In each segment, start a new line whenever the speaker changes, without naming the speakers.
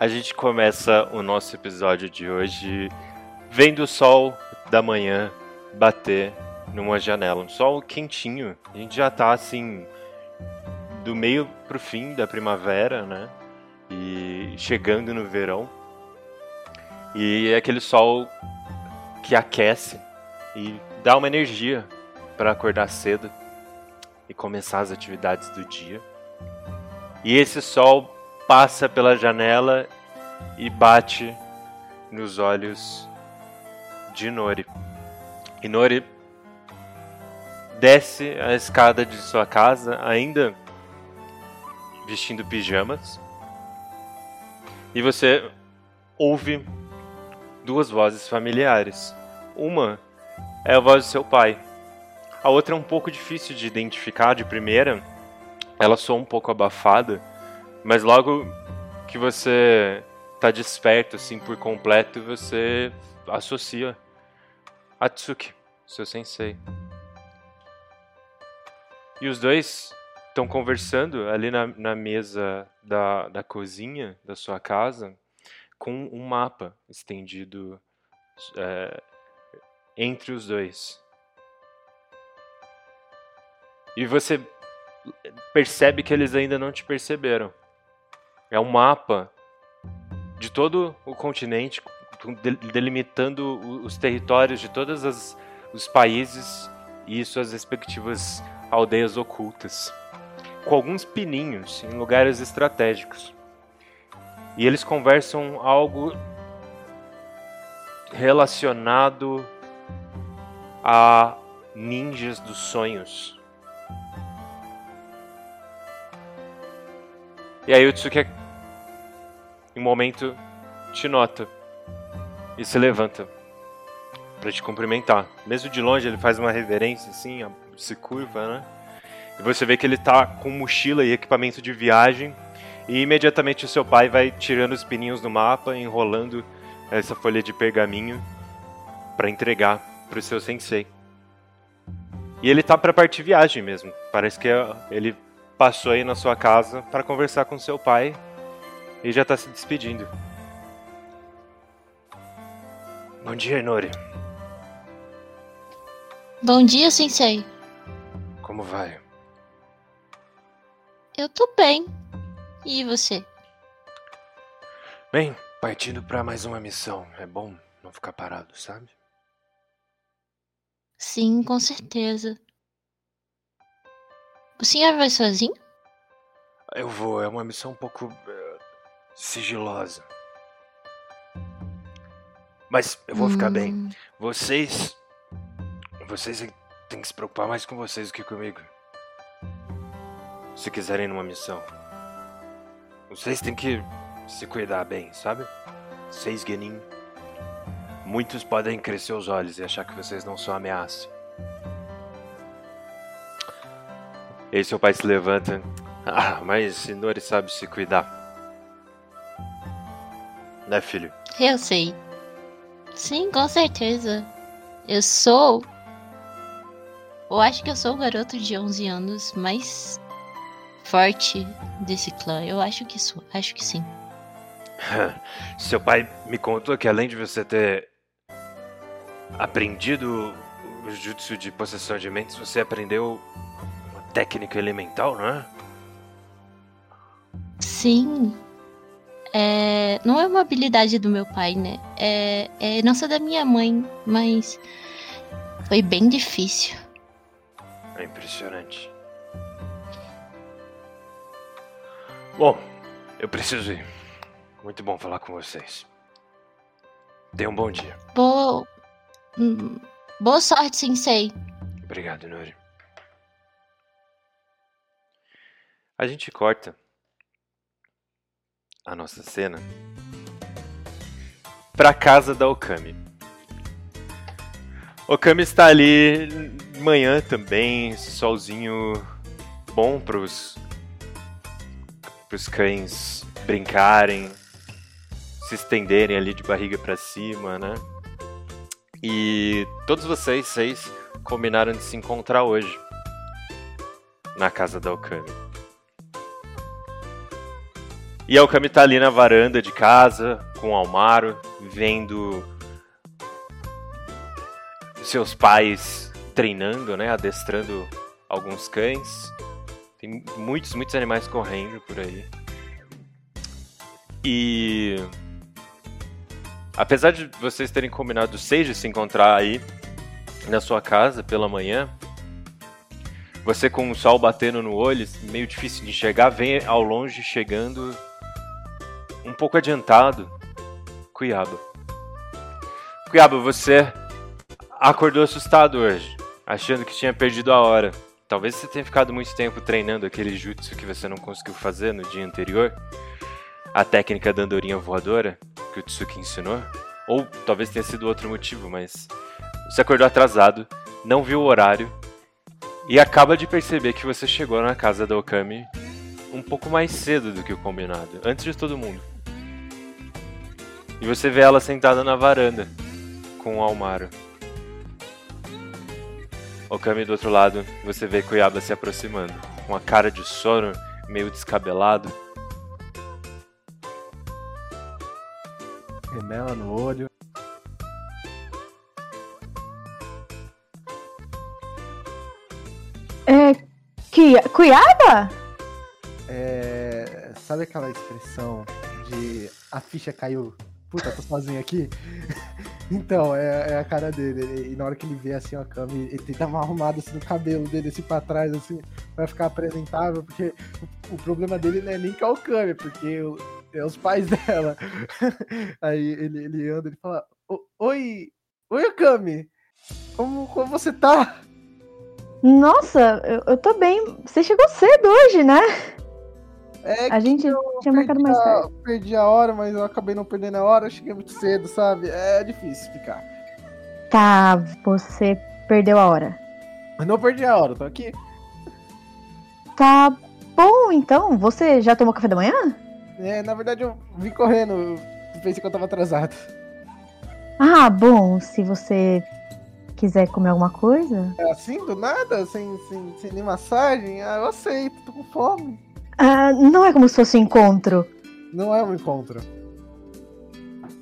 A gente começa o nosso episódio de hoje vendo o sol da manhã bater numa janela. Um sol quentinho. A gente já tá assim do meio pro fim da primavera, né? E chegando no verão. E é aquele sol que aquece e dá uma energia para acordar cedo e começar as atividades do dia. E esse sol passa pela janela e bate nos olhos de Nori. E Nori desce a escada de sua casa, ainda vestindo pijamas. E você ouve duas vozes familiares. Uma é a voz do seu pai. A outra é um pouco difícil de identificar de primeira. Ela soa um pouco abafada, mas logo que você está desperto assim por completo, você associa Atsuki, seu sensei. E os dois estão conversando ali na, na mesa da, da cozinha da sua casa com um mapa estendido é, entre os dois. E você percebe que eles ainda não te perceberam. É um mapa de todo o continente, delimitando os territórios de todos os países e suas respectivas aldeias ocultas, com alguns pininhos em lugares estratégicos. E eles conversam algo relacionado a ninjas dos sonhos. E aí o Tsuki, em um momento, te nota e se levanta para te cumprimentar. Mesmo de longe, ele faz uma reverência assim, se curva, né? E você vê que ele tá com mochila e equipamento de viagem. E imediatamente o seu pai vai tirando os pininhos do mapa, enrolando essa folha de pergaminho para entregar pro seu sensei. E ele tá para partir viagem mesmo. Parece que ele passou aí na sua casa para conversar com seu pai e já tá se despedindo. Bom dia, Nori.
Bom dia, sensei.
Como vai?
Eu tô bem. E você?
Bem, partindo para mais uma missão. É bom não ficar parado, sabe?
Sim, com certeza. O senhor vai sozinho?
Eu vou, é uma missão um pouco sigilosa. Mas eu vou hum. ficar bem. Hum. Vocês. Vocês têm que se preocupar mais com vocês do que comigo. Se quiserem numa missão. Vocês têm que se cuidar bem, sabe? Seis Genin. Muitos podem crescer os olhos e achar que vocês não são ameaça. E seu pai se levanta. Ah, mas Nori sabe se cuidar. Né, filho?
Eu sei. Sim, com certeza. Eu sou. Eu acho que eu sou o garoto de 11 anos mais forte desse clã. Eu acho que sou. Acho que sim.
Seu pai me contou que além de você ter aprendido o jutsu de possessão de mentes, você aprendeu uma técnica elemental, não é?
Sim. É, não é uma habilidade do meu pai, né? É, é nossa da minha mãe, mas foi bem difícil.
É impressionante. Bom, eu preciso ir. Muito bom falar com vocês. Tenha um bom dia.
Boa. Hum, boa sorte, Sensei.
Obrigado, Nuri. A gente corta a nossa cena para casa da Okami. Okami está ali manhã também, solzinho bom pros os cães brincarem, se estenderem ali de barriga para cima, né? E todos vocês seis combinaram de se encontrar hoje na casa da Okami. E a Okami tá ali na varanda de casa, com o Almaro, vendo seus pais treinando, né? Adestrando alguns cães. Tem muitos, muitos animais correndo por aí. E. Apesar de vocês terem combinado seis de se encontrar aí na sua casa pela manhã, você com o sol batendo no olho, meio difícil de enxergar, vem ao longe chegando um pouco adiantado, Cuiaba. Cuiaba, você acordou assustado hoje, achando que tinha perdido a hora. Talvez você tenha ficado muito tempo treinando aquele jutsu que você não conseguiu fazer no dia anterior. A técnica da andorinha voadora que o Tsuki ensinou. Ou talvez tenha sido outro motivo, mas você acordou atrasado, não viu o horário e acaba de perceber que você chegou na casa da Okami um pouco mais cedo do que o combinado, antes de todo mundo. E você vê ela sentada na varanda com o Almaro. Okami do outro lado, você vê Cuiaba se aproximando, com a cara de sono, meio descabelado.
Remela no olho.
É. Qui- Cuiaba?
É, sabe aquela expressão de a ficha caiu? Puta, tô sozinho aqui. então, é, é a cara dele. E na hora que ele vê assim a cama, ele tenta uma arrumada assim no cabelo dele, assim pra trás, assim, pra ficar apresentável, porque o, o problema dele não é nem Kami, porque o- é os pais dela. Aí ele, ele anda e fala: "O- Oi, oi, Kami, como, como você tá?
Nossa, eu, eu tô bem. Você chegou cedo hoje, né?
É
A gente tinha marcado mais
a-
tarde.
Perdi a hora, mas eu acabei não perdendo a hora, eu cheguei muito cedo, sabe? É difícil explicar.
Tá, você perdeu a hora.
Mas não perdi a hora, tô aqui.
Tá bom, então. Você já tomou café da manhã?
É, na verdade eu vim correndo, eu pensei que eu tava atrasado.
Ah, bom, se você quiser comer alguma coisa.
É assim, do nada, sem, sem, sem nem massagem? Ah, eu aceito, tô com fome.
Ah, não é como se fosse um encontro.
Não é um encontro.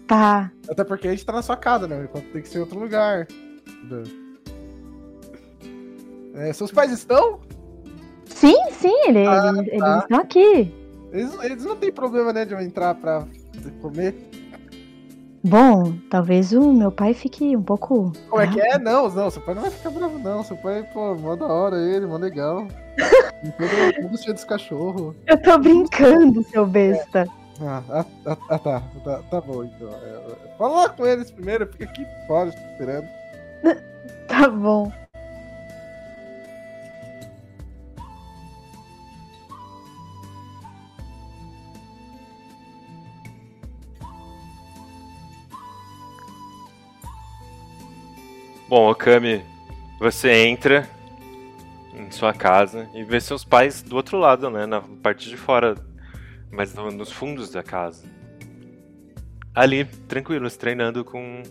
Tá.
Até porque a gente tá na sua casa, né? O encontro tem que ser em outro lugar. É, seus pais estão?
Sim, sim, ele-
Ah,
eles, eles
tá.
estão aqui.
Eles, eles não tem problema, né, de eu entrar pra comer.
Bom, talvez o meu pai fique um pouco.
Como é que é? Não, não, seu pai não vai ficar bravo, não. Seu pai, pô, mó da hora ele, mó legal. Todo cheio dos cachorros.
Eu tô brincando, seu besta.
Ah, ah, ah, ah, tá, tá, tá bom, então. É, é, Fala lá com eles primeiro, fica aqui fora esperando.
Tá bom.
Bom, Okami, você entra em sua casa e vê seus pais do outro lado, né? Na parte de fora, mas no- nos fundos da casa. Ali, tranquilos, treinando com,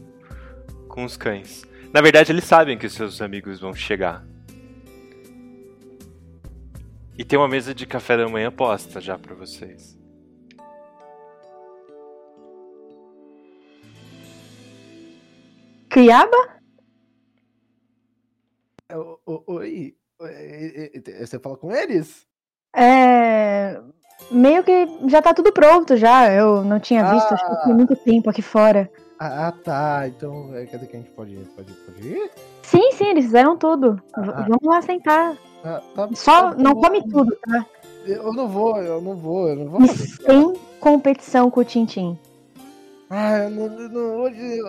com os cães. Na verdade, eles sabem que seus amigos vão chegar. E tem uma mesa de café da manhã posta já pra vocês.
Criaba?
É, Oi, você fala com eles?
É. Meio que já tá tudo pronto já. Eu não tinha visto, acho que eu
Ah.
tinha muito tempo aqui fora.
Ah, tá. Então, é, quer dizer que a gente pode ir? Pode, pode ir?
Sim, sim, eles fizeram tudo. V-
Ah.
Vamos lá sentar.
Ah, tá,
Só
tá
não come tudo, tá?
Eu não vou, eu não vou, eu não vou.
E sem competição com o Tintim.
Ah, eu não, não- hoje eu-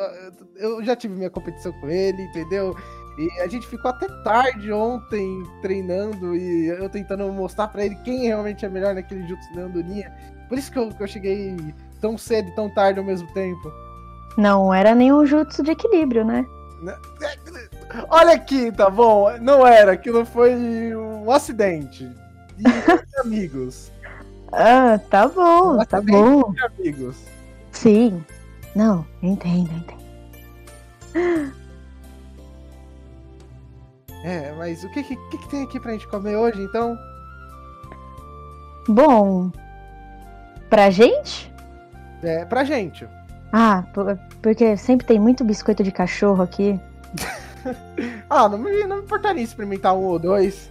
eu já tive minha competição com ele, entendeu? E a gente ficou até tarde ontem treinando e eu tentando mostrar pra ele quem realmente é melhor naquele jutsu da andorinha. Por isso que eu, que eu cheguei tão cedo e tão tarde ao mesmo tempo.
Não era nenhum jutsu de equilíbrio, né?
Olha aqui, tá bom? Não era, aquilo foi um acidente. E amigos.
Ah, tá bom,
Um
tá bom.
de amigos.
Sim. Não, eu entendo, entendo.
É, mas o que, que, que tem aqui pra gente comer hoje, então?
Bom, Pra gente?
É, pra gente.
Ah, por- porque sempre tem muito biscoito de cachorro aqui.
Ah, não me, não me importaria experimentar um ou dois.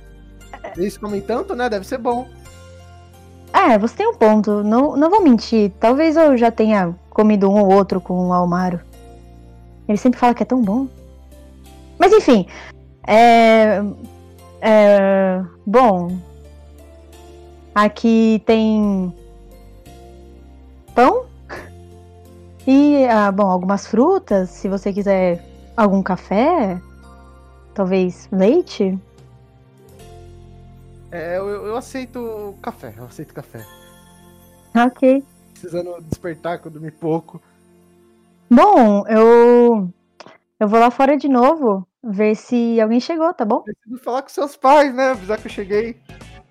Eles comem tanto, né? Deve ser bom.
É, você tem um ponto. Não, não vou mentir. Talvez eu já tenha comido um ou outro com o Almaro. Ele sempre fala que é tão bom. Mas enfim. É. é bom. Aqui tem. Pão. E, ah, bom, algumas frutas. Se você quiser algum café. Talvez leite.
É, eu, eu aceito café, eu aceito café.
Ok.
Precisando despertar quando me pouco.
Bom, eu. Eu vou lá fora de novo. Ver se alguém chegou, tá bom?
Preciso falar com seus pais, né? Avisar que eu cheguei.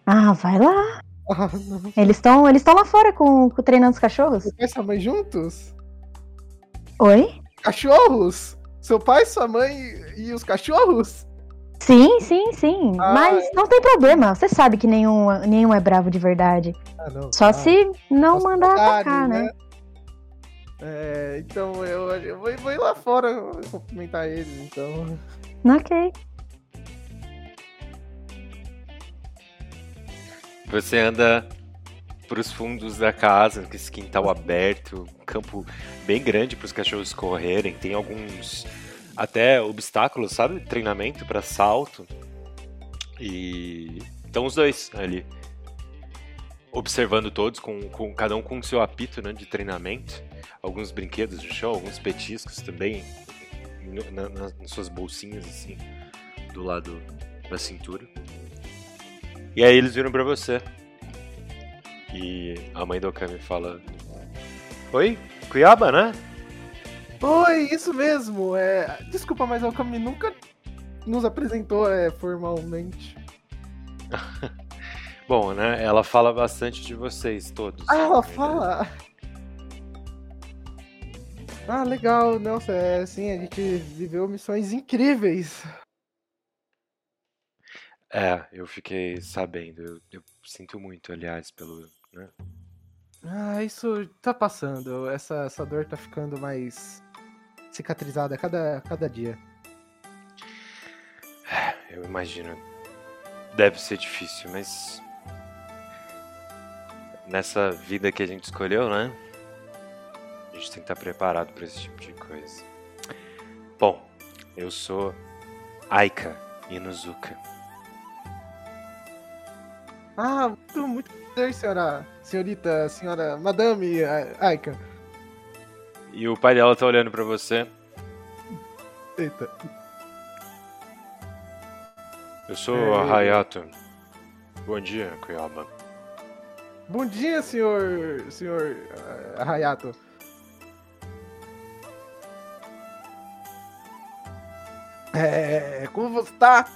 Ah, vai lá.
Ah.
Eles estão eles lá fora com, com treinando os cachorros.
Seu pai e sua mãe juntos?
Oi?
Cachorros? Seu pai, sua mãe e os cachorros?
Sim, sim, sim.
Ah,
Mas não tem problema. Você sabe que nenhum, nenhum é bravo de verdade.
Ah, não.
Só
Ah,
se não mandar atacar, né?
É, então eu, eu vou, vou ir lá fora cumprimentar eles, então.
Ok.
Você anda pros fundos da casa, esse quintal aberto, um campo bem grande para os cachorros correrem. Tem alguns até obstáculos, sabe? Treinamento para salto. E estão os dois ali. Observando todos, com, com cada um com o seu apito né, de treinamento. Alguns brinquedos no chão, alguns petiscos também na- na- nas suas bolsinhas, assim, do lado da cintura. E aí eles viram pra você. E a mãe do Okami fala: Oi, Cuiaba, né?
Oi, isso mesmo. É... Desculpa, mas a Okami nunca nos apresentou é, formalmente.
Bom, né? Ela fala bastante de vocês todos.
Ah, ela
né?
fala. Ah, legal. Nossa, é assim, a gente viveu missões incríveis.
É, eu fiquei sabendo. Eu, eu sinto muito, aliás, pelo. Né?
Ah, isso tá passando. Essa, essa dor tá ficando mais cicatrizada a cada, cada dia.
Eu imagino. Deve ser difícil, mas. Nessa vida que a gente escolheu, né? A gente tem que estar preparado para esse tipo de coisa. Bom, eu sou Aika Inuzuka.
Ah, muito, muito prazer, senhora. Senhorita, senhora, madame A- Aika.
E o pai dela tá olhando pra você.
Eita.
Eu sou
É.
a Hayato. Bom dia, Kuyaba.
Bom dia, senhor. Senhor ah, Hayato. É. Como você tá?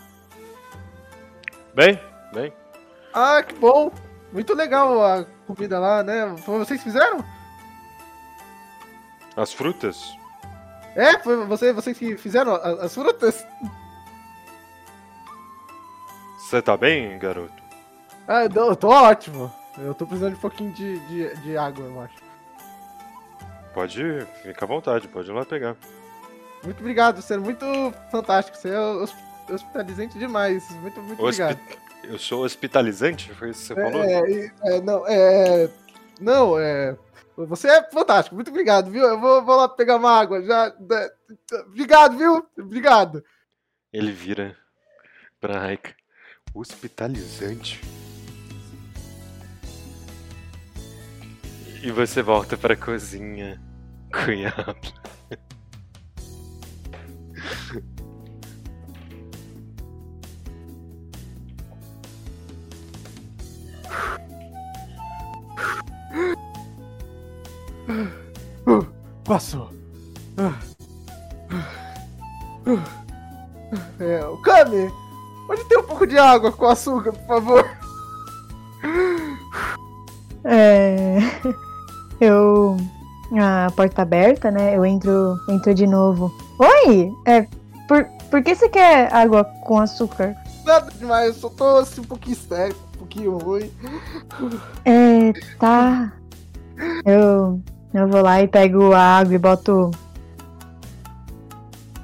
Bem, bem.
Ah, que bom! Muito legal a comida lá, né? Foi vocês que fizeram?
As frutas?
É, foi você, vocês que fizeram a- as frutas?
Você tá bem, garoto?
Ah, eu tô- eu tô ótimo. Eu tô precisando de um pouquinho de, de, de água, eu acho.
Pode ir, fica à vontade, pode ir lá pegar.
Muito obrigado, você é muito fantástico. Você é hos- hospitalizante demais. Muito, muito
Hospi-
obrigado.
Eu sou hospitalizante? Foi isso que você falou?
É, é, é, não, é. Não, é. Você é fantástico, muito obrigado, viu? Eu vou, vou lá pegar uma água. Já. Obrigado, viu? Obrigado.
Ele vira pra Raika. Hospitalizante? E você volta pra cozinha, cunhado.
Uh, passou. Uh, uh, uh. É, o Kami, pode ter um pouco de água com açúcar, por favor?
É. Eu. A porta aberta, né? Eu entro, entro de novo. Oi! É. Por, por que você quer água com açúcar?
Nada demais, eu só tô assim um pouquinho sério, um pouquinho ruim.
É. Tá. Eu, eu vou lá e pego a água e boto.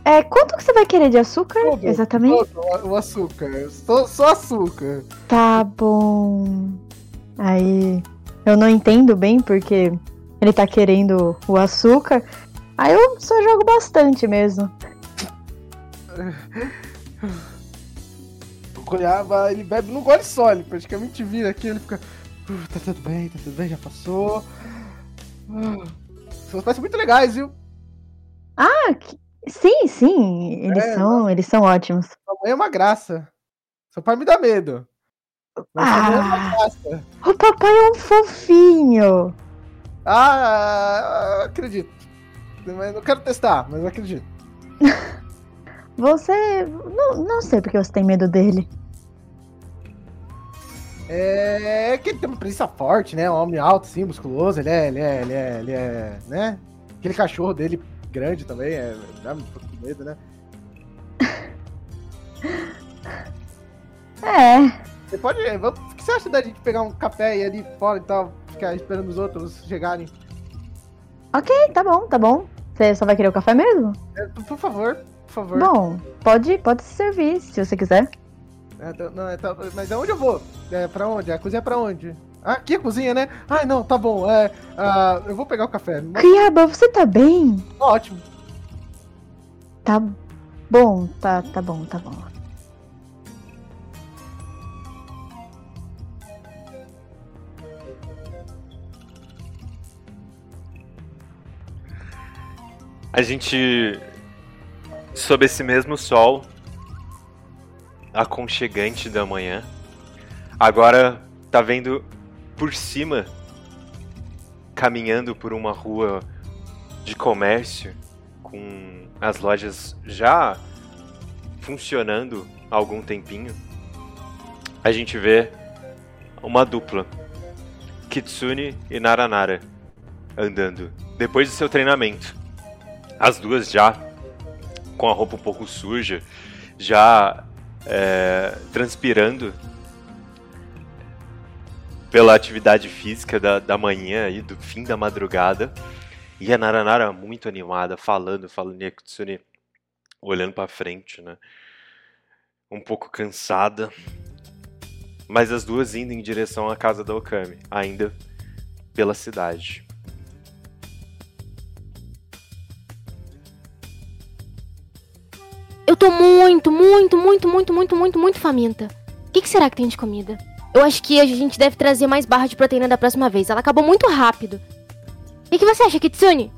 É, quanto que você vai querer de açúcar?
Todo,
Exatamente.
todo o açúcar. Só, só açúcar.
Tá bom. Aí eu não entendo bem porque ele tá querendo o açúcar. Aí eu só jogo bastante mesmo.
O Goiaba, ele bebe num gole só, ele praticamente vira aqui, ele fica. "Uh, tá tudo bem, tá tudo bem, já passou. Ah, Seus pais são muito legais, viu?
Ah, que- sim, sim. Eles
É,
são, eles são ótimos.
Sua mãe é uma graça. Seu pai me dá medo. É
Ah. O papai é um fofinho.
Ah, acredito. Mas não quero testar, mas acredito.
Você. Não, não sei porque você tem medo dele.
É que ele tem uma presença forte, né? Um homem alto, assim, musculoso. Ele é, ele é, ele é, ele é, né? Aquele cachorro dele grande também, é, dá um pouco de medo, né?
É.
Você pode. vamos- O que você acha da gente pegar um café e ir ali fora e tal, ficar esperando os outros chegarem?
Ok, tá bom, tá bom. Você só vai querer o café mesmo?
É, por, favor, por favor.
Bom, pode, pode se servir, se você quiser.
É, tá- não, é, tá- mas aonde eu vou? É, pra onde? A cozinha é pra onde? Ah, aqui a cozinha, né? Ah, não, tá bom. É, ah, eu vou pegar o café.
Criaba, você tá bem?
Ótimo.
Tá bom, tá, tá bom, tá bom.
A gente, sob esse mesmo sol aconchegante da manhã, agora tá vendo por cima, caminhando por uma rua de comércio, com as lojas já funcionando há algum tempinho, a gente vê uma dupla, Kitsune e Naranara, andando depois do seu treinamento. As duas já com a roupa um pouco suja, já é, transpirando pela atividade física da, da manhã e do fim da madrugada. E a Naranara muito animada, falando, falando, e a olhando pra frente, né? Um pouco cansada. Mas as duas indo em direção à casa da Okami, ainda pela cidade.
Eu tô muito, muito, muito, muito, muito, muito, muito faminta. O que, que será que tem de comida? Eu acho que a gente deve trazer mais barra de proteína da próxima vez. Ela acabou muito rápido. O que, que você acha, Kitsune?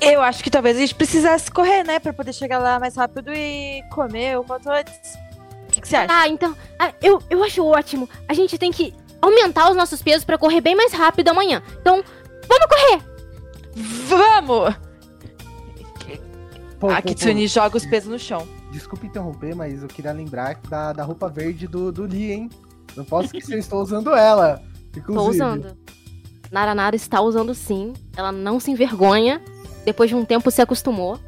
Eu acho que talvez a gente precisasse correr, né? Pra poder chegar lá mais rápido e comer o quanto antes. O que, que você acha?
Ah, então. ah, eu, eu acho ótimo. A gente tem que aumentar os nossos pesos pra correr bem mais rápido amanhã. Então, vamos correr!
Vamos!
Pô,
a
pô, pô,
Kitsune joga os pesos no chão.
Desculpa interromper, mas eu queria lembrar da, da roupa verde do, do Lee, hein? Não posso esquecer, eu estou usando ela. Inclusive.
usando. Naranara está usando sim. Ela não se envergonha. Depois de um tempo se acostumou.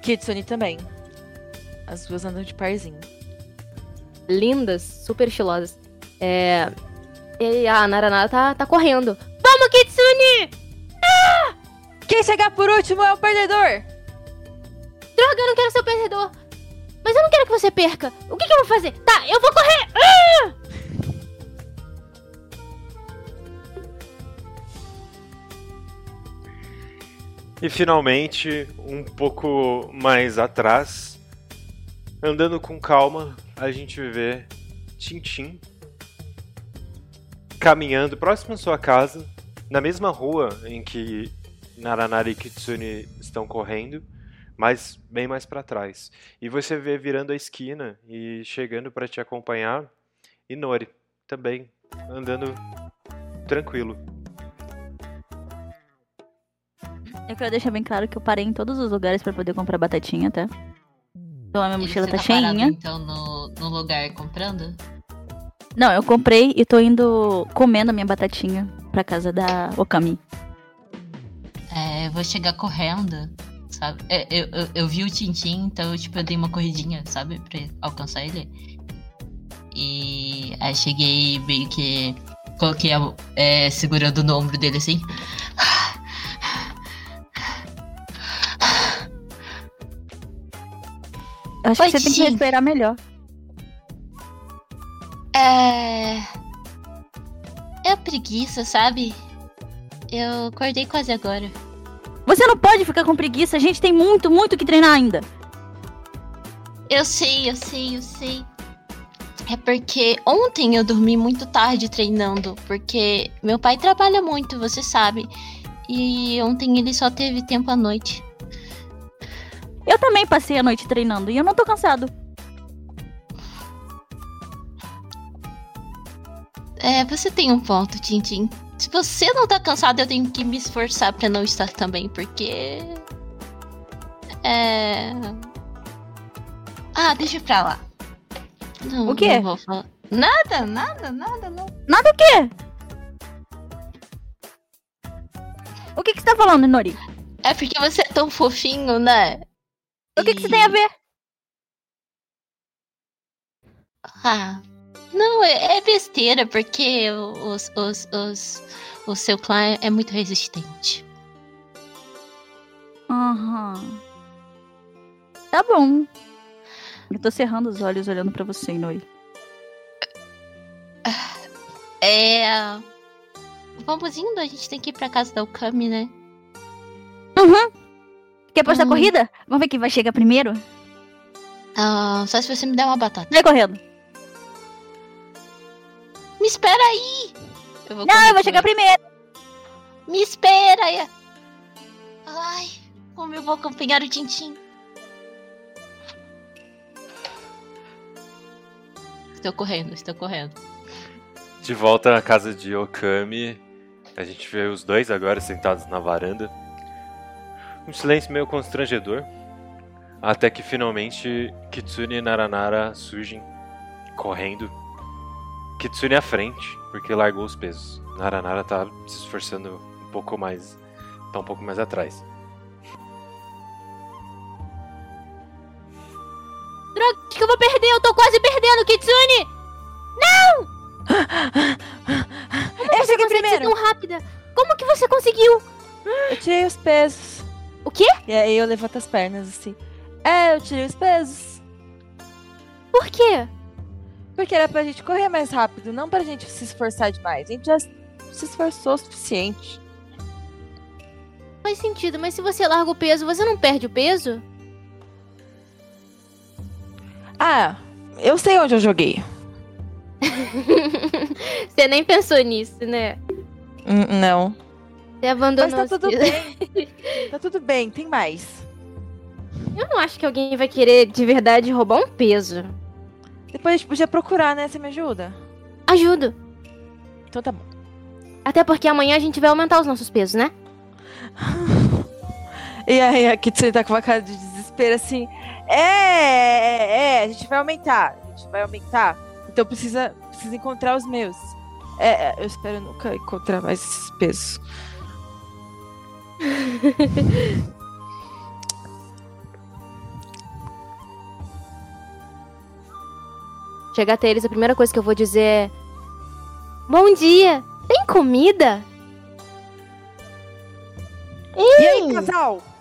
Kitsune também. As duas andam de parzinho.
Lindas, super estilosas. É. E a Naranara tá, tá correndo. Vamos, Kitsune!
Quem chegar por último é o perdedor!
Droga, eu não quero ser o perdedor. Mas eu não quero que você perca. O que, que eu vou fazer? Tá, eu vou correr! Ah!
E finalmente, um pouco mais atrás, andando com calma, a gente vê Tintim caminhando próximo à sua casa, na mesma rua em que Naranara e Kitsune estão correndo, mas bem mais para trás. E você vê virando a esquina e chegando para te acompanhar, Inori também andando tranquilo.
Eu quero deixar bem claro que eu parei em todos os lugares pra poder comprar batatinha, tá? Então a minha mochila
Você
tá
parado,
cheinha.
então, no, no lugar comprando?
Não, eu comprei e tô indo comendo a minha batatinha pra casa da Okami.
É, vou chegar correndo, sabe? É, Eu, eu, eu vi o Tintin, então tipo, eu dei uma corridinha, sabe? Pra alcançar ele. E aí cheguei meio que. Coloquei a, é, segurando no ombro dele assim.
Acho
Oi,
que você tem que respirar melhor.
É. É preguiça, sabe? Eu acordei quase agora.
Você não pode ficar com preguiça, a gente tem muito, muito que treinar ainda.
Eu sei, eu sei, eu sei. É porque ontem eu dormi muito tarde treinando, porque meu pai trabalha muito, você sabe. E ontem ele só teve tempo à noite.
Eu também passei a noite treinando e eu não tô cansado.
É, você tem um ponto, Tintin. Se você não tá cansado, eu tenho que me esforçar pra não estar também, porque. É. Ah, deixa pra lá. Não,
O quê?
Não vou falar. Nada, nada, nada, não.
Nada o quê? O que, que você tá falando, Nori?
É porque você é tão fofinho, né?
O que, que você tem a ver?
Ah. Não, é, é besteira, porque os, os, os, o seu clã é muito resistente.
Aham. Tá bom. Eu tô cerrando os olhos olhando pra você, Nori.
É. Vamos indo, a gente tem que ir pra casa da Okami, né?
Uhum. Quer apostar
Hum.
corrida? Vamos ver quem vai chegar primeiro?
Ah, só se você me der uma batata.
Vai correndo.
Me espera aí! Eu vou
Não, eu vou chegar primeiro.
Me espera aí! Ai, como eu vou acompanhar o Tintin? Estou correndo, estou correndo.
De volta na casa de Okami, a gente vê os dois agora sentados na varanda. Um silêncio meio constrangedor. Até que finalmente Kitsune e Naranara surgem correndo. Kitsune à frente, porque largou os pesos. Naranara tá se esforçando um pouco mais. tá um pouco mais atrás.
Droga, que eu vou perder, eu tô quase perdendo, Kitsune!
Eu cheguei
Você ser
primeiro.
tão rápida. Como que você conseguiu?
Eu tirei os pesos.
O quê?
E aí eu levanto as pernas assim. É, eu tirei os pesos.
Por quê?
Porque era pra gente correr mais rápido, não pra gente se esforçar demais. A gente já se esforçou o suficiente.
Faz sentido, mas se você larga o peso, você não perde o peso?
Ah, eu sei onde eu joguei.
você nem pensou nisso, né?
Hum, não.
Você abandonou
Mas tá tudo bem. tá tudo bem, tem mais.
Eu não acho que alguém vai querer de verdade roubar um peso.
Depois a gente podia procurar, né? Você me ajuda?
Ajudo.
Então tá bom.
Até porque amanhã a gente vai aumentar os nossos pesos, né?
E aí a Kitsune tá com uma cara de desespero assim. É, é, é, a gente vai aumentar. A gente vai aumentar. Então precisa, precisa encontrar os meus. É, é, eu espero nunca encontrar mais esses pesos.
Chegar até eles, a primeira coisa que eu vou dizer é: Bom dia! Tem comida?
E aí, casal?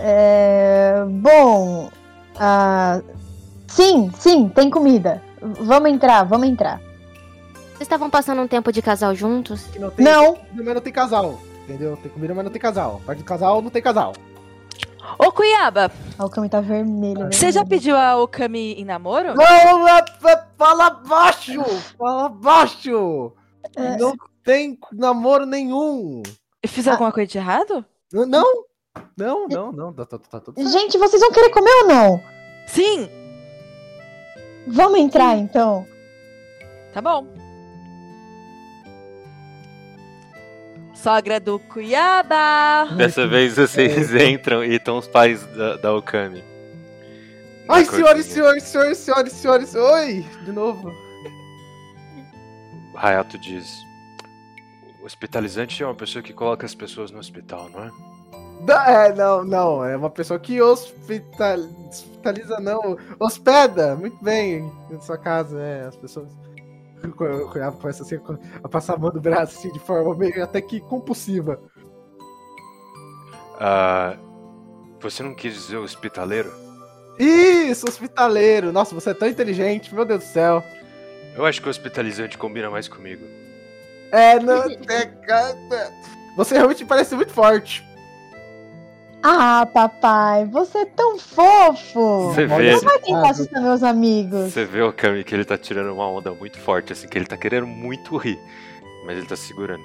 É, bom. ah, sim, sim, tem comida. Vamos entrar, vamos entrar.
Vocês estavam passando um tempo de casal juntos?
Que não tem
Não.
comida, mas não tem casal. Entendeu? Tem comida, mas não tem casal. Parte do casal, não tem casal.
Ô, Cuiaba,
A Okami tá vermelha.
você já
vermelha.
pediu a Okami em namoro?
Não, é- é- fala baixo! Fala baixo!
É.
Não tem namoro nenhum.
Eu fiz alguma coisa de errado?
Não, não, não, não. Tá, tá, tá certo.
Gente, vocês vão querer comer ou não?
Sim!
Vamos entrar então.
Tá bom. Sogra do Cuiaba!
Dessa vez vocês entram e estão os pais da, da Okami. Na
Ai, senhores, senhores, senhores, senhores, senhores. Oi, de novo.
O Hayato diz: O hospitalizante é uma pessoa que coloca as pessoas no hospital, não é?
Da- É, não, não. É uma pessoa que hospital... hospitaliza, não. Hospeda, muito bem, em sua casa, é. As pessoas. O Cunhado começa assim, a passar a mão do braço assim, de forma meio até que compulsiva.
Ah, você não quis dizer hospitaleiro?
Isso, hospitaleiro. Nossa, você é tão inteligente, meu Deus do céu.
Eu acho que hospitalizante combina mais comigo.
É, não. É, cara, você realmente parece muito forte.
Ah, papai, você é tão fofo.
Você
Olha
vê,
esse
Vai tentar assustar meus amigos.
você vê o Kami que ele tá tirando uma onda muito forte, assim, que ele tá querendo muito rir. Mas ele tá segurando.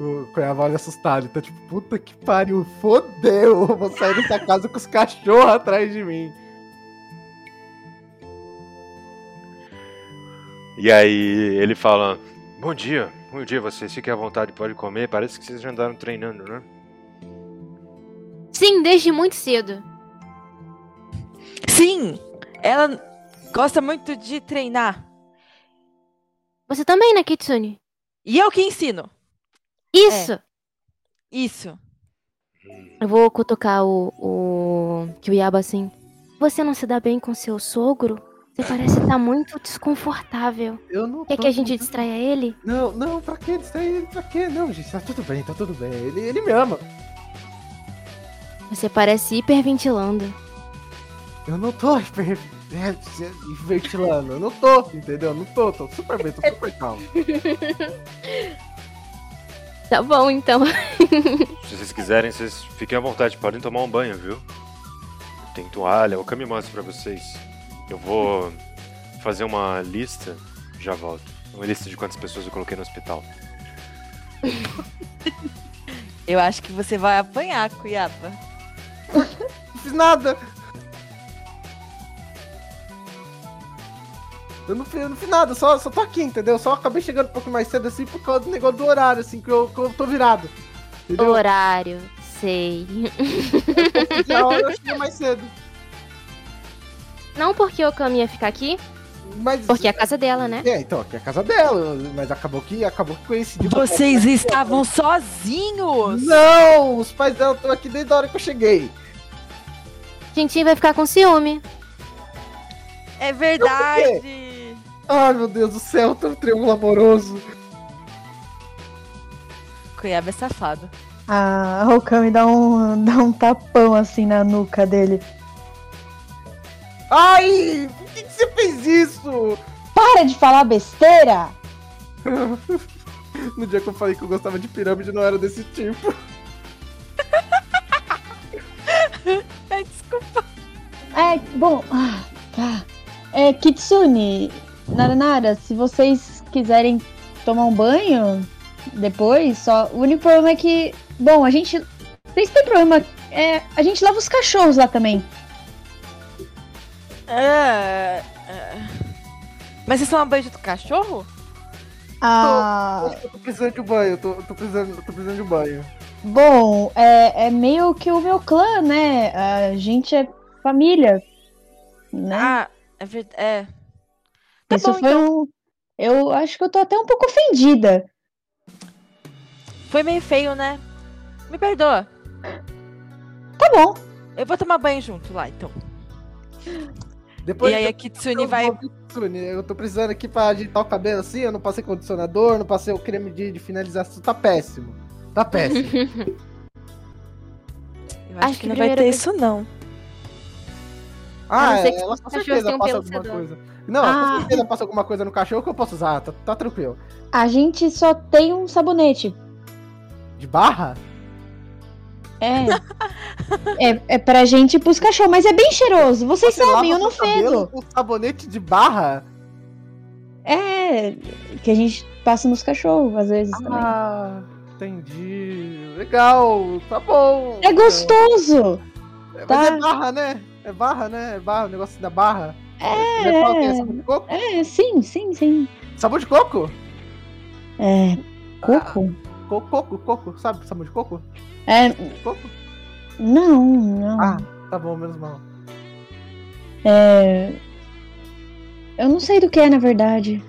O Cunhado olha assustado. Então, tipo, puta que pariu, fodeu. Eu vou sair dessa casa com os cachorros atrás de mim.
E aí ele fala: Bom dia, bom dia, vocês fiquem à vontade, pode comer. Parece que vocês já andaram treinando, né?
Sim, desde muito cedo.
Sim, ela gosta muito de treinar.
Você também, né, Kitsune?
E eu que ensino.
Isso!
Isso.
Eu vou cutucar o, o Kyuyaba assim. Você não se dá bem com seu sogro? Você parece estar muito desconfortável.
Eu não
Quer
tô
que a gente distraia ele?
Não, não, pra que distrair ele? Pra quê? Não, gente, tá tudo bem, tá tudo bem. Ele, ele me ama.
Você parece hiperventilando.
Eu não tô hiper- hiperventilando. Eu não tô, entendeu? Não tô, tô super bem, tô super calmo.
Tá bom, então.
Se vocês quiserem, vocês fiquem à vontade, podem tomar um banho, viu? Tem toalha, o Kami mostra pra vocês. Eu vou fazer uma lista, já volto. Uma lista de quantas pessoas eu coloquei no hospital.
Eu acho que você vai apanhar, Cuiaba.
Não fiz nada. Eu não, fiz, eu não fiz nada, só, só tô aqui, entendeu? Só acabei chegando um pouco mais cedo assim por causa do negócio do horário, assim, que eu, que eu tô virado. Entendeu?
Horário, sei.
Já eu cheguei mais cedo.
Não porque o Kami ia ficar aqui,
Mas.
porque é a casa dela, né?
É, então, aqui é a casa dela, mas acabou que, acabou que coincidiu.
Vocês estavam sozinhos!
Não! Os pais dela estão aqui desde a hora que eu cheguei.
Tintin vai ficar com ciúme.
É verdade!
Ai, meu Deus do céu, tão triângulo amoroso.
Cuiaba é safado.
A Okami dá um, dá um tapão assim na nuca dele.
Ai! Por que, que você fez isso?
Para de falar besteira!
No dia que eu falei que eu gostava de pirâmide, não era desse tipo.
Ai, desculpa.
É, bom. Ah, tá. É, Kitsune, Naranara, se vocês quiserem tomar um banho depois, só. O único problema é que. Bom, a gente. Vocês têm problema. É, a gente lava os cachorros lá também.
É, é. Mas vocês tomam banho do cachorro?
Ah.
Eu tô precisando de banho, eu tô, tô precisando, tô precisando de banho.
Bom, é, é meio que o meu clã, né? A gente é família. Né?
Ah, é verdade. É. Tá
Isso
bom,
foi
então.
um. Eu acho que eu tô até um pouco ofendida.
Foi meio feio, né? Me perdoa.
Tá bom.
Eu vou tomar banho junto lá, então.
Depois
e aí a
eu-
Kitsune
eu
vai.
Kitsune, eu tô precisando aqui pra ajeitar o cabelo assim, eu não passei condicionador, não passei o creme de, de finalização, tá péssimo. Tá péssimo.
Eu acho,
Acho
que,
que
não vai ter
tem-
isso, não.
Ah,
que
ela com certeza
tenham
passa alguma coisa. Não,
Ah.
com certeza passa alguma coisa no cachorro que eu posso usar, tá, tá tranquilo.
A gente só tem um sabonete.
De barra?
É. é, é pra gente ir pros cachorros, mas é bem cheiroso. Vocês
Você
sabem, eu não fedo.
Com sabonete de barra?
É. Que a gente passa nos cachorros, às vezes também.
Ah, entendi. Legal, tá bom.
É gostoso!
Mas
tá.
é barra, né? É barra, né? É barra, o negócio da barra.
É.
Que é sabão de coco?
É, sim, sim, sim.
Sabão de coco?
É. Coco?
Co- Coco, coco, sabe? Sabão de coco?
É. Não, não.
Ah, tá bom, menos mal.
É. Eu não sei do que é, na verdade.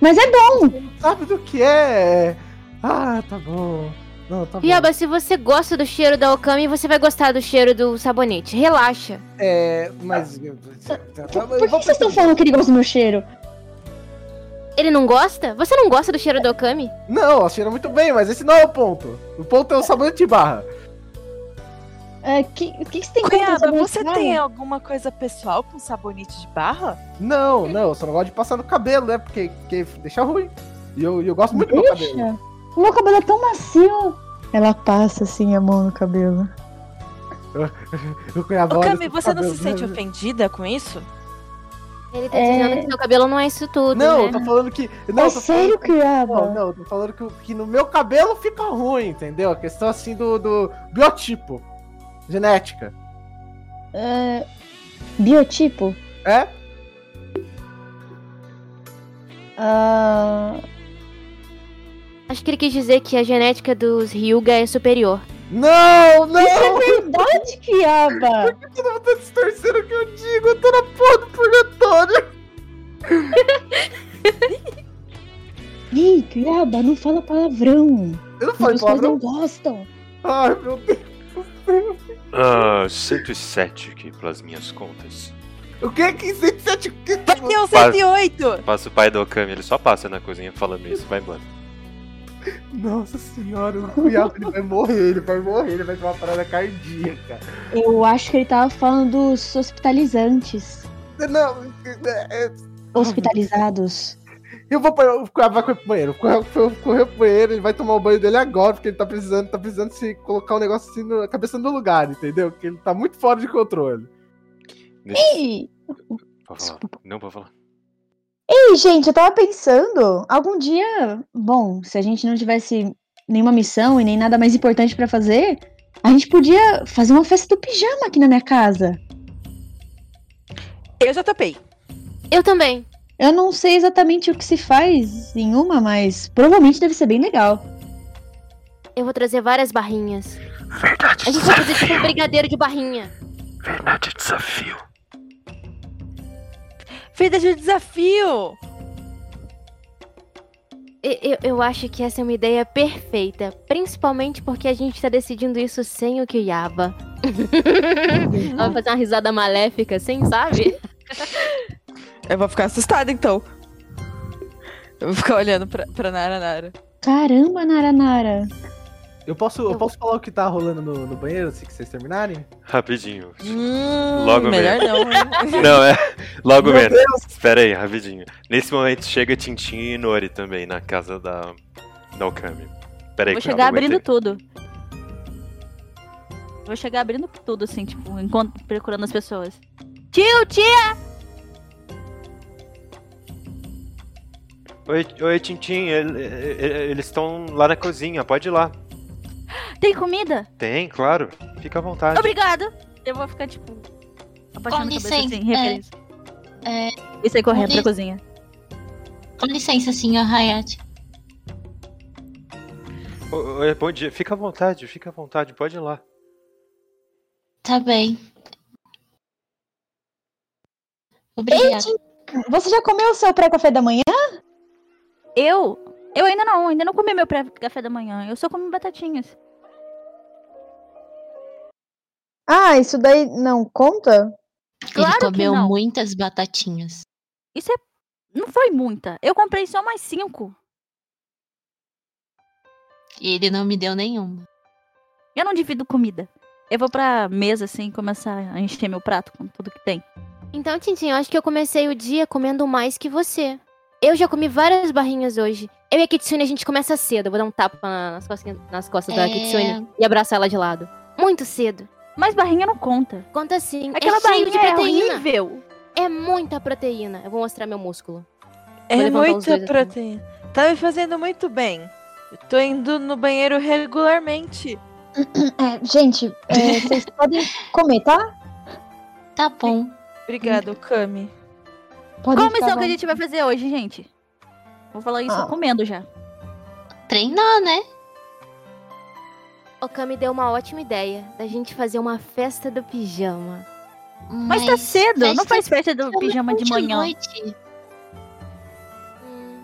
Mas é bom!
Sabe do que é? Ah, tá bom. Não, tá bom.
Piaba, se você gosta do cheiro da Okami, você vai gostar do cheiro do sabonete. Relaxa.
É, mas.
Por que vocês estão falando que ele gosta do meu cheiro?
Ele não gosta? Você não gosta do cheiro da Okami?
Não, ela cheira muito bem, mas esse não é o ponto. O ponto é o sabonete de barra.
É, que, o que, que você tem
Cunhada, você tem alguma coisa pessoal com sabonete de barra?
Não, não, eu só não gosto de passar no cabelo, né? Porque, porque deixa ruim. E eu, eu gosto muito do meu cabelo.
Deixa. O meu cabelo é tão macio. Ela passa assim a mão no cabelo.
Ô, Cami, você não
cabelo.
se sente ofendida com isso?
Ele tá
É.
dizendo que seu cabelo não é isso tudo,
Não, eu
né?
tô falando que. Não,
é sério,
falando,
Criaba?
não, não, eu tô falando que, que no meu cabelo fica ruim, entendeu? A questão assim do, do biotipo. Genética.
É, biotipo?
É?
Ah,
Acho que ele quis dizer que a genética dos Ryuga é superior.
Não, não!
isso é verdade, Criaba!
Todo mundo tá distorcendo o que eu digo, eu tô na porra do purgatório.
Ih, Criaba, não fala palavrão.
Eu não
meus pais não
palavrão.
gostam.
Ai, meu Deus.
Ah, 107 aqui pelas minhas contas.
O que é que 107? O que
Vai ter um
Para.
108!
Passa o pai do Okami, ele só passa na cozinha falando isso, vai embora.
Nossa senhora, o cunhado ele vai morrer, ele vai morrer, ele vai ter uma parada cardíaca.
Eu acho que ele tava falando dos hospitalizantes.
Não, é, é,
Hospitalizados.
eu vou pra- o vai correr pro banheiro. Vai correr pro banheiro, ele vai tomar o banho dele agora, porque ele tá precisando, tá precisando se colocar um negócio assim na cabeça no lugar, entendeu? Porque ele tá muito fora de controle.
Ei,
Pode falar. Não, pode falar.
ei, gente, eu tava pensando, algum dia, bom, se a gente não tivesse nenhuma missão e nem nada mais importante pra fazer, a gente podia fazer uma festa do pijama aqui na minha casa.
Eu já topei.
Eu também.
Eu não sei exatamente o que se faz em uma, mas provavelmente deve ser bem legal.
Eu vou trazer várias barrinhas.
Verdade,
A gente vai fazer tipo um brigadeiro de barrinha.
Verdade, desafio.
Vida de desafio!
Eu, eu acho que essa é uma ideia perfeita. Principalmente porque a gente tá decidindo isso sem o Kiyaba. Ela vai fazer uma risada maléfica assim, sabe?
Eu vou ficar assustada então. Eu vou ficar olhando pra, pra Nara Nara.
Caramba, Nara Nara.
Eu posso, eu posso falar o que tá rolando no, no banheiro, assim que vocês terminarem?
Rapidinho.
Hum,
Logo
melhor não. hein?
Não, é. Logo
Meu
menos. Espera aí, rapidinho. Nesse momento chega Tintin e Inori também na casa da, da Okami. Pera aí,
Vou chegar
não
abrindo
aguentei.
tudo. Vou chegar abrindo tudo, assim, tipo, enquanto procurando as pessoas. Tio, tia!
Oi, oi Tintin, ele- ele- eles estão lá na cozinha, pode ir lá.
Tem comida?
Tem, claro. Fica à vontade.
Obrigada! Eu vou ficar, tipo, abaixando
Com
a cabeça assim,
licença,
referência.
É,
E sair correndo pra cozinha.
com licença, senhor Hayat.
Ô, Oi, bom dia. Fica à vontade, fica à vontade, pode ir lá.
Tá bem. Obrigada.
Você já comeu o seu pré-café da manhã?
Eu? Eu ainda não, ainda não comi meu pré- café da manhã. Eu só comi batatinhas.
Ah, isso daí não conta?
Claro
Ele
que
comeu
não.
muitas batatinhas.
Isso é. Não foi muita. Eu comprei só mais cinco.
E ele não me deu nenhuma.
Eu não divido comida. Eu vou pra mesa, assim, começar a encher meu prato com tudo que tem.
Então, Tintin, eu acho que eu comecei o dia comendo mais que você. Eu já comi várias barrinhas hoje. Eu e a Kitsune, a gente começa cedo. Eu vou dar um tapa nas costas, nas costas da
É.
Kitsune e abraçar ela de lado. Muito cedo.
Mas barrinha não conta.
Conta sim.
Aquela
é
barrinha
de
é
proteína.
horrível.
É muita proteína. Eu vou mostrar meu músculo.
É muita
assim.
proteína. Tá me fazendo muito bem. Eu tô indo no banheiro regularmente.
É, gente, é, vocês podem comer, tá?
Tá bom.
Obrigado, Kami.
Podem
Qual missão que a gente vai fazer hoje, gente? Vou falar isso
Ah.
comendo já.
Treinar, né?
O Kami deu uma ótima ideia da gente fazer uma festa do pijama.
Mas, tá cedo, não faz festa do
de
pijama de manhã.
noite.
Hum,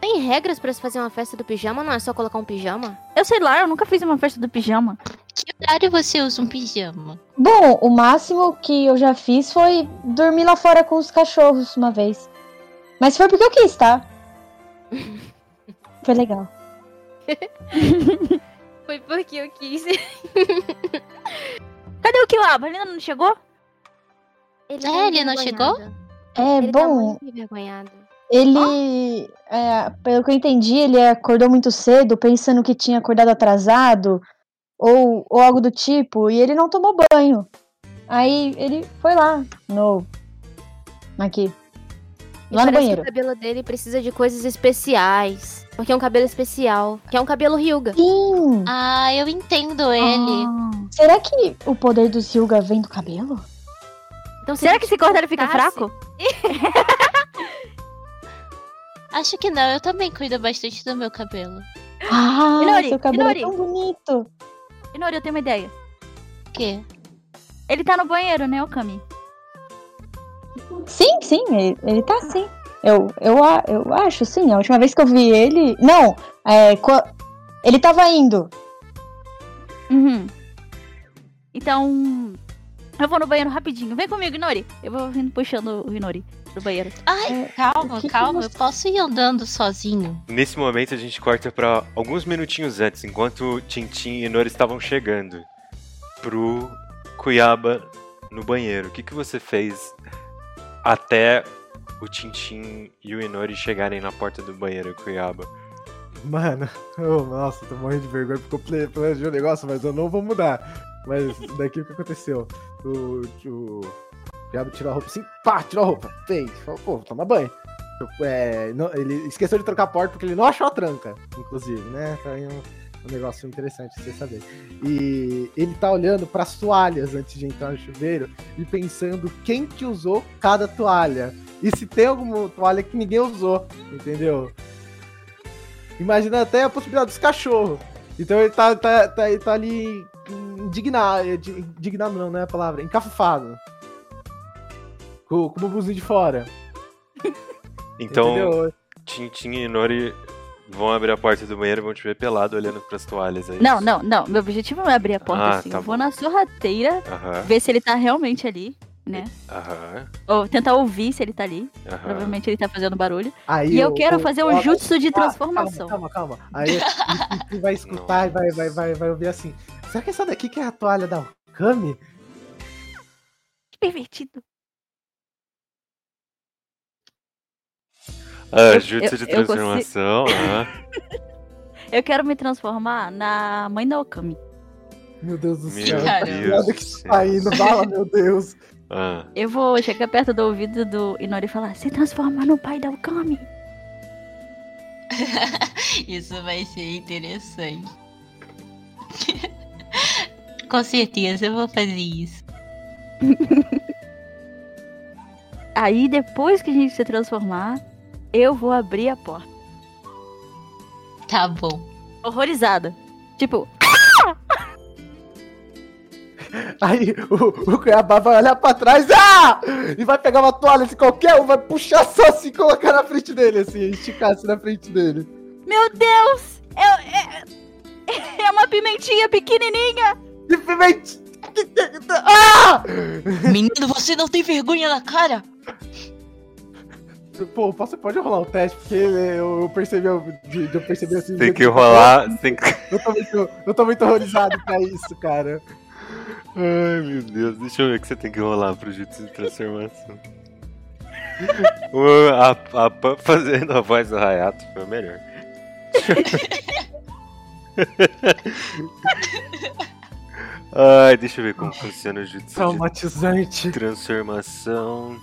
tem regras pra se fazer uma festa do pijama? Não é só colocar um pijama?
Eu sei lá, eu nunca fiz uma festa do pijama.
Que horário você usa um pijama?
Bom, o máximo que eu já fiz foi dormir lá fora com os cachorros uma vez. Mas foi porque eu quis, tá? Foi legal.
Foi porque eu quis.
Cadê o Kiwaba? Ele ainda não chegou?
Ele
É, ele não chegou?
É,
Ele tá
bom,
muito envergonhado.
ele. é, pelo que eu entendi, ele acordou muito cedo, pensando que tinha acordado atrasado, ou, ou algo do tipo, e ele não tomou banho. Aí ele foi lá, no. Aqui.
E
Lá no banheiro.
que o cabelo dele precisa de coisas especiais. Porque é um cabelo especial. Que é um cabelo Ryuga.
Sim!
Ah, eu entendo ele.
Ah.
Será que o poder dos Hyuga vem do cabelo?
Então, se
Será que se cortar ele fica fraco?
Acho que não, eu também cuido bastante do meu cabelo.
Ah,
Inori,
seu cabelo é tão bonito.
Inori, eu tenho uma ideia.
O quê?
Ele tá no banheiro, né, Okami?
Sim, sim, ele, ele tá sim. Eu, eu, eu acho, sim. A última vez que eu vi ele. Não, é. Ele tava indo.
Uhum. Então, eu vou no banheiro rapidinho. Vem comigo, Inori. Eu vou vindo puxando o Inori do banheiro.
Ai,
É,
calma,
que
calma. Eu posso ir andando sozinho.
Nesse momento a gente corta pra alguns minutinhos antes, enquanto Tintin e Nori estavam chegando pro Cuiaba no banheiro. O que, que você fez até o Tintin e o Inori chegarem na porta do banheiro, Cuiaba?
Mano, oh, nossa, tô morrendo de vergonha porque eu planejei o negócio, mas eu não vou mudar. Mas daqui o que aconteceu? O, o Diabo tirou a roupa assim, pá, tirou a roupa, fez, falou, pô, toma banho. É, não- ele esqueceu de trocar a porta porque ele não achou a tranca, inclusive, né? Tá aí um, um negócio interessante você saber. E ele tá olhando pras toalhas antes de entrar no chuveiro e pensando quem que usou cada toalha. E se tem alguma toalha que ninguém usou, entendeu? Imagina até a possibilidade dos cachorros. Então ele tá, tá, tá, ele tá ali indignado. Indignado não, não é a palavra. Encafufado. Com, com o bumbumzinho de fora.
Então? Tintin e Nori vão abrir a porta do banheiro e vão te ver pelado olhando pras toalhas aí.
Não, não, não. Meu objetivo não é abrir a porta
Ah,
assim.
tá
eu vou
bom.
na sorrateira,
Aham,
ver se ele tá realmente ali, né?
aham,
Ou tentar ouvir se ele tá ali.
aham.
Provavelmente ele tá fazendo barulho.
Aí
E eu
o-
quero
o-
fazer
o-
o jutsu de
Ah,
transformação.
Calma, calma, calma. Aí tu vai escutar e vai, vai, vai, vai ouvir assim. Será que essa daqui que é a toalha da Kami?
Que pervertido.
Ah, jutsu
eu-
de
eu consigo-
transformação, aham.
Eu quero me transformar na mãe da Okami.
Meu Deus do
Meu
céu.
Cara,
Deus
que tá indo, bala, meu Deus.
Ah,
Eu vou chegar perto do ouvido do Inori e falar: se transforma no pai da Okami.
Isso vai ser interessante. Com certeza eu vou fazer isso.
Aí depois que a gente se transformar, eu vou abrir a porta.
Tá bom.
Horrorizada. Tipo,
Aí o, o Cuiabá vai olhar pra trás ah! e vai pegar uma toalha assim, qualquer um, vai puxar só assim e colocar na frente dele, assim, esticar assim na frente dele.
meu Deus! É, é, é uma pimentinha pequenininha.
E pimenta. Ah!
Menino, você não tem vergonha na cara?
Pô, posso, pode rolar o teste, porque eu, eu percebi, eu, eu percebi assim.
tem que rolar. Tem que...
Eu tô muito, eu tô muito horrorizado pra isso, cara.
Ai, meu Deus. Deixa eu ver o que você tem que rolar pro jutsu de transformação. A, a Pan fazendo a voz do Hayato foi o melhor. Ai, deixa eu ver como funciona o jutsu de
Traumatizante.
transformação.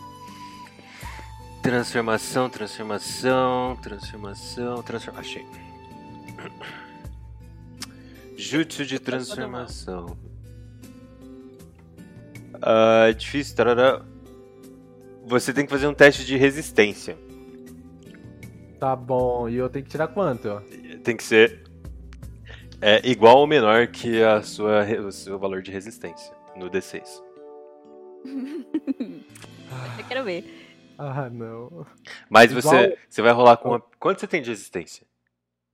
Transformação, transformação, transformação, transformação. Achei. Jutsu de transformação. Ah, difícil, tarará. Você tem que fazer um teste de resistência.
Tá bom, e eu tenho que tirar quanto?
Tem que ser é, igual ou menor que a sua, o seu valor de resistência no D6.
Eu quero ver.
Ah, não.
Mas
Igual-
você, você vai rolar com uma... Quanto você tem de resistência?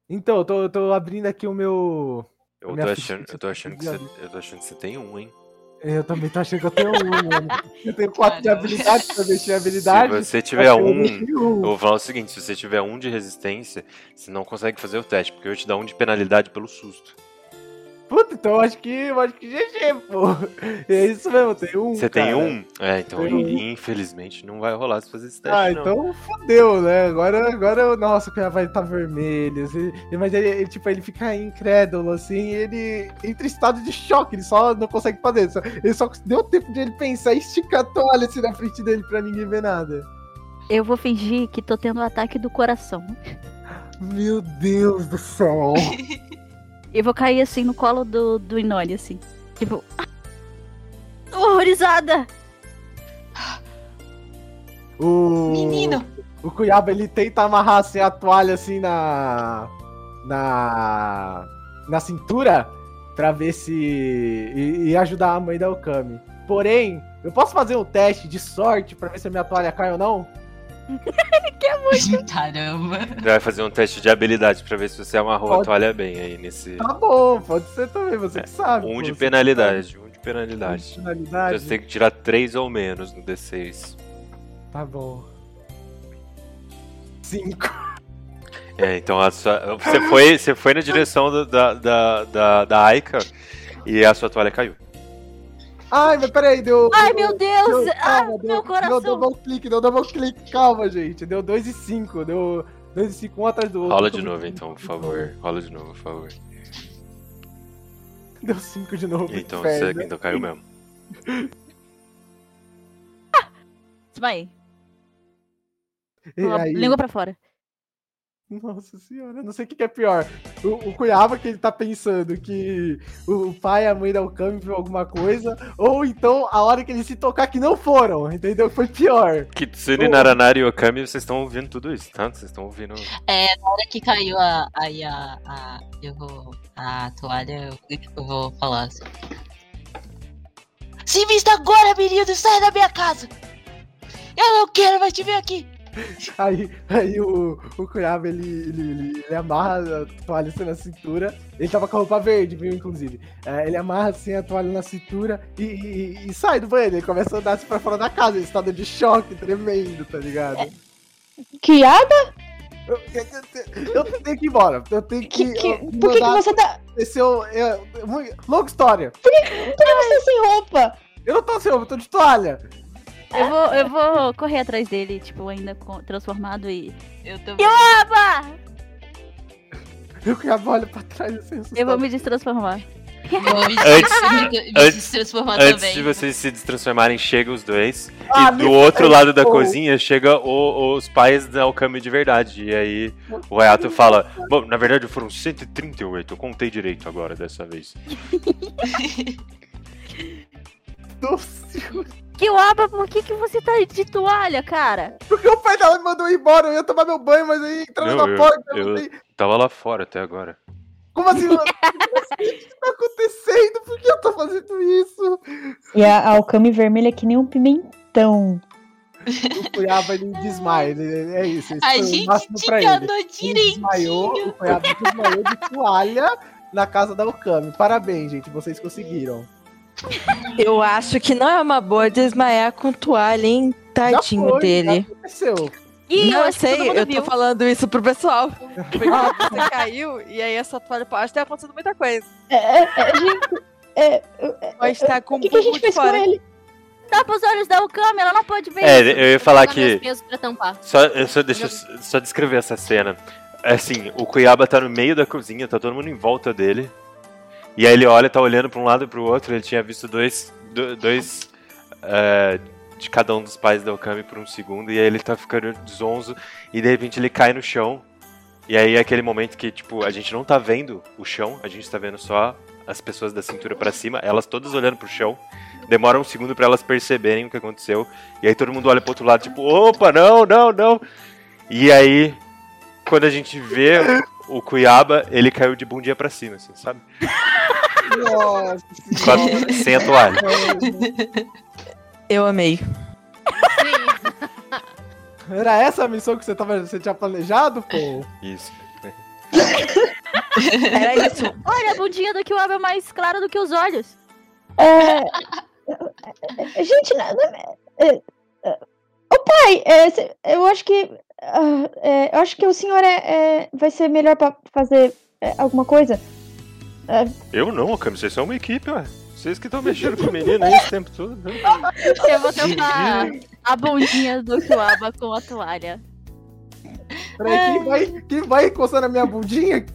Então, eu tô, eu tô abrindo aqui o meu.
Eu tô, achando,
de
eu, tô achando que você, eu tô achando que você tem um, hein?
Eu também tô achando que eu tenho um, mano. Eu tenho quatro de habilidade pra mexer em habilidade.
Se você
eu
tiver
eu
um, eu vou falar o seguinte, se você tiver um de resistência, você não consegue fazer o teste, porque eu vou te dar um de penalidade pelo susto.
Puta, então eu acho que. Eu acho que GG, pô. É isso mesmo, eu tenho um.
Você tem um? É, então
um.
infelizmente não vai rolar se fazer esse teste,
Ah,
não.
então fodeu, né? Agora, agora nossa, o cara vai estar vermelho. assim, mas ele, ele, tipo, ele fica incrédulo, assim, ele entra em estado de choque, ele só não consegue fazer. Só, ele só deu tempo de ele pensar e esticar a toalha assim na frente dele pra ninguém ver nada.
Eu vou fingir que tô tendo um ataque do coração.
Meu Deus do céu.
Eu vou cair assim no colo do, do Inori, assim. Tipo. "Ah, Horrorizada!
O,
Menino!
o Cuiaba, ele tenta amarrar assim, a toalha assim na. na. na cintura pra ver se. e, e ajudar a mãe da Okami. Porém, eu posso fazer um teste de sorte pra ver se a minha toalha cai ou não?
Caramba.
Você vai fazer um teste de habilidade pra ver se você amarrou a
Pode.
toalha bem aí nesse...
Tá bom, pode ser também, você que sabe.
Um de penalidade, um de penalidade.
De
Então
penalidade?
você tem que tirar 3 ou menos no D6.
Tá bom. Cinco.
É, então a sua, você, foi, você foi na direção da, da, da, da Aika e a sua toalha caiu.
Ai, mas peraí, deu.
Ai,
deu-
meu Deus!
deu-
Ah,
calma,
meu
deu,
coração!
Deu double clique, deu double clique, calma, gente. Deu 2 e 5, deu 2 e 5 um atrás do outro.
Rola de novo então, por favor. Rola de novo, por favor.
Deu 5 de novo.
Então, você, então caiu mesmo.
Desmaiei.
E
Com a
aí-
Língua pra fora.
Nossa senhora, eu não sei o que, que é pior. O, o Cuiaba que ele tá pensando que o, o pai e a mãe da Okami viu alguma coisa, ou então a hora que ele se tocar que não foram, entendeu? Foi pior.
Kitsune. Naranari e Okami, vocês estão ouvindo tudo isso, tá? Vocês estão ouvindo.
É, na hora que caiu a, aí a, a, eu vou, a toalha, eu, eu vou falar assim. Se vista agora, menino, sai da minha casa! Eu não quero mais te ver aqui!
Aí, aí o, o Cuiaba ele, ele, ele, ele amarra a toalha assim na cintura. Ele tava com a roupa verde, viu, inclusive. É, ele amarra assim a toalha na cintura e, e- e sai do banheiro. Ele começa a andar assim pra fora da casa, em estado de choque tremendo, tá ligado?
Kiada?
Eu, eu- eu- eu tenho que ir embora. Eu tenho que.
Que, que,
eu-
por que, que você tá.
Desceu. É, muito- longa história.
Por que você tá sem roupa?
Eu não tô sem roupa, eu tô de toalha.
Eu vou, eu vou correr atrás dele, tipo, ainda transformado e.
Eu tô
Aba!
Eu que olho pra trás assim, assustado.
Eu vou me destransformar.
vou me,
Antes- antes-
transformar
Antes
também.
de vocês se destransformarem, chega os dois.
Ah,
e do outro lado da cozinha chega o- os pais da Okami de verdade. E aí o Hayato fala: Bom, na verdade foram 138, eu contei direito agora dessa vez.
Nossa,
Que Aba, por que, que você tá de toalha, cara?
Porque o pai dela me mandou ir embora. Eu ia tomar meu banho, mas aí entrando
Não,
na
eu-
porta. Eu,
eu- Tava lá fora até agora.
Como assim? o que tá acontecendo? Por que eu tô fazendo isso?
E a, a Alcame vermelha é que nem um pimentão.
O Cuiaba ele desmaia. Ele, é isso.
A gente te
pra ele.
enganou
Ele desmaiou,
direitinho.
o Cuiaba desmaiou de toalha na casa da Okami. Parabéns, gente. Vocês conseguiram.
Eu acho que não é uma boa desmaiar com toalha, hein? Tadinho
foi,
dele.
Já aconteceu.
Ih,
não,
eu acho que
sei, eu
viu.
tô falando isso pro pessoal. Porque você caiu e aí essa toalha pode ter acontecido muita coisa.
É, é, é, gente, é, é,
Pode estar com
o que, que a gente
de
fez com
fora.
ele?
Tapa os olhos da Okami, ela não pode ver
É,
isso.
eu ia falar que. Só, eu só, deixa eu só descrever essa cena. Assim, o Cuiaba tá no meio da cozinha, tá todo mundo em volta dele. E aí ele olha, tá olhando pra um lado e pro outro. Ele tinha visto dois. do- dois é, de cada um dos pais da Okami por um segundo. E aí ele tá ficando zonzo. E de repente ele cai no chão. E aí é aquele momento que, tipo, a gente não tá vendo o chão, a gente tá vendo só as pessoas da cintura pra cima, elas todas olhando pro chão. Demora um segundo pra elas perceberem o que aconteceu. E aí todo mundo olha pro outro lado, tipo, opa, não, não, não. E aí, quando a gente vê o Cuiaba, ele caiu de bundinha pra cima, assim, sabe?
Nossa
Com a-
senhora.
sem a toalha.
Eu amei.
Sim.
Era essa a missão que você, tava, você tinha planejado, pô?
Isso.
Era isso.
Olha, a bundinha do Kiwaba é mais clara do que os olhos.
É... Gente, na- na- é, é, Ô pai, é, eu acho que. Ah, é, eu acho que o senhor é, é- vai ser melhor pra fazer é, alguma coisa.
Eu não, Okami, vocês são uma equipe, ué. Vocês que estão mexendo com o menino aí esse tempo todo. né?
Eu vou tampar a bundinha do Kiwaba com a toalha.
Peraí, quem vai, quem vai encostando a minha bundinha?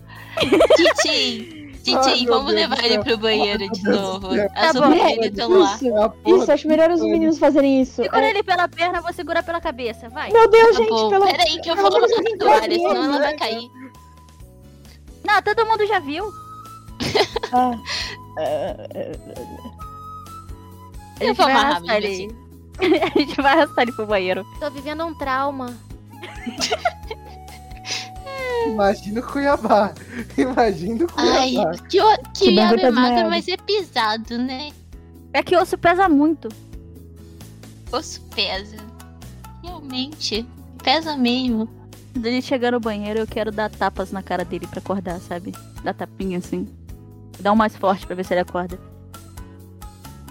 Titi! Titi,
Ai, meu
vamos levar ele pro banheiro de novo.
Tá bom.
ovelhas estão lá.
Isso,
É
isso, acho melhor os meninos fazerem isso.
Segura
É,
ele pela perna, eu vou segurar pela cabeça, vai.
Meu Deus,
Tá
gente,
bom,
pelo
peraí que eu vou colocar a senão ela vai cair.
Não, todo mundo já viu.
Ah, é, é,
A
Eu
gente
vou
vai
amarrar
ele. A gente vai arrastar ele pro banheiro.
Tô vivendo um trauma.
Imagina o Cuiabá. Imagina o
Ai,
Cuiabá.
que, o- que
Que
diabo é magro, mas é pisado, né?
É que osso pesa muito.
Osso pesa. Realmente, pesa mesmo.
Quando ele chegar no banheiro, eu quero dar tapas na cara dele pra acordar, sabe? Dar tapinha assim. Dar um mais forte pra ver se ele acorda.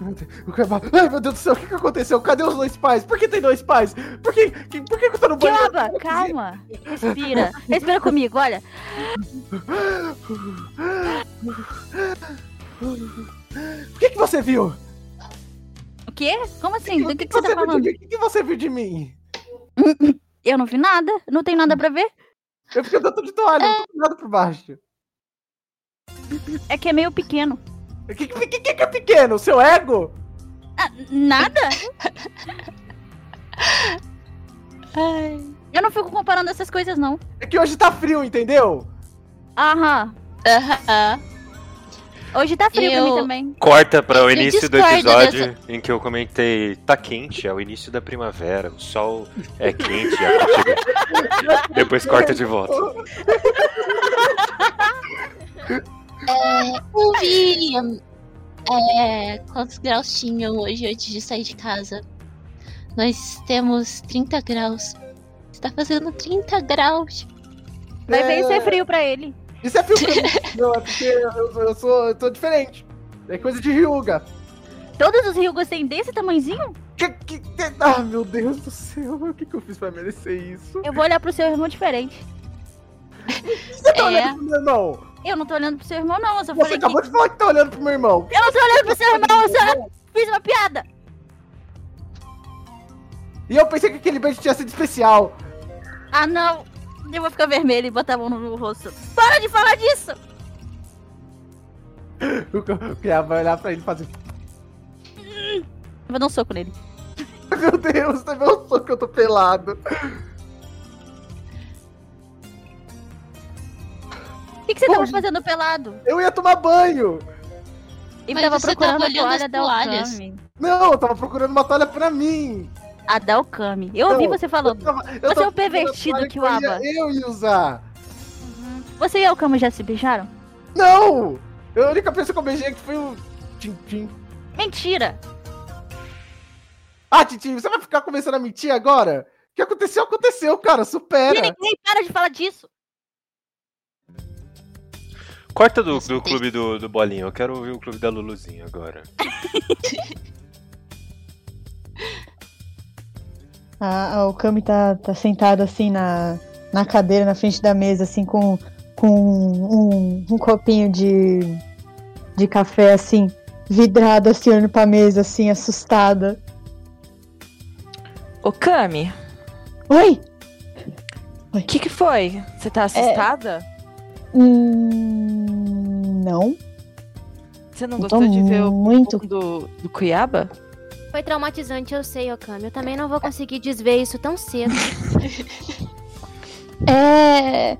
O. Ai, meu Deus do céu, o que, que aconteceu? Cadê os dois pais? Por que tem dois pais? Por que, que- por que, que eu tô no banheiro?
Kiwaba, calma. Respira. Respira comigo, olha.
O que, que você viu?
O quê? Como assim? Do que, que você tá
viu de
falando?
O que, que você viu de mim?
Eu não vi nada. Não tem nada pra ver.
Eu fiquei dentro de toalha, não tô nada por baixo.
É que é meio pequeno.
O que, que, que, que é pequeno? O seu ego?
Ah, nada?
Ai.
Eu não fico comparando essas coisas, não.
É que hoje tá frio, entendeu?
Aham.
Aham.
Hoje tá frio pra
Eu-
mim também.
Corta para o início do episódio em que eu comentei: tá quente, é o início da primavera, o sol é quente, é aconchegante." Depois corta de volta.
Eu vi é, quantos graus tinham hoje antes de sair de casa. Nós temos 30 graus. Está fazendo 30 graus.
Vai ver
É,
isso é frio pra ele.
Isso é frio pra mim. Não, é porque eu, eu sou. Eu tô diferente. É coisa de Ryuga.
Todos os Ryugos têm desse tamanhozinho?
Que, que, que- ah, meu Deus do céu. O que, que eu fiz pra merecer isso?
Eu vou olhar pro seu irmão diferente.
Você tá
É.
olhando pro meu irmão?
Eu não tô olhando pro seu irmão, não. Eu só
Você
falei que...
acabou de falar que tá olhando pro meu irmão.
Eu não tô olhando pro seu irmão, eu só fiz uma piada.
E eu pensei que aquele beijo tinha sido especial.
Ah, não. Eu vou ficar vermelho e botar a mão no, rosto. Para de falar disso!
O Cuiabá vai olhar pra ele e fazer.
Eu vou dar um soco nele.
Meu Deus, você viu só que eu tô pelado.
Que, que você
Pô,
tava fazendo pelado?
Eu ia tomar banho.
Ele
Mas
tava
você
procurando
tava
toalha
as
da
toalhas.
Alcame.
Não, eu tava procurando uma toalha pra mim.
A da Alcame. Eu ouvi
Não,
você falando.
Eu tava- eu
Você é um
a
pervertido,
que eu ia-
Kiwaba.
Eu ia usar.
Você e a Alcame já se beijaram?
Não! A única pessoa que eu beijei que foi o Tintim.
Mentira!
Ah, Tintim, você vai ficar começando a mentir agora? O que aconteceu, aconteceu, cara.
E
Supera.
ninguém para de falar disso.
Corta do, do clube do, do Bolinho, eu quero ouvir o clube da Luluzinha agora.
A, a Okami tá, tá sentada assim na, na cadeira, na frente da mesa, assim, com, com um, um copinho de, de café, assim, vidrado, assim, olhando pra mesa, assim, assustada.
Ô, Cami,
Oi!
o que que foi? Você tá assustada?
Hum, não.
Você não
eu
gostou de ver o
muito-
do, do Cuiaba?
Foi traumatizante, eu sei, Okami. Eu também não vou conseguir desver isso tão cedo.
É.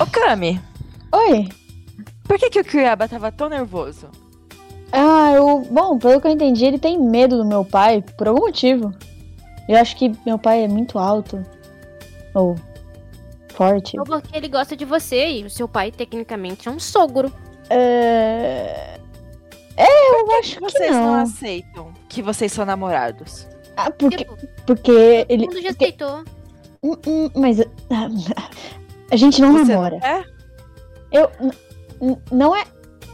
Ô, Cami,
Oi!
por que que o Cuiaba tava tão nervoso?
Ah, eu. Bom, pelo que eu entendi, ele tem medo do meu pai por algum motivo. Eu acho que meu pai é muito alto. Ou. forte.
Ou porque ele gosta de você e o seu pai, tecnicamente, é um sogro.
É. É, eu acho que
Vocês não.
não.
aceitam que vocês são namorados.
Ah, porque,
Tipo,
porque
todo
ele.
mundo já
porque-
aceitou.
Hum, hum, mas ah, a gente não
Você
namora.
não é?
Eu não é,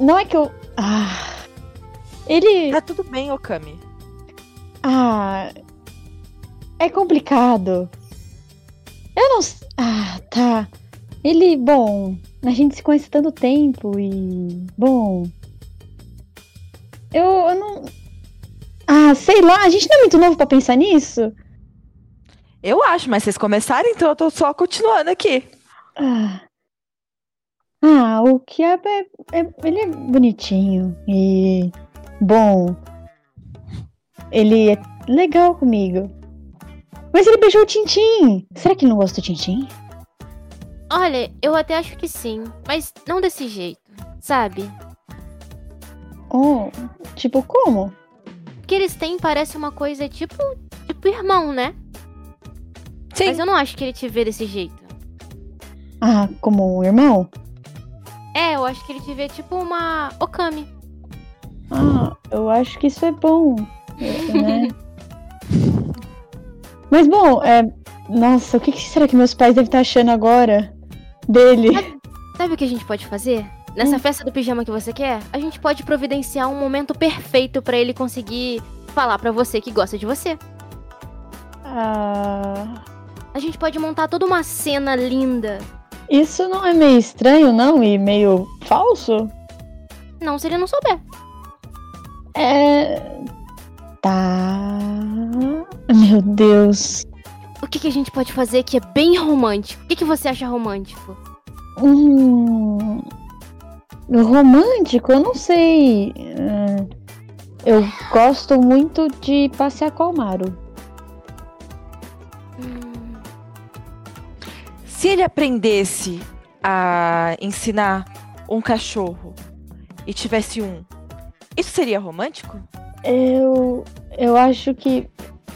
não é que eu. Ah, ele.
Tá tudo bem, Okami.
Ah, é complicado. Eu não. Ah, tá. Ele, bom, a gente se conhece tanto tempo e, bom, eu, eu não. Ah, sei lá, a gente não é muito novo pra pensar nisso.
Eu acho, mas vocês começaram, então eu tô só continuando aqui.
Ah, ah o Kiaba é, é- ele é bonitinho e bom. Ele é legal comigo. Mas ele beijou o Tintim. Será que ele não gosta do Tintim?
Olha, eu até acho que sim, mas não desse jeito, sabe?
Oh, tipo, como?
O que eles têm parece uma coisa tipo, tipo irmão, né?
Sim.
Mas eu não acho que ele te vê desse jeito.
Ah, como um irmão?
É, eu acho que ele te vê tipo uma Okami.
Ah, eu acho que isso é bom. Né? Mas bom, é. Nossa, o que, que será que meus pais devem estar achando agora dele?
Sabe o que a gente pode fazer? Nessa
Hum.
festa do pijama que você quer, a gente pode providenciar um momento perfeito pra ele conseguir falar pra você que gosta de você.
Ah,
A gente pode montar toda uma cena linda.
isso não é meio estranho, não? E meio falso?
Não se ele não souber.
É. Tá. Meu Deus.
O que, que a gente pode fazer que é bem romântico? O que, que você acha romântico?
Hum. Romântico? Eu não sei. Hum, Eu gosto muito de passear com o Almaro.
Hum,
Se ele aprendesse a ensinar um cachorro e tivesse um, isso seria romântico?
Eu. Eu acho que.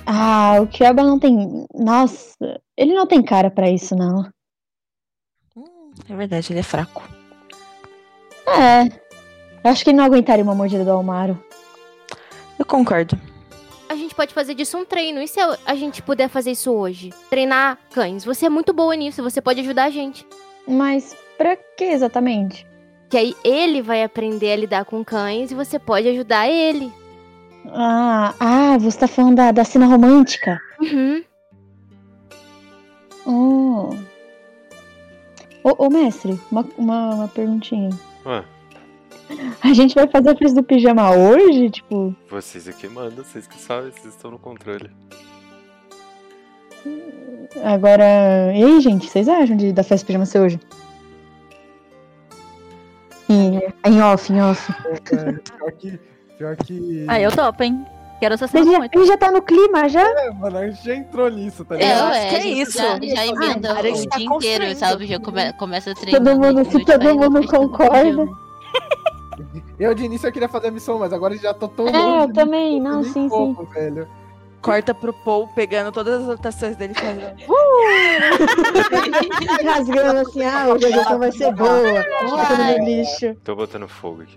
Ah, o Kiaba não tem. Nossa, ele não tem cara pra isso, não.
Hum, é verdade, ele é fraco.
É. Eu acho que ele não aguentaria uma mordida do Almaro.
Eu concordo.
a gente pode fazer disso um treino. E se a a gente puder fazer isso hoje? Treinar cães. Você é muito boa nisso, você pode ajudar a gente.
Mas pra que exatamente?
Que aí ele vai aprender a lidar com cães e você pode ajudar ele.
Ah, ah, você tá falando da, da cena romântica.
Uhum.
Hum. Ô, ô, mestre, uma, uma, uma perguntinha.
Ué,
A gente vai fazer a festa do pijama hoje? Tipo,
vocês aqui mandam, vocês que sabem, vocês estão no controle.
agora. E aí, gente, vocês acham de, da festa do pijama ser hoje? Em, em off, em off.
É, pior que. Pior que.
Ah, eu topo, hein? Quero essa
Ele
cena muito.
ele já tá no clima, já?
É, mano, a gente já entrou nisso, tá
É,
ligado?
eu acho que é
gente
isso.
Já, já emenda
Ah,
o
tá
dia inteiro,
construindo.
sabe? Já come- começa a treinar.
Todo mundo, se todo mundo concorda.
Eu de início eu queria fazer a missão, mas agora já tô tão
É,
longe.
eu também, não, sim, sim.
como, velho.
Corta pro Paul pegando todas as anotações dele e fazendo.
Rasgando assim, ah, hoje a vai ser boa. Botando no lixo.
Tô botando fogo aqui.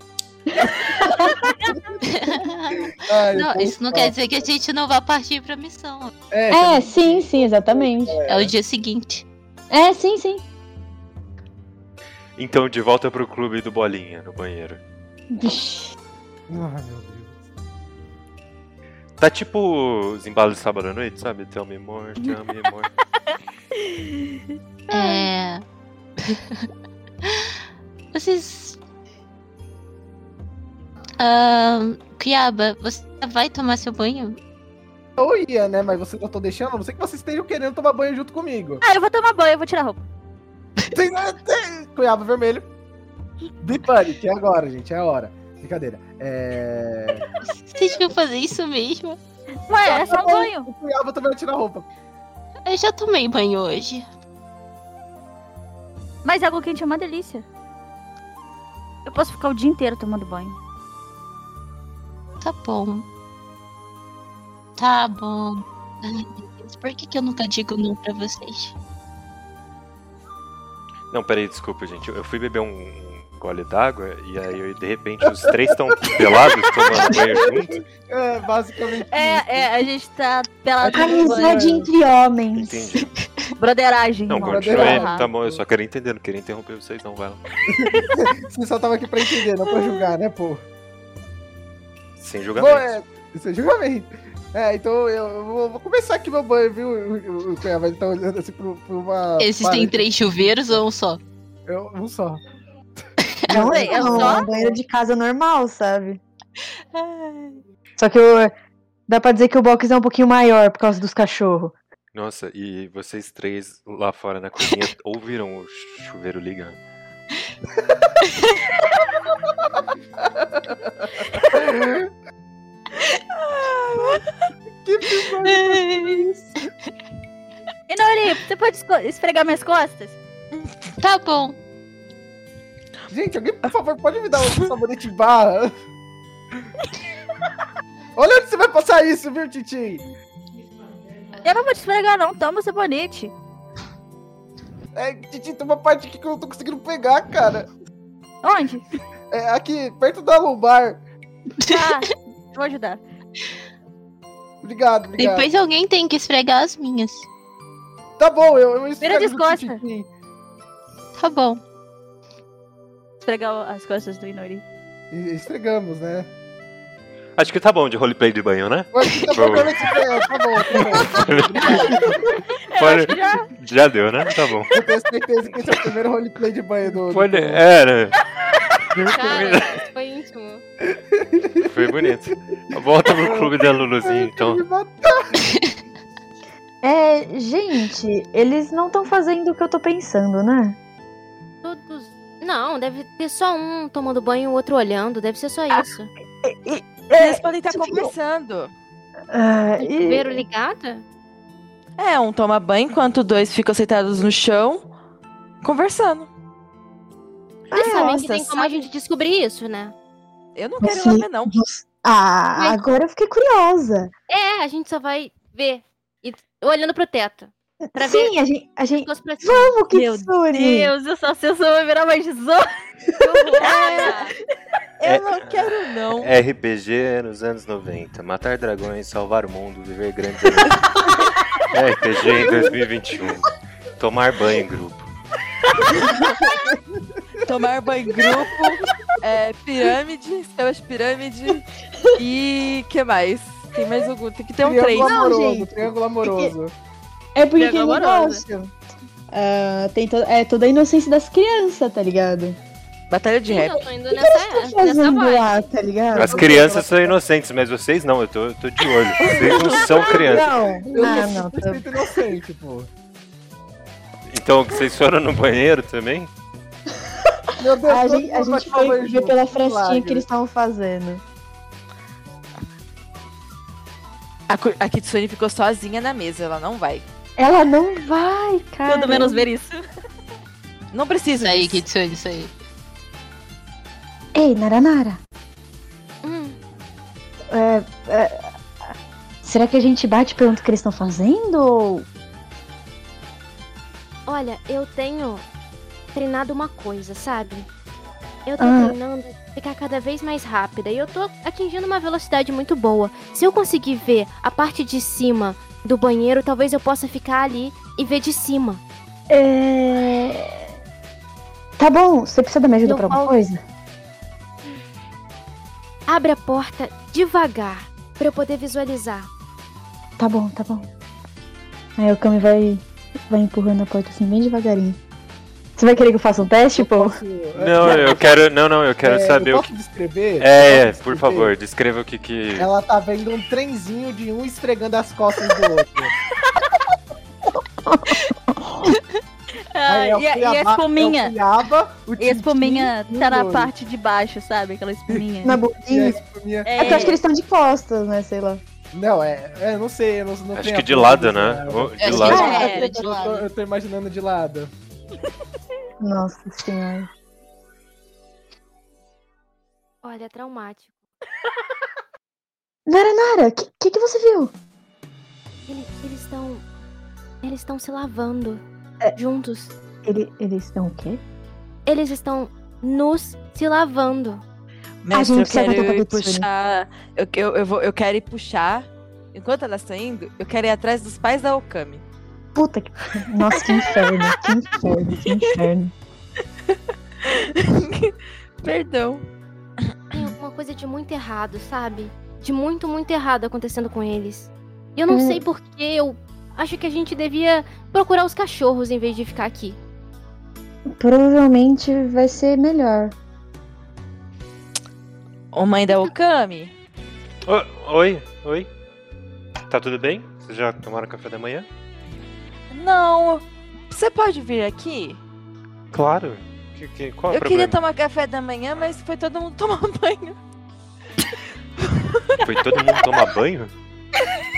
Ai,
Não, isso não quer dizer que a gente não vai partir pra missão.
É,
É, sim, sim, exatamente.
É o dia seguinte.
É, sim, sim.
Então, de volta pro clube do Bolinha, no banheiro.
Ai, meu Deus.
Tá tipo os embalos de sábado à noite, sabe? Tell me more, tell me more.
É. Vocês. Ahn, Kiaba, você vai tomar seu banho?
Eu ia, né? Mas vocês não estão deixando, a não sei que vocês estejam querendo tomar banho junto comigo.
Ah, eu vou tomar banho, eu vou tirar a roupa.
Tem- tem- Cuiaba vermelho. Bipanic, é agora, gente, é a hora. Brincadeira. É.
Vocês vão fazer isso mesmo?
Ué, é só um banho.
O Cuiaba também vai tirar a roupa.
Eu já tomei banho hoje.
Mas água quente é uma delícia. Eu posso ficar o dia inteiro tomando banho.
Tá bom. Tá bom. Ai, Deus, por que, que eu nunca digo não pra vocês?
Não, peraí, desculpa, gente. Eu fui beber um, gole d'água e aí de repente os três estão pelados tomando banho junto.
É, basicamente.
É, é, a gente tá pelado
Amizade entre homens.
Entendi.
Broderagem,
Não, continua aí. Tá bom, eu só queria entender, não queria interromper vocês, não, vai lá.
Você só tava aqui pra entender, não pra julgar, né, pô?
Sem
Bom,
julgamento.
é, isso é julgamento. É, então eu, eu vou, vou começar aqui meu banho, viu? O, Cuiabá ele tá olhando assim pra, pra uma.
Esses
parede.
têm três chuveiros ou um só?
Eu, um só.
Não,
É
é um banheiro de casa normal, sabe? Só que o- dá pra dizer que o box é um pouquinho maior por causa dos cachorros.
Nossa, e vocês três lá fora na cozinha ouviram o chuveiro ligando.
Que episódio
E Nori, você pode esfregar minhas costas?
Tá bom.
Gente, alguém, por favor, pode me dar um sabonete em barra? Olha onde você vai passar isso, viu, Titi?
Eu não vou te esfregar, não. Toma seu bonete.
É, Titi, tem uma parte aqui que eu não tô conseguindo pegar, cara.
Onde?
É aqui, perto da lombar.
Ah, vou ajudar.
Obrigado, obrigado.
Depois alguém tem que esfregar as minhas.
Tá bom, eu, eu esfrego
costa.
Titi.
Tá bom.
Esfregar as costas do Inori.
E- Esfregamos, né?
Acho que tá bom de roleplay de banho, né?
Mas tá bom, é, tá bom, tá bom.
Pode-
Já.
Já deu, né? Tá bom.
Eu tenho certeza que esse é o primeiro roleplay de banho do.
Pode...
do...
É, né?
Cara, foi íntimo.
Foi bonito. Volta pro clube da Luluzinha, então.
É, gente, eles não estão fazendo o que eu tô pensando, né?
Todos. Não, deve ter só um tomando banho e o outro olhando. Deve ser só isso.
Eles podem estar
tipo,
conversando.
Ah, e-
Chuveiro ligado?
É, um toma banho enquanto dois ficam sentados no chão, conversando.
Vocês sabem que tem como a gente descobrir isso, né?
Eu não quero ir
Você-
lá ver, não.
Ah,
Mas-
agora eu fiquei curiosa.
É, a gente só vai ver. E olhando pro teto. Pra ver
Sim, a gente, a gente. Vamos,
Meu
Kitsune!
Deus, essa sessão vai virar mais 18.
Eu
É-
não quero, não.
RPG nos anos 90. Matar dragões, salvar o mundo, viver grandes. RPG em 2021. Tomar banho em grupo.
Tomar banho em grupo, é, pirâmide, de pirâmide e. que mais? Tem mais algum? Tem que ter um
triângulo
três.
Não,
amoroso,
gente.
triângulo amoroso.
É porque aquele
amorosa.
negócio. ah, tem to- é toda a inocência das crianças, tá ligado?
Batalha de
Sim,
rap.
eu tô indo nessa, nessa
fazendo
vibe.
lá, tá ligado?
As crianças são inocentes, mas vocês não. Eu tô, eu tô de olho. Vocês não são crianças.
Não,
Eu
ah,
sou
não.
100% inocente, pô.
Então, vocês foram no banheiro também?
Meu Deus,
A gente, a gente foi ver
junto,
pela
que
frestinha que eles estavam fazendo.
A, a Kitsune ficou sozinha na mesa, ela não vai.
Ela não vai, cara.
Tudo menos ver isso.
Não precisa
Isso aí. Kitsune, isso aí.
Ei, Naranara.
Hum,
é, é, será que a gente bate e pergunta o que eles estão fazendo? Ou...
olha, eu tenho treinado uma coisa, sabe? Eu tô
Ah.
treinando ficar cada vez mais rápida e eu tô atingindo uma velocidade muito boa. Se eu conseguir ver a parte de cima do banheiro, talvez eu possa ficar ali e ver de cima.
É... Tá bom, você precisa da minha ajuda
Eu
pra alguma coisa?
Abre a porta devagar pra eu poder visualizar.
Tá bom, tá bom. Aí o Kami vai, vai empurrando a porta assim, bem devagarinho. Você vai querer que eu faça um teste, pô?
Posso-
Não, eu quero. Não, não, eu quero
é,
saber
eu
o que.
posso descrever?
É,
Eu posso
por favor, descreva o que que.
Ela tá vendo um trenzinho de um esfregando as costas do outro.
Ah,
é
e, a, e a espuminha.
é o
E a espuminha tá na parte de baixo, sabe? Aquela espuminha.
Na boquinha.
espuminha...
É que eu acho que eles estão de costas, né? Sei lá.
Não, é, é, não sei, eu não, não
Acho que de lado,
do
né? De lado.
É,
Eu tô,
lado.
eu tô imaginando de lado.
Nossa senhora.
Olha, é traumático.
Nara, Nara, o que, que, que você viu?
Ele- Eles estão. Eles estão se lavando.
É.
Juntos.
Ele, eles estão o quê?
Eles estão nos se lavando.
Mestre, eu quero ir puxar. Eu, eu, eu, vou, eu quero ir puxar. Enquanto elas estão indo, eu quero ir atrás dos pais da Okami.
Puta que. Nossa, que inferno, que inferno, que inferno.
Perdão.
Tem alguma coisa de muito errado, sabe? De muito, muito errado acontecendo com eles. E eu não
Hum.
sei porquê, eu acho que a gente devia procurar os cachorros em vez de ficar aqui.
Provavelmente vai ser melhor.
Ô mãe da Okami.
Ô, oi, oi. Tá tudo bem? Vocês já tomaram café da manhã?
Não. Você pode vir aqui?
Claro. Que, que, qual é o
eu
problema?
queria tomar café da manhã, mas foi todo mundo tomar banho.
Foi todo mundo tomar banho?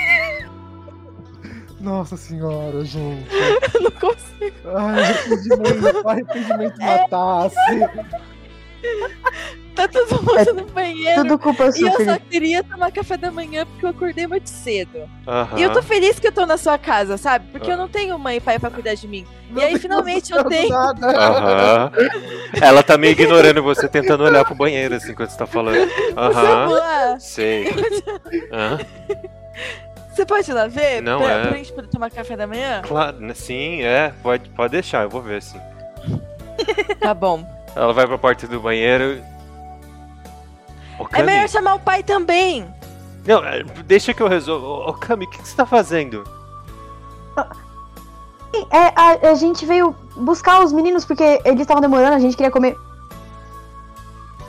Nossa senhora, gente.
Eu não consigo.
Ai, arrependimento, arrependimento matasse.
Tá todo mundo no banheiro.
Tudo culpa
E
sua,
eu só queria tomar café da manhã porque eu acordei muito cedo.
Aham.
E eu tô feliz que eu tô na sua casa, sabe? Porque
Ah.
eu não tenho mãe e pai pra cuidar de mim.
Meu
e aí, finalmente, eu tenho.
nada.
Aham. Ela tá meio ignorando você, tentando olhar pro banheiro, assim, quando você tá falando. Aham.
Vamos lá.
Sei. Aham.
Você pode ir lá ver?
Não,
pra,
é.
pra gente poder tomar café da manhã?
Claro, né, sim, é. Pode, pode deixar, eu vou ver, sim.
Tá bom.
Ela vai pra porta do banheiro. Ô,
É melhor chamar o pai também.
Não, é, deixa que eu resolvo. Ô, ô, Kami, o que, que você tá fazendo?
É, a, a gente veio buscar os meninos porque eles estavam demorando, a gente queria comer.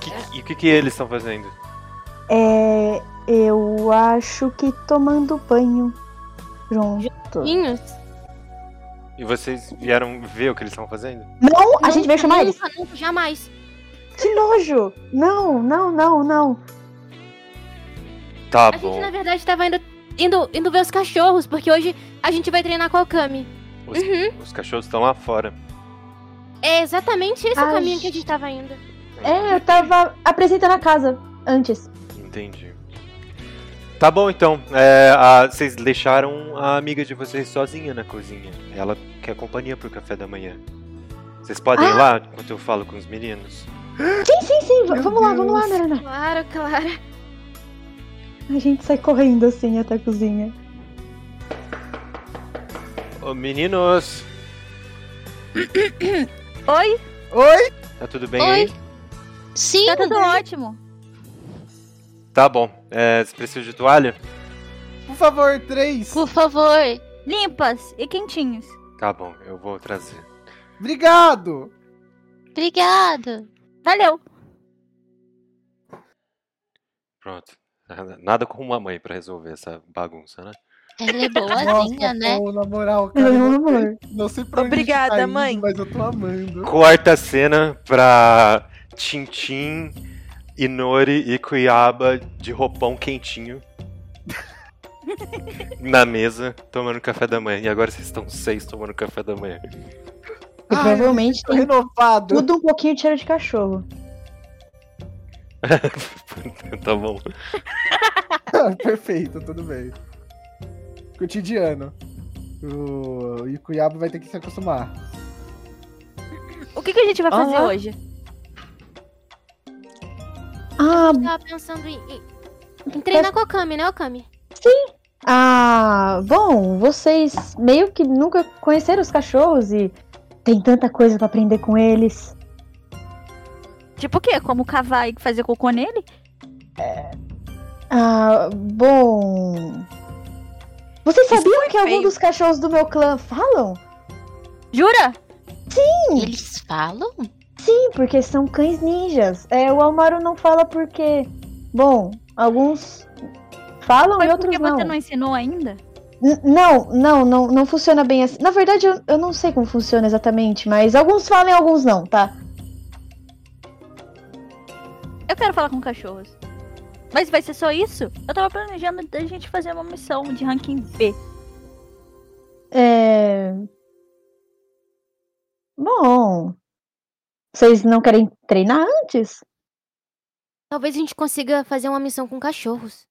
Que- E o que, que eles estão fazendo?
É. Eu acho que tomando banho. Junto.
Vinhos?
E vocês vieram ver o que eles estão fazendo?
Não, a gente veio chamar eles.
Nunca, nunca, jamais.
Que nojo! Não, não, não, não.
Tá
A
bom.
gente, na verdade, tava indo, indo, indo ver os cachorros, porque hoje a gente vai treinar com a Okami.
Os, os cachorros estão lá fora.
É exatamente esse o
Ai,
caminho que a gente tava indo.
É, eu tava apresentando a casa antes.
Entendi. Tá bom então. É, a- vocês deixaram a amiga de vocês sozinha na cozinha. Ela quer companhia pro café da manhã. Vocês podem ir
Ah.
lá enquanto eu falo com os meninos?
Sim, sim, sim. v- vamos lá, vamos lá. Narana.
Claro, claro.
A gente sai correndo assim até a cozinha.
Ô meninos,
Oi?
Oi?
tá tudo bem
Oi.
aí?
Sim,
Tá tudo ótimo.
Tá bom. É, você precisa de toalha?
Por favor, três.
por favor.
Limpas e quentinhos.
Tá bom, eu vou trazer.
Obrigado.
Obrigada.
Valeu.
Pronto. Nada como uma mãe pra resolver essa bagunça, né?
Ela é boazinha,
Nossa,
né?
pô, na moral, cara.
Amor.
Não sei pra onde
Obrigada,
gente tá
mãe.
indo, Mas eu tô amando.
Quarta cena pra Tintim, Inori e Cuiaba de roupão quentinho. Na mesa, tomando café da manhã. E agora vocês estão seis tomando café da manhã.
E provavelmente
Tô
tem
renovado.
tudo um pouquinho de cheiro de cachorro.
tá bom.
Perfeito, tudo bem. Cotidiano. O Ikuiaba vai ter que se acostumar.
O que, que a gente vai fazer
Olá.
hoje?
Ah,
Eu tava pensando em, em- em treinar com a Okami, né, Okami?
ah, bom, vocês meio que nunca conheceram os cachorros e tem tanta coisa pra aprender com eles.
Tipo o quê? Como cavar e fazer cocô nele?
Ah, bom. Vocês
Isso
sabiam que algum
feio.
dos cachorros do meu clã falam?
Jura?
Eles falam?
Sim, porque são cães ninjas. É, o Almaro não fala porque. Bom, alguns falam
Foi
e outros
porque
não.
você não ensinou ainda?
N- Não, não, não, não funciona bem assim. Na verdade, eu, eu não sei como funciona exatamente, mas alguns falam e alguns não, tá?
Eu quero falar com cachorros. Mas vai ser só isso? Eu tava planejando a gente fazer uma missão de ranking B.
É. Bom. Vocês não querem treinar antes?
Talvez a gente consiga fazer uma missão com cachorros.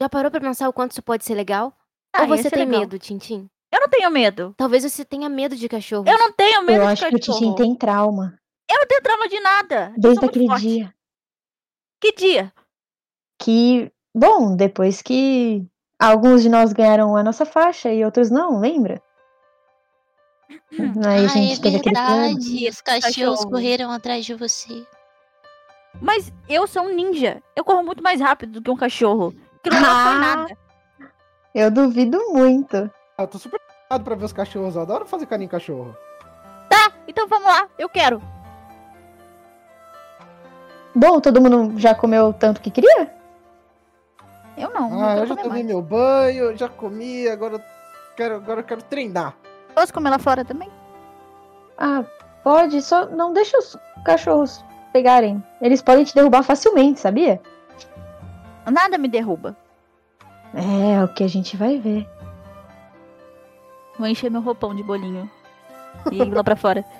Já parou pra pensar o quanto isso pode ser legal?
Ah,
Ou você tem
legal.
medo, Tintim?
Eu não tenho medo.
Talvez você tenha medo de cachorros.
Eu não tenho medo
eu
de
acho que o
cachorro.
Titin tem trauma.
Eu não tenho trauma de nada.
Desde aquele
forte.
dia.
Que dia?
Que, bom, depois que alguns de nós ganharam a nossa faixa e outros não, lembra? Aí a
ah,
gente
é
teve
verdade. Os cachorros
Cachorro.
correram atrás de você.
Mas eu sou um ninja. Eu corro muito mais rápido do que um cachorro. Que não foi
Ah.
nada.
Eu duvido muito.
Ah, Eu tô super animado pra ver os cachorros. Eu adoro fazer carinho em cachorro.
Tá, então vamos lá. Eu quero.
Bom, todo mundo já comeu tanto que queria?
Eu não.
Ah,
eu
eu já tomei
mais.
meu banho, já comi, agora eu quero, agora eu quero treinar.
Posso comer lá fora também?
Ah, pode, só não deixa os cachorros pegarem. Eles podem te derrubar facilmente, sabia?
Nada me derruba.
É, é o que a gente vai ver.
Vou encher meu roupão de bolinho. E ir lá pra fora.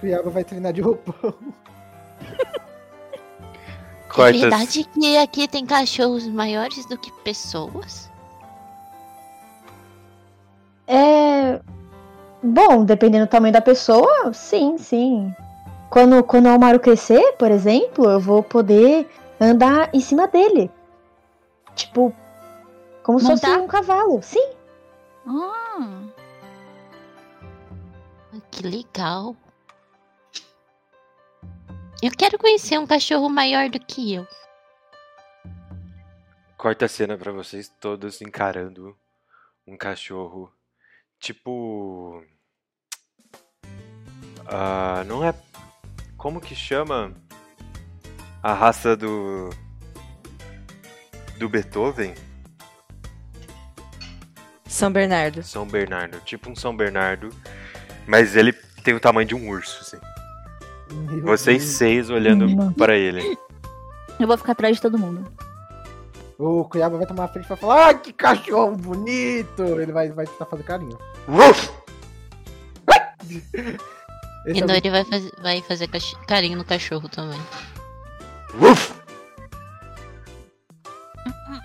Cuiaba vai treinar de roupão.
É
Corta.
verdade que aqui tem cachorros maiores do que pessoas?
É. Bom, dependendo do tamanho da pessoa, sim, sim. Quando, quando o Almaro crescer, por exemplo, eu vou poder andar em cima dele. Tipo, como se fosse
Montar?
um cavalo. Sim.
Ah,
Ah, Que legal. Eu quero conhecer um cachorro maior do que eu.
Corta a cena pra vocês todos encarando um cachorro. Tipo. Ah, não é. Como que chama? A raça do. Do Beethoven?
São Bernardo.
São Bernardo. Tipo um São Bernardo. Mas ele tem o tamanho de um urso, assim.
Meu
Vocês
Deus.
seis olhando pra ele.
eu vou ficar atrás de todo mundo.
O Cuiaba vai tomar a frente e vai falar: Ai, que cachorro bonito! Ele vai, vai tentar fazer carinho.
Ruf!
Esse
E
é o-
Nori vai, faz- vai fazer carinho no cachorro também.
Ruf!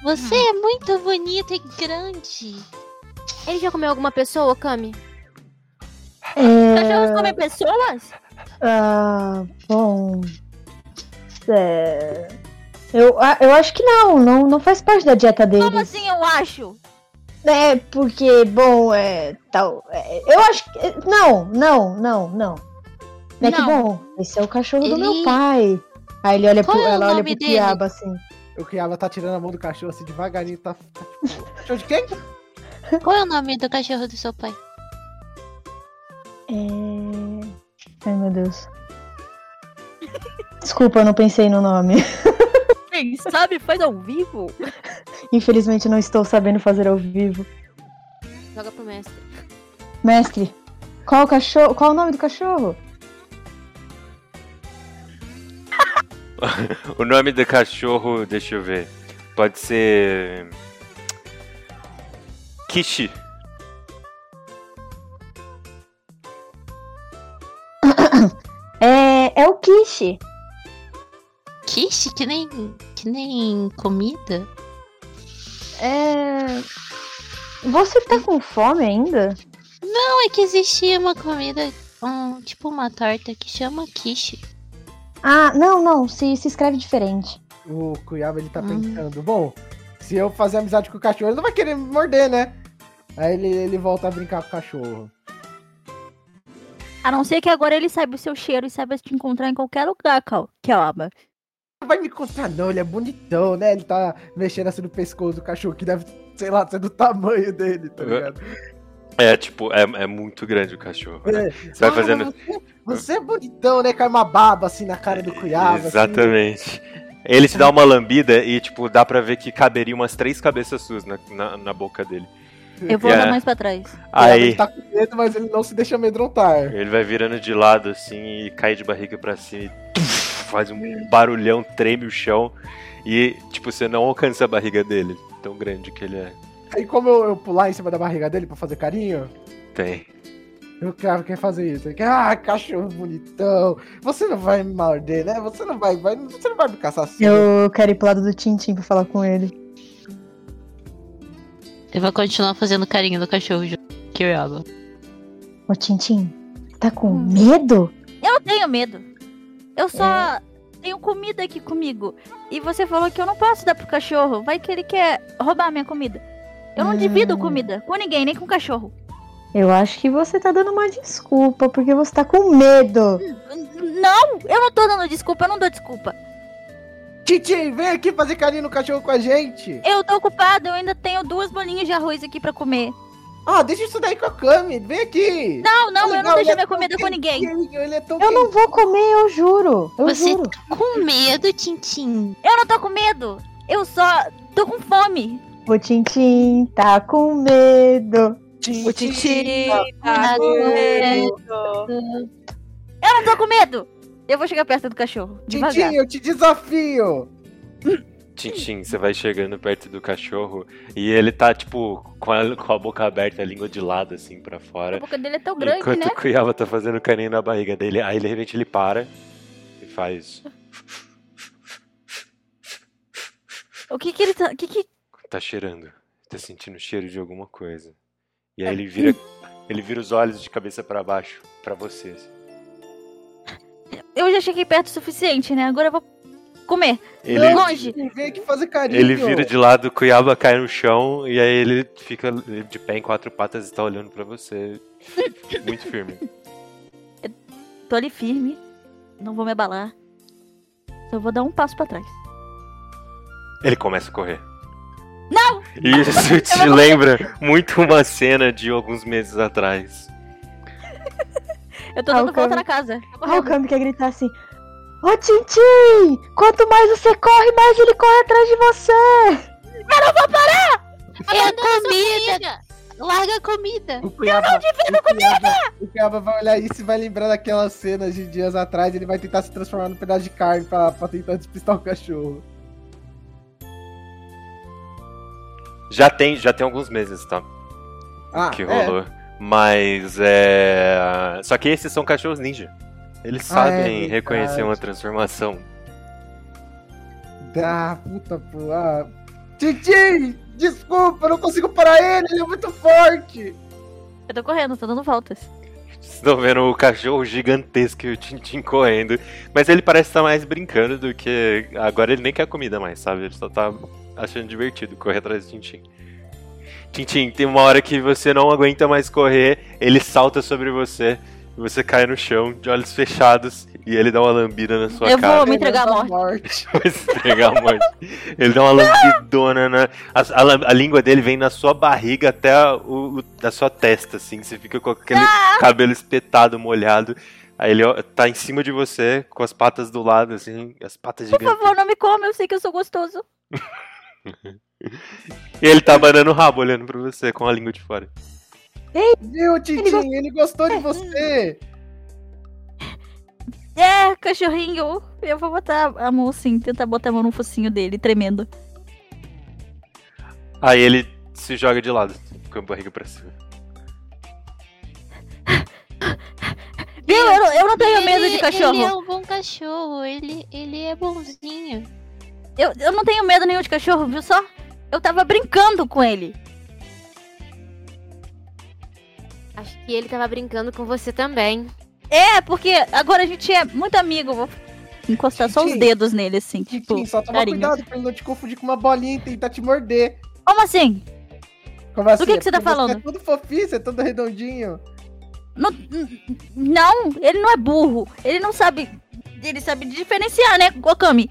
Você é muito bonito e grande.
Ele já comeu alguma pessoa, Kami?
É,
Cachorros comem pessoas?
ah, bom. É, eu, eu acho que não, não, não faz parte da dieta deles.
Como assim eu acho?
É, porque, bom, é. Tal. é, eu acho que. Não, não, não, não. É que,
Não.
bom, esse é o cachorro do meu
Ele-
pai. Aí ele olha
Qual
pro,
é
ela olha pro
dele?
Quiaba assim.
O Cuiaba tá tirando a mão do cachorro assim devagarinho, tá, tá tipo. Cachorro de quem?
Qual é o nome do cachorro do seu pai?
É. Ai, meu Deus. Desculpa, eu não pensei no nome.
Quem sabe faz ao vivo?
Infelizmente não estou sabendo fazer ao vivo.
Joga pro mestre.
Mestre, qual o cachorro? Qual o nome do cachorro?
O nome do cachorro, deixa eu ver. Pode ser. Kishi.
É, é o Kishi.
Quiche? Que nem, que nem comida?
É. Você tá com fome ainda?
Não, é que existia uma comida, um, tipo uma torta que chama quiche.
Ah, não, não, se, se escreve diferente.
O Cuiaba ele tá
Hum.
pensando: Bom, se eu fazer amizade com o cachorro, ele não vai querer me morder, né? Aí ele, ele volta a brincar com o cachorro.
A não ser que agora ele saiba o seu cheiro e saiba te encontrar em qualquer lugar, Cal. Que aba.
Não vai me encontrar, não, ele é bonitão, né? Ele tá mexendo assim no pescoço do cachorro, que deve, sei lá, ser do tamanho dele, tá ligado?
É, tipo, é, é muito grande o cachorro. né?
É.
Você vai
Ah,
fazendo.
Você, você é bonitão, né? Cai uma baba assim na cara do Cuiaba. assim.
Exatamente. Ele te dá uma lambida e, tipo, dá pra ver que caberia umas três cabeças suas na, na, na boca dele.
Eu vou
Yeah.
andar mais pra trás.
Aí
Ele tá com medo, mas ele não se deixa amedrontar.
ele vai virando de lado assim e cai de barriga pra cima e tuf, faz um barulhão, treme o chão e, tipo, você não alcança a barriga dele. Tão grande que ele é.
Aí como eu, eu pular em cima da barriga dele pra fazer carinho,
Tem.
o Cuiaba quer fazer isso. Ele quer, ah, cachorro bonitão. Você não vai me morder, né? Você não vai, vai você não vai me caçar assim.
Eu quero ir pro lado do Tintin pra falar com ele.
Eu vou continuar fazendo carinho no cachorro de Kiraba.
Ô, Tintin, tá com medo?
Eu não tenho medo. Eu só tenho comida aqui comigo. E você falou que eu não posso dar pro cachorro. Vai que ele quer roubar a minha comida. Eu não
Ah.
divido comida com ninguém, nem com cachorro.
Eu acho que você tá dando uma desculpa, porque você tá com medo.
Não, eu não tô dando desculpa, eu não dou desculpa.
Tintin, vem aqui fazer carinho no cachorro com a gente.
Eu tô ocupado, eu ainda tenho duas bolinhas de arroz aqui pra comer.
Ah, deixa isso daí com a Kami. Vem aqui.
Não, não, eu
Legal,
não deixo
é
minha comida com ninguém.
é tão
Eu não vou comer, eu juro. Eu
Você
juro.
tá com medo, Tintim.
Eu não tô com medo. Eu só tô com fome.
O Tintim tá com medo.
O Titi
tá
tá
com medo.
medo.
Eu não tô com medo. Eu vou chegar perto do cachorro.
Tintin, eu te desafio.
Tintim, você vai chegando perto do cachorro e ele tá, tipo, com a, com a boca aberta, a língua de lado, assim, pra
A
fora.
boca dele é tão grande,
Enquanto
né?
o Cuiaba tá fazendo carinho na barriga dele. Aí, de repente, ele para e faz...
O que que ele tá... Que que...
Tá cheirando. Tá sentindo o cheiro de alguma coisa. E aí ele vira... Ele vira os olhos de cabeça pra baixo, pra você. assim.
Eu já cheguei perto o suficiente, né? Agora eu vou comer.
Ele,
Longe.
Carinho.
ele vira de lado, o Cuiaba cai no chão e aí ele fica de pé em quatro patas e tá olhando pra você. Muito firme.
Tô ali firme. Não vou me abalar. Só vou dar um passo pra trás.
Ele começa a correr.
Não!
Isso te lembra muito uma cena de alguns meses atrás.
Eu tô dando
o
volta na casa.
Ah, o. Kami quer gritar assim. Ô Tintim! Quanto mais você corre, mais ele corre atrás de você!
É a comida. Larga a comida.
O Cuiaba, o Cuiaba, o Cuiaba vai olhar isso e vai lembrar daquelas cenas de dias atrás. Ele vai tentar se transformar num pedaço de carne pra, pra tentar despistar o cachorro.
Já tem, já tem alguns meses, tá?
Ah,
que
é.
rolou. Mas é. Só que esses são cachorros ninja. Eles
Ah, é
sabem
verdade.
reconhecer uma transformação.
Ah, puta porra. Tintin! Desculpa, eu não consigo parar ele, ele é muito forte!
Eu tô correndo, tô dando voltas.
Vocês estão vendo o cachorro gigantesco e o Tintin correndo. Mas ele parece estar mais brincando do que. Agora ele nem quer comida mais, sabe? Ele só tá achando divertido correr atrás do Tintin. Tintin, tem uma hora que você não aguenta mais correr, ele salta sobre você você cai no chão, de olhos fechados, e ele dá uma lambida na sua
Eu
cara.
vou me entregar à morte.
Vai se entregar a morte. Ele dá uma lambidona na. A, a a língua dele vem na sua barriga até a, o, o- da sua testa, assim. Você fica com aquele cabelo espetado, molhado. Aí ele ó, tá em cima de você, com as patas do lado, assim, as patas
Por
gigantes.
favor, não me coma, eu sei que eu sou gostoso.
E ele tá abanando o rabo, olhando pra você, com a língua de fora.
Viu, Tintin? Ele gostou de você!
É, cachorrinho. Eu vou botar a mão assim, tentar botar a mão no focinho dele, tremendo.
Aí ele se joga de lado, com a barriga pra cima.
Viu? Eu, não- eu não tenho medo de
Ele-
cachorro.
Ele é um bom cachorro. Ele, ele é bonzinho.
Eu, eu não tenho medo nenhum de cachorro, viu só? Eu tava brincando com ele.
Acho que ele tava brincando com você também.
É, porque agora a gente é muito amigo. Vou encostar só os dedos nele, assim, tipo,
só toma
carinho.
cuidado pra ele não te confundir com uma bolinha e tentar te morder.
Como assim?
Como assim?
que que você tá
É
falando?
Você é todo fofinho, você é todo redondinho.
Não, não, ele não é burro. Ele não sabe. Ele sabe diferenciar, né, Okami?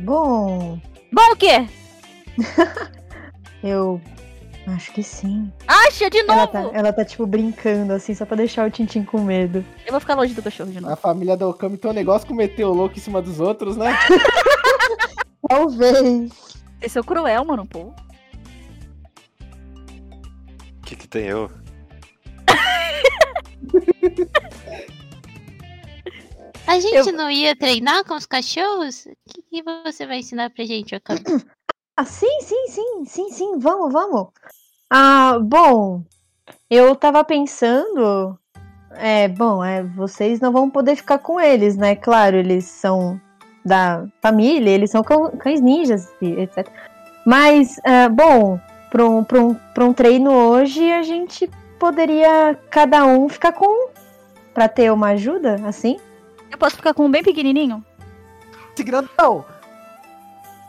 Bom,
Bom o quê?
eu acho que sim.
Acha de
Ela
novo!
tá, ela tá, tipo, brincando, assim, só pra deixar o Tintim com medo.
Eu vou ficar longe do cachorro de novo.
A família da Okami tem um negócio com meter o louco em cima dos outros, né?
Talvez.
Esse é o cruel, mano, pô.
O que que tem eu?
A gente não ia treinar com os cachorros? O que, que você vai ensinar pra gente, Okami?
Ah, sim, sim, sim, sim, sim, vamos, vamos. Ah, bom, eu tava pensando. É, bom, é, vocês não vão poder ficar com eles, né? Claro, eles são da família, eles são cães ninjas, e etc. Mas, ah, bom, pra um, pra, um, pra um treino hoje, a gente poderia cada um ficar com um. Pra ter uma ajuda, assim.
Eu posso ficar com um bem pequenininho?
Esse grandão.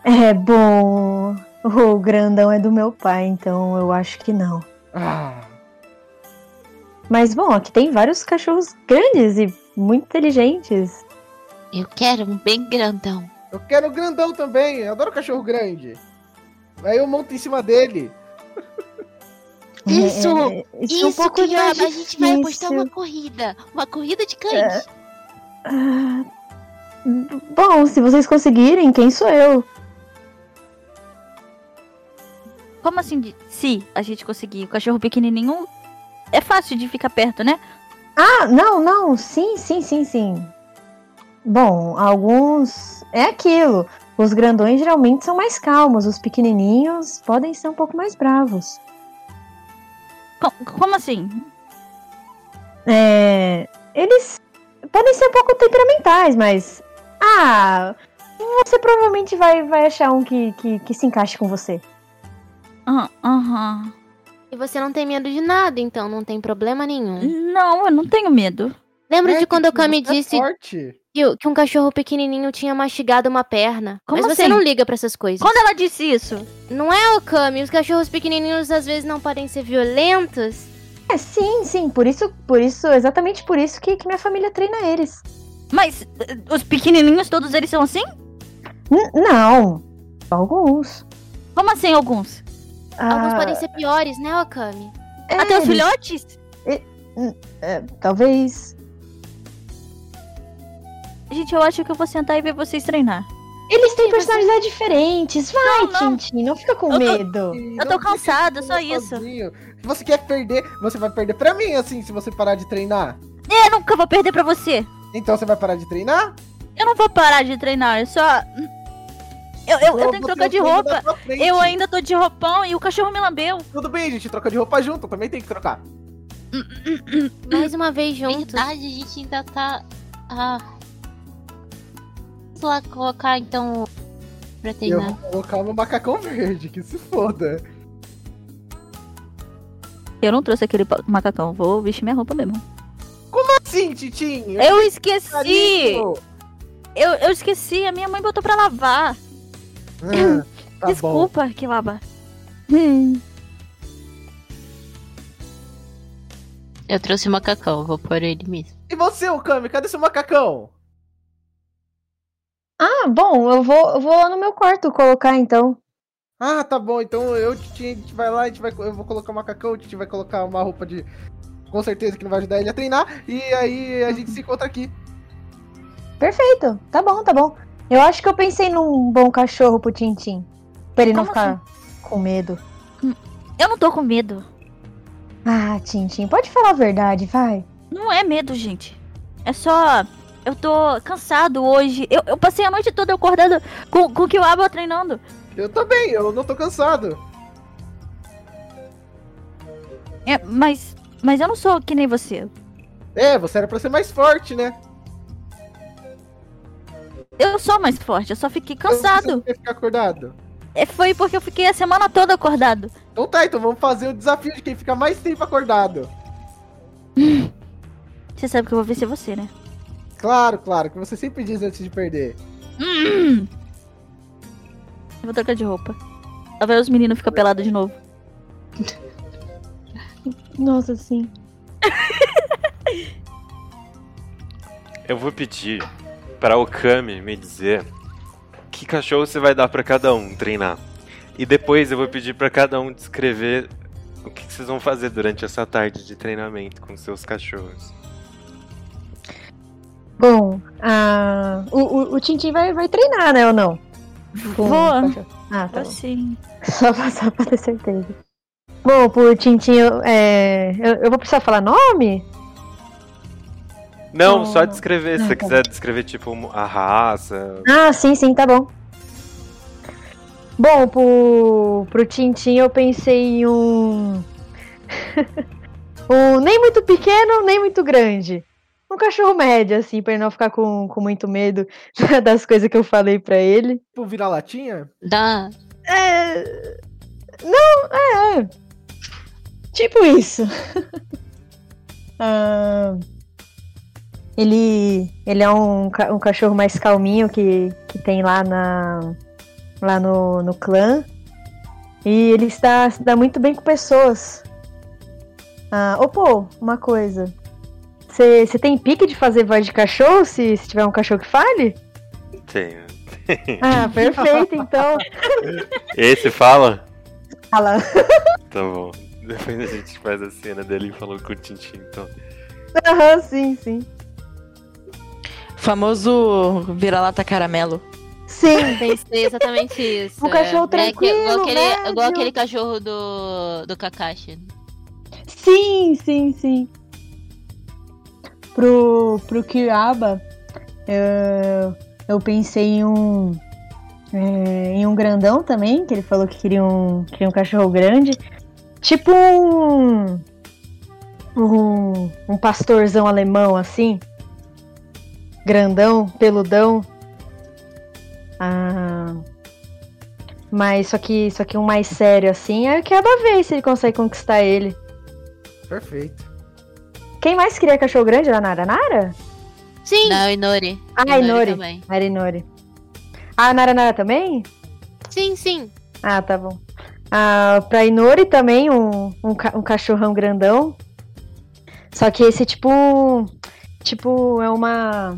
É bom. O grandão é do meu pai, então eu acho que não.
Ah,
Mas bom, aqui tem vários cachorros grandes e muito inteligentes.
Eu quero um bem grandão.
eu quero o grandão também. Eu adoro cachorro grande. Aí eu monto em cima dele.
Isso!
É, isso, é um
Isso,
pouco
que a gente vai apostar uma corrida. Uma corrida de cães.
Ah, Bom, se vocês conseguirem, quem sou eu?
Como assim? de- Se a gente conseguir o cachorro pequenininho, é fácil de ficar perto, né?
Ah, não, não, sim, sim, sim, sim. Bom, alguns. É aquilo. Os grandões geralmente são mais calmos, os pequenininhos podem ser um pouco mais bravos.
Co- Como assim?
É, eles podem ser um pouco temperamentais, mas. Ah, você provavelmente vai, vai achar um que, que, que se encaixe com você.
Ah, Aham.
E você não tem medo de nada, então não tem problema nenhum.
Não, eu não tenho medo.
Lembra
É,
de quando a
Titi,
Kami
você é
disse
forte.
que, o- que um cachorro pequenininho tinha mastigado uma perna?
Como
Mas você
assim?
não liga pra essas coisas.
Quando ela disse isso?
Não é, Okami? Os cachorros pequenininhos às vezes não podem ser violentos?
É, sim, sim, por isso, por isso, exatamente por isso que, que minha família treina eles.
Mas eh, os pequenininhos, todos eles são assim?
N- não, alguns.
Como assim alguns?
Alguns
Ah,
podem ser piores, né, Okami?
é,
Até os filhotes?
é, talvez.
Gente, eu acho que eu vou sentar e ver vocês treinar.
Eles têm
Sim, você-
personalidades diferentes. Vai,
Não, não.
Tintin, não fica com
Eu tô-
medo.
E
Eu tô cansada, só isso.
sozinho. Se você quer perder, você vai perder pra mim, assim, se você parar de treinar.
Eu nunca vou perder pra você.
Então você vai parar de treinar?
Eu não vou parar de treinar, eu só. Eu, eu, eu tenho que trocar de roupa. Eu ainda tô de roupão e o cachorro me lambeu.
Tudo bem, a gente troca de roupa junto, também tem que trocar.
Mais uma vez juntos.
Verdade, a gente ainda tá. Ah. Vamos lá colocar então. Pra
E eu
treinar.
vou colocar meu macacão verde, que se foda.
Eu não trouxe aquele macacão, vou vestir minha roupa mesmo.
Assim, Titinho.
Eu esqueci! Eu, eu esqueci, a minha mãe botou pra lavar.
Ah, tá bom.
Desculpa que lava. Hum.
Eu trouxe o macacão, vou pôr ele mesmo.
E você, Okami, cadê seu macacão?
Ah, bom, eu vou, eu vou lá no meu quarto colocar então.
Ah, tá bom, então eu, Titinho, a gente vai lá, a gente vai, eu vou colocar o macacão, o Titi vai colocar uma roupa de. Com certeza que não vai ajudar ele a treinar, e aí a gente se encontra aqui.
Perfeito, tá bom, tá bom. Eu acho que eu pensei num bom cachorro pro Tintin. Pra ele não
Como
ficar com medo.
Eu não tô com medo.
Ah, Tintin, pode falar a verdade, vai.
Não é medo, gente. É só. Eu tô cansado hoje. Eu, eu passei a noite toda acordado com, com o Kiwaba treinando.
Eu também, eu não tô cansado.
É, mas. Mas eu não sou que nem você.
É, você era pra ser mais forte, né?
Eu sou mais forte, eu só fiquei
Então Você
cansado.
não quer ficar acordado.
É, foi porque eu fiquei a semana toda acordado.
Então tá, então vamos fazer o desafio de quem fica mais tempo acordado.
Você sabe que eu vou vencer você, né?
Claro, claro, que você sempre diz antes de perder.
Hum. Eu vou trocar de roupa. Lá vai os meninos ficar pelados de novo.
Nossa, sim.
Eu vou pedir pra Okami me dizer que cachorro você vai dar pra cada um treinar. E depois eu vou pedir pra cada um descrever o que que vocês vão fazer durante essa tarde de treinamento com seus cachorros.
Bom, ah, o, o, o Tintin vai, vai treinar, né, ou não? Com
Vou.
Ah, tá.
Assim.
Só só pra ter certeza. Bom, por Tintin, eu, é, eu, eu vou precisar falar nome?
Não, só descrever. Se
Ah,
você
tá
quiser descrever, tipo, a raça.
Ah, sim, sim, tá bom. Bom, pro, pro Tintin eu pensei em um. um nem muito pequeno, nem muito grande. Um cachorro médio, assim, pra ele não ficar com, com muito medo das coisas que eu falei pra ele.
Tipo, virar latinha?
Dá.
É. Não, é. é. Tipo isso. Ah, ele, ele é um, um cachorro mais calminho que, que tem lá, na, lá no, no clã. E ele está, se dá muito bem com pessoas. Ah, ô, pô, uma coisa. Você tem pique de fazer voz de cachorro se, se tiver um cachorro que fale?
Tenho.
Ah, perfeito, então.
Esse fala?
Fala.
Tá bom. Depois a gente faz a cena dele falando com o Tintin, então.
Aham, sim, sim.
Famoso vira-lata caramelo.
Sim,
Pensei exatamente isso.
Um cachorro
é. É que- igual
tranquilo,
aquele, igual aquele cachorro do, do Kakashi.
sim, sim, sim. Pro, pro Kiraba, eu, eu pensei em um. é, em um grandão também, que ele falou que queria um, queria um cachorro grande. Tipo um. Um, um pastorzão alemão, assim. Grandão, peludão. Ah, mas só que, só que um mais sério, assim. Aí o Kiraba vê se ele consegue conquistar ele.
Perfeito.
Quem mais queria cachorro grande? Era a Nara Nara?
Sim!
Não, Inori.
Ah, Inori.
também.
Nara Inori. Ah, a Nara Nara também?
Sim, sim.
Ah, tá bom. Ah, pra Inori também, um, um, ca- um cachorrão grandão. Só que esse tipo. Tipo, é uma.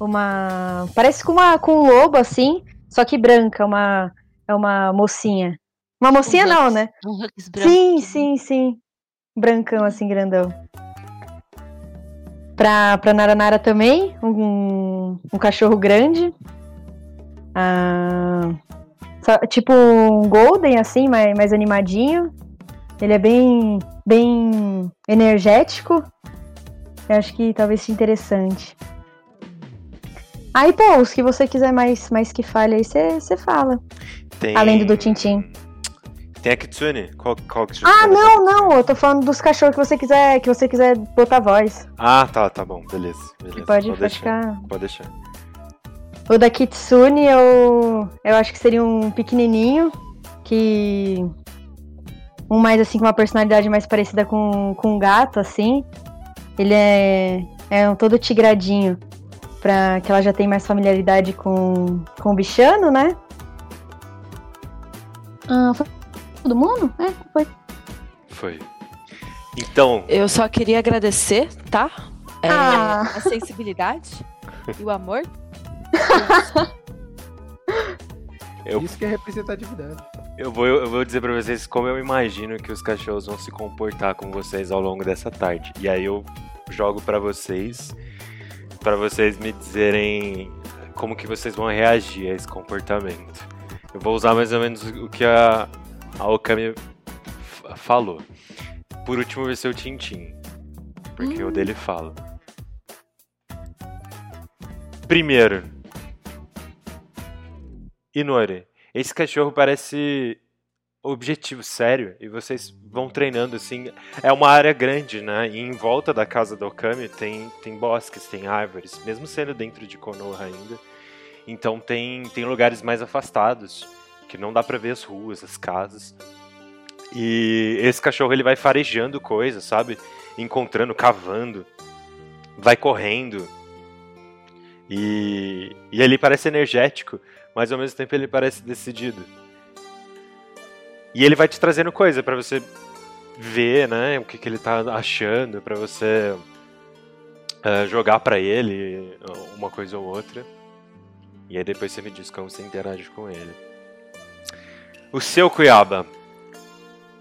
Uma. Parece com, uma, com um lobo, assim. Só que branca, uma. É uma mocinha. Uma mocinha
Um
não,
Hux-
né?
Um Hux branco.
Sim, sim, sim. Brancão, assim, grandão. Pra, pra Nara Nara também, um, um cachorro grande. Ah, só- tipo um Golden, assim, mais, mais animadinho. Ele é bem, bem energético. Eu acho que talvez seja interessante. Aí, pô, os que você quiser mais, mais que fale aí, você fala.
Tem...
Além do do Tintim.
Tem a Kitsune? Qual, qual que
Ah, não, não, eu tô falando dos cachorros que você quiser, que você quiser botar voz.
Ah, tá, tá bom. Beleza. beleza.
Pode,
Pode deixar.
ficar.
Pode deixar.
O da Kitsune, eu, eu acho que seria um pequenininho, que... Um mais, assim, com uma personalidade mais parecida com, com um gato, assim. Ele é, é um todo tigradinho, pra que ela já tem mais familiaridade com, com o bichano, né? Ah, foi todo mundo? É, foi.
Foi. Então,
Eu só queria agradecer, tá? É,
Ah.
A sensibilidade e o amor.
Eu-
Isso que é representatividade.
eu vou, eu vou dizer pra vocês como eu imagino que os cachorros vão se comportar com vocês ao longo dessa tarde. E aí eu jogo pra vocês, pra vocês me dizerem como que vocês vão reagir a esse comportamento. Eu vou usar mais ou menos o que a, a Okami falou. Por último vai ser o Tintin, porque o dele fala. Primeiro, Inori, esse cachorro parece objetivo sério e vocês vão treinando assim. É uma área grande, né? E em volta da casa do Okami tem, tem bosques, tem árvores, mesmo sendo dentro de Konoha ainda. Então tem, tem lugares mais afastados, que não dá pra ver as ruas, as casas. E esse cachorro ele vai farejando coisas, sabe? Encontrando, cavando, vai correndo. E, e ele parece energético, mas ao mesmo tempo ele parece decidido. E ele vai te trazendo coisa pra você ver, né, o que, que ele tá achando, pra você eh, jogar pra ele uma coisa ou outra. E aí depois você me diz como você interage com ele. O seu Cuiaba,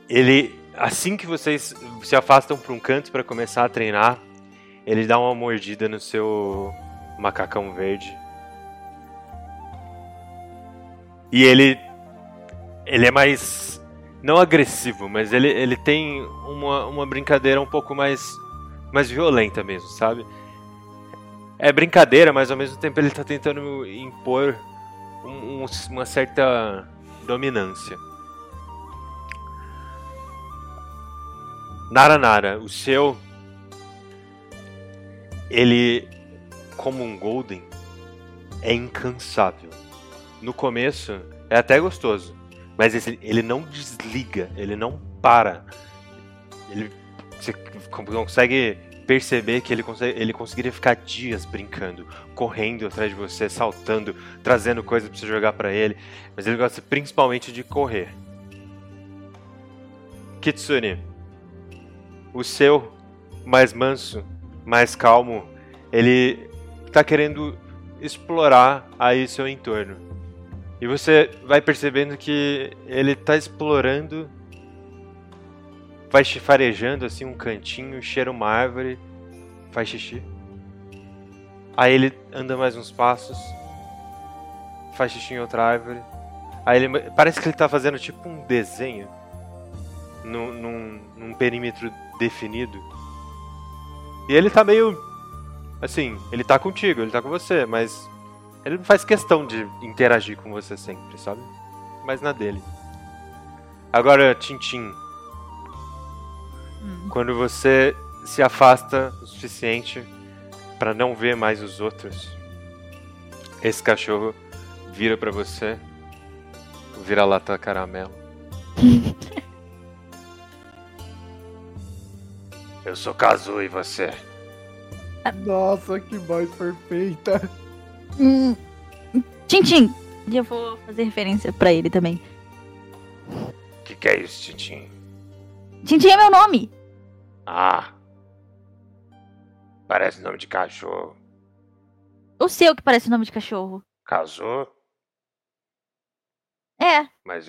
ele assim que vocês se afastam para um canto para começar a treinar, ele dá uma mordida no seu macacão verde. E ele ele é mais não agressivo, mas ele, ele tem uma, uma brincadeira um pouco mais mais violenta mesmo, sabe? É brincadeira, mas ao mesmo tempo ele tá tentando impor um- um- uma certa dominância. Nara Nara, o seu. Ele, como um Golden, é incansável. No começo é até gostoso, mas esse- ele não desliga, ele não para ele você consegue perceber que ele, consegue, ele conseguiria ficar dias brincando, correndo atrás de você, saltando, trazendo coisas pra você jogar pra ele, mas ele gosta principalmente de correr. Kitsune, o seu mais manso, mais calmo, ele tá querendo explorar aí seu entorno. E você vai percebendo que ele tá explorando vai farejando assim um cantinho, cheira uma árvore, faz xixi. Aí ele anda mais uns passos, faz xixi em outra árvore. Aí ele parece que ele tá fazendo tipo um desenho num, num, num perímetro definido. E ele tá meio assim, ele tá contigo, ele tá com você, mas ele não faz questão de interagir com você sempre, sabe? Mas na dele. Agora, Tintin, quando você se afasta o suficiente para não ver mais os outros, esse cachorro vira para você, vira lata caramelo. Eu sou Kazu e você?
Nossa, que voz perfeita.
Hum, Tintim. E eu vou fazer referência pra ele também.
O que, que é isso, Tintin?
Tintim é meu nome.
Ah. Parece nome de cachorro.
O seu que parece nome de cachorro.
Casou?
É,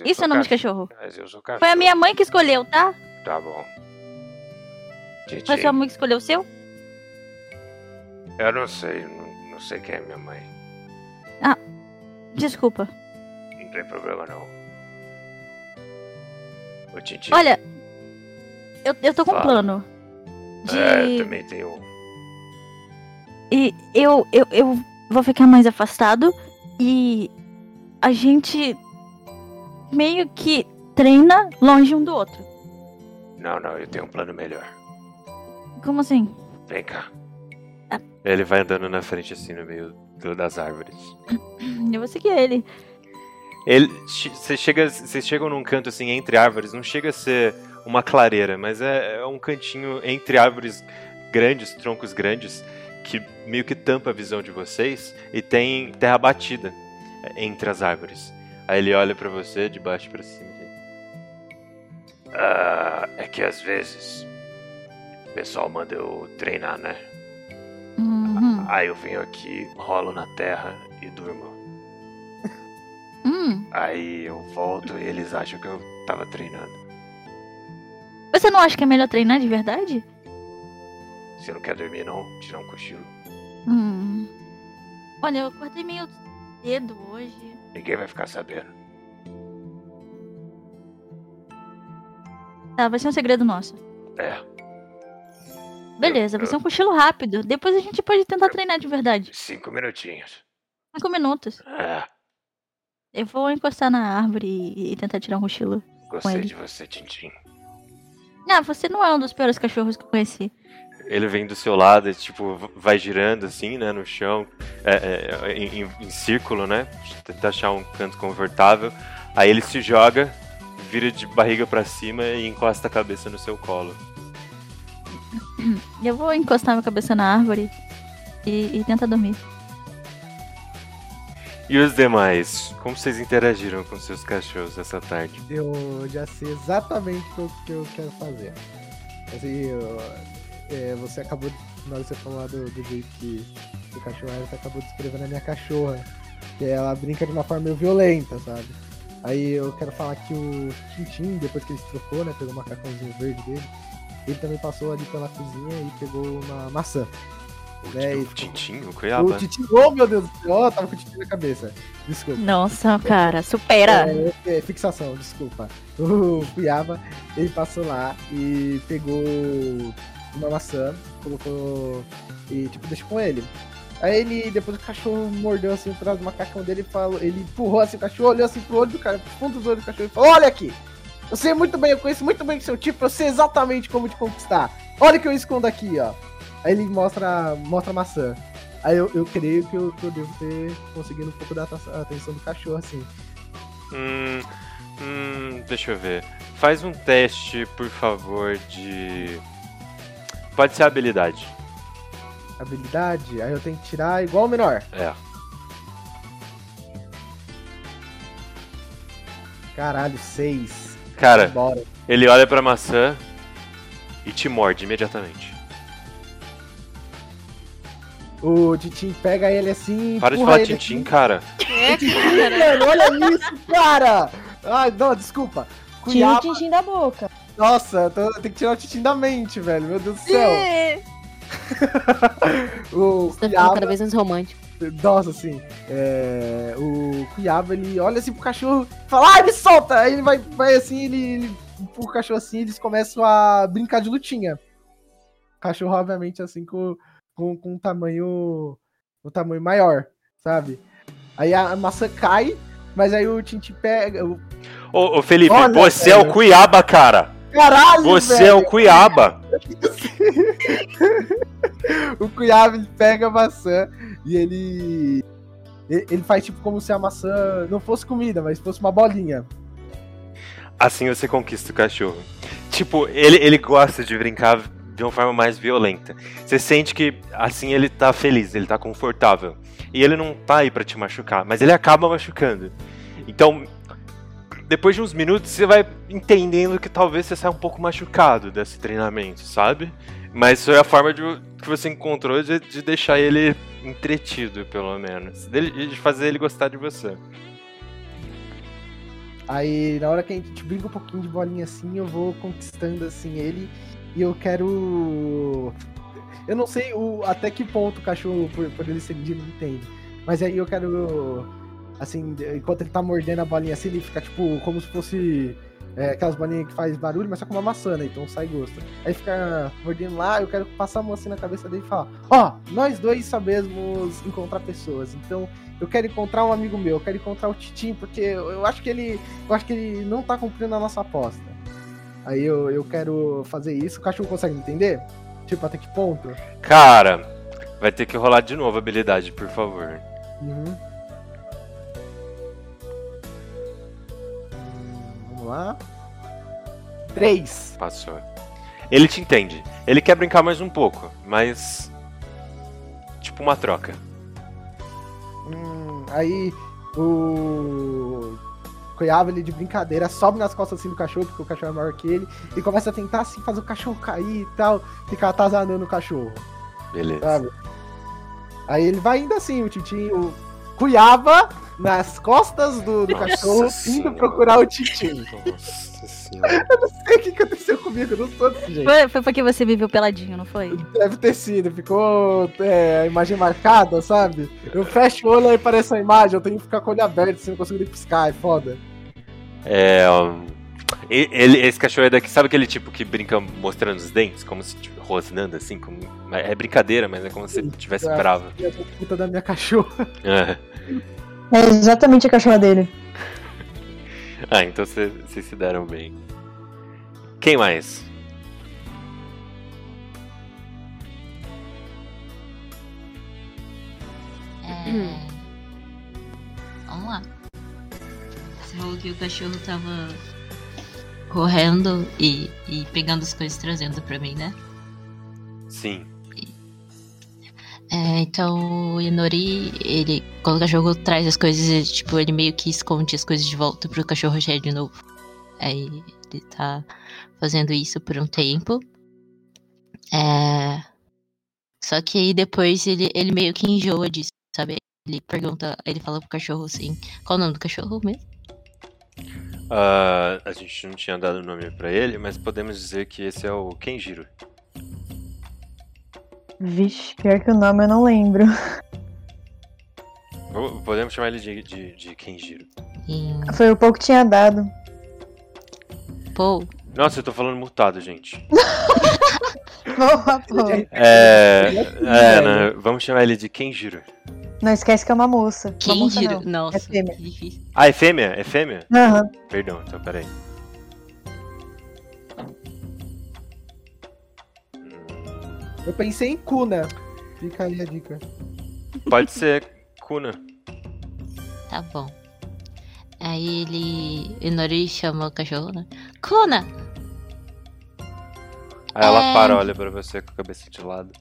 isso é nome de
cach-
cachorro.
Mas eu sou cachorro.
Foi a minha mãe que escolheu, tá?
Tá bom.
Foi a sua mãe que escolheu o seu?
eu não sei, não, não sei quem é minha mãe.
Desculpa.
Não tem problema não. O Tintin.
Olha, eu, eu tô com um plano. De...
É, eu também tenho um.
E eu, eu, eu vou ficar mais afastado e a gente meio que treina longe um do outro.
Não, não, eu tenho um plano melhor.
Como assim?
Vem cá.
Ah.
Ele vai andando na frente assim no meio das árvores.
Eu vou seguir ele.
Ele, você chega, vocês chegam num canto assim entre árvores, não chega a ser uma clareira, mas é, é um cantinho entre árvores grandes, troncos grandes, que meio que tampa a visão de vocês e tem terra batida entre as árvores. Aí ele olha pra você de baixo pra cima. diz, Ah, é que às vezes o pessoal manda eu treinar, né?
Uhum.
Aí eu venho aqui, rolo na terra e durmo.
Hum.
Aí eu volto e eles acham que eu tava treinando.
Você não acha que é melhor treinar de verdade?
Você não quer dormir não? Tirar um cochilo?
Hum. Olha, eu acordei meio cedo hoje.
Ninguém vai ficar sabendo.
Tá, vai ser um segredo nosso.
É,
Beleza, vai ser um cochilo rápido. Depois a gente pode tentar treinar de verdade.
cinco minutinhos.
Cinco minutos.
É,
Eu vou encostar na árvore e, tentar tirar um cochilo.
gostei de você, Tintin.
Ah, você não é um dos piores cachorros que eu conheci.
Ele vem do seu lado, tipo, vai girando assim, né, no chão, é, é, em, em- círculo, né? Tentar achar um canto confortável. Aí ele se joga, vira de barriga pra cima e encosta a cabeça no seu colo.
Eu vou encostar minha cabeça na árvore e, e tentar dormir.
E os demais? Como vocês interagiram com seus cachorros essa tarde?
Eu já sei exatamente o que eu quero fazer. Assim, eu- é, você acabou, na hora você falou do, do jeito que o cachorro era, você acabou descrevendo a minha cachorra. Que ela brinca de uma forma meio violenta, sabe? Aí eu quero falar que o Tintin, depois que ele se trocou, né, pegou o macacãozinho verde dele, ele também passou ali pela cozinha e pegou uma maçã.
O,
É,
o Tintin, o
O
Cuiabá?
Tintin, oh meu Deus do céu, ó, tava com o Tintin na cabeça. Desculpa.
Nossa, cara, supera.
É, é, fixação, desculpa. O Cuiaba, ele passou lá e pegou uma maçã, colocou e tipo, deixou com ele. Aí ele, depois o cachorro mordeu assim o pedaço do macacão dele e falou, ele empurrou assim o cachorro, olhou assim pro olho do cara, pro fundo dos olhos do cachorro e falou, olha aqui! Eu sei muito bem, eu conheço muito bem o seu tipo, eu sei exatamente como te conquistar. Olha o que eu escondo aqui, ó. Aí ele mostra, mostra a maçã. Aí eu, eu creio que eu, que eu devo ter conseguido um pouco da atenção do cachorro, assim.
Hum, hum, deixa eu ver. Faz um teste, por favor, de. Pode ser habilidade.
Habilidade, aí eu tenho que tirar igual o menor.
É.
Caralho, seis.
Cara, ele olha pra maçã e te morde imediatamente.
O Titim pega ele assim.
Para de falar
assim.
cara.
É,
Mano, olha isso, cara! Ai, não, desculpa.
Tira o tintim da boca.
Nossa, eu tô- tem que tirar o Titim da mente, velho. Meu Deus do céu. O
Você tá cada vez mais romântico.
Nossa, assim. é, o Cuiabá, ele olha assim pro cachorro e fala, ai, me solta! Aí ele vai, vai assim, ele, ele empurra o cachorro assim e eles começam a brincar de lutinha. O cachorro, obviamente, assim, com, com, com um tamanho. um tamanho maior, sabe? Aí a, maçã cai, mas aí o Tintin pega. o-
Ô, ô Felipe,
Olha,
você é o
velho.
Cuiaba, cara.
Caralho!
Você é
velho!
o Cuiaba.
o Cuiabá ele pega a maçã e ele. Ele ele faz tipo como se a maçã não fosse comida, mas fosse uma bolinha.
Assim você conquista o cachorro. Tipo, ele, ele gosta de brincar de uma forma mais violenta. Você sente que assim ele tá feliz, ele tá confortável. E ele não tá aí pra te machucar, mas ele acaba machucando. Então, depois de uns minutos, você vai entendendo que talvez você saia um pouco machucado desse treinamento, sabe? Mas foi a forma de, que você encontrou de, de deixar ele entretido, pelo menos. De, de fazer ele gostar de você.
Aí na hora que a gente brinca um pouquinho de bolinha assim, eu vou conquistando assim ele e eu quero. Eu não sei o, até que ponto o cachorro, por, por ele ser indígena, entende. Mas aí eu quero. Assim, enquanto ele tá mordendo a bolinha assim, ele fica tipo como se fosse é, aquelas bolinhas que faz barulho, mas só com uma maçã, né? Então sai gosto. Aí fica mordendo lá, eu quero passar a mão assim na cabeça dele e falar: Ó, nós dois sabemos encontrar pessoas, então eu quero encontrar um amigo meu, eu quero encontrar o Titim, porque eu, eu acho que ele. Eu acho que ele não tá cumprindo a nossa aposta. Aí eu, eu quero fazer isso. O cachorro consegue entender? Tipo, até que ponto?
Cara, vai ter que rolar de novo a habilidade, por favor.
Uhum. Hum, Vamos lá. Três.
Passou. Ele te entende. Ele quer brincar mais um pouco, mas. Tipo uma troca.
Hum, aí o Cuiabá, ele de brincadeira, sobe nas costas assim do cachorro, porque o cachorro é maior que ele, e começa a tentar assim fazer o cachorro cair e tal, ficar atazanando o cachorro,
Beleza.
sabe? Aí ele vai indo assim, o Titinho, Cuiaba nas costas do, do cachorro, indo procurar o Titinho.
Senhora.
Eu não sei o que aconteceu comigo, eu não sou desse jeito.
Foi, foi porque você viveu peladinho, não foi?
Deve ter sido, ficou é, a imagem marcada, sabe? Eu fecho o olho e aparece a imagem, eu tenho que ficar com o olho aberto, assim, não consigo nem piscar, é foda.
É. ele, esse cachorro é daqui, sabe aquele tipo que brinca mostrando os dentes? Como se tipo, rosnando assim? Como, é brincadeira, mas é como se estivesse
É.
bravo.
E a puta da minha cachorra.
É.
É exatamente a cachorra dele.
Ah, então cê- vocês se deram bem. Quem mais?
É... Vamos lá. Você falou que o cachorro tava correndo e, e pegando as coisas trazendo pra mim, né?
Sim.
É, então o Inori, ele, quando o cachorro traz as coisas, ele, tipo, ele meio que esconde as coisas de volta pro cachorro cheio de novo. Aí ele tá fazendo isso por um tempo. É... Só que aí depois ele, ele meio que enjoa disso, sabe? Ele pergunta, ele fala pro cachorro assim, qual o nome do cachorro mesmo?
Ah, a gente não tinha dado nome pra ele, mas podemos dizer que esse é o Kenjiro.
Vixe, pior que o nome eu não lembro.
Podemos chamar ele de, de, de Kenjiro.
Foi o pouco que tinha dado.
Paul.
Nossa, eu tô falando mutado, gente.
Boa, pô.
É. é né, vamos chamar ele de Kenjiro.
Não esquece que é uma moça. Uma moça
Kenjiro.
não.
Nossa,
É fêmea.
Ah, é fêmea? É fêmea?
Aham.
Perdão, então peraí.
Eu pensei em Kuna. Fica aí a dica.
Pode ser Kuna.
Tá bom. Aí ele. Inori chama o cachorro, né? Kuna!
Aí ela
É.
para, olha pra você com a cabeça de lado.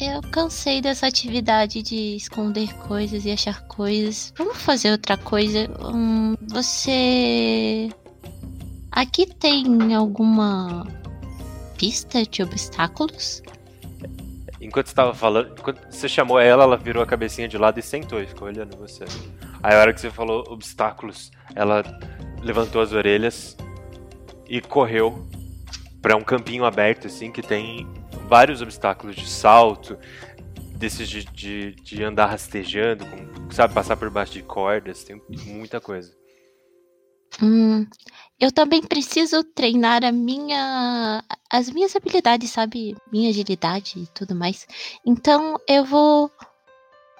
Eu cansei dessa atividade de esconder coisas e achar coisas. Vamos fazer outra coisa. Hum, você. Aqui tem alguma pista de obstáculos?
Enquanto você tava falando, enquanto você chamou ela, ela virou a cabecinha de lado e sentou e ficou olhando você. Aí a hora que você falou obstáculos, ela levantou as orelhas e correu pra um campinho aberto, assim, que tem vários obstáculos de salto, desses de, de, de andar rastejando, com, sabe, passar por baixo de cordas, tem muita coisa.
Hum, eu também preciso treinar a minha, as minhas habilidades, sabe? Minha agilidade e tudo mais. Então eu vou,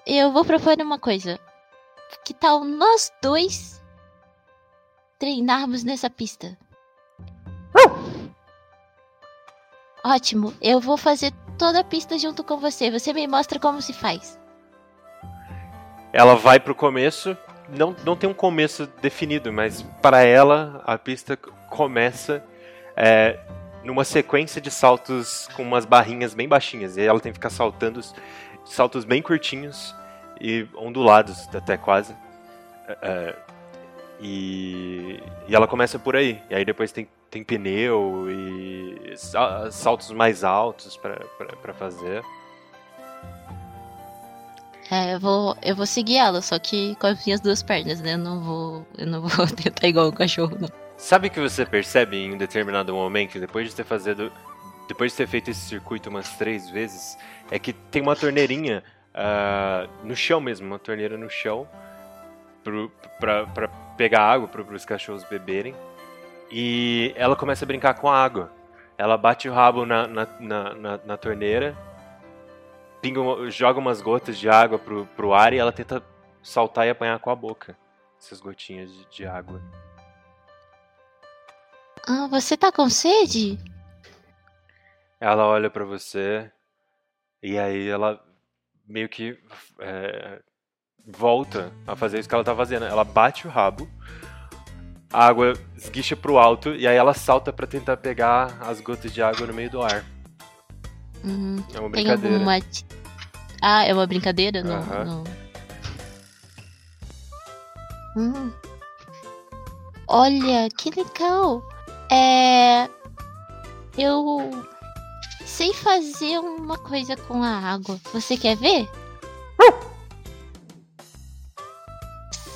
eu vou propor uma coisa. Que tal nós dois treinarmos nessa pista? Ótimo, eu vou fazer toda a pista junto com você. Você me mostra como se faz.
Ela vai pro começo, não, não tem um começo definido, mas para ela a pista começa é, numa sequência de saltos com umas barrinhas bem baixinhas. E ela tem que ficar saltando os- saltos bem curtinhos e ondulados até quase. É, e, e ela começa por aí. E aí depois tem, tem pneu e sa- saltos mais altos para fazer.
É, eu vou, eu vou seguir ela, só que com as minhas duas pernas, né? Eu não vou, eu não vou tentar igual o cachorro, não.
Sabe que você percebe em um determinado momento, depois de ter fazendo, depois de ter feito esse circuito umas três vezes, é que tem uma torneirinha ah, no chão mesmo, uma torneira no chão pra pegar água para os cachorros beberem. E ela começa a brincar com a água. Ela bate o rabo na, na, na, na- na torneira, pinga, joga umas gotas de água pro, pro ar e ela tenta saltar e apanhar com a boca essas gotinhas de, de água.
Ah, você tá com sede?
Ela olha pra você e aí ela meio que é, volta a fazer isso que ela tá fazendo. Ela bate o rabo, a água esguicha pro alto e aí ela salta pra tentar pegar as gotas de água no meio do ar.
Uhum.
É uma
Tem
brincadeira.
alguma. Ah, é uma brincadeira? Não. Não. Hum. Olha, que legal. É. Eu sei fazer uma coisa com a água. Você quer ver?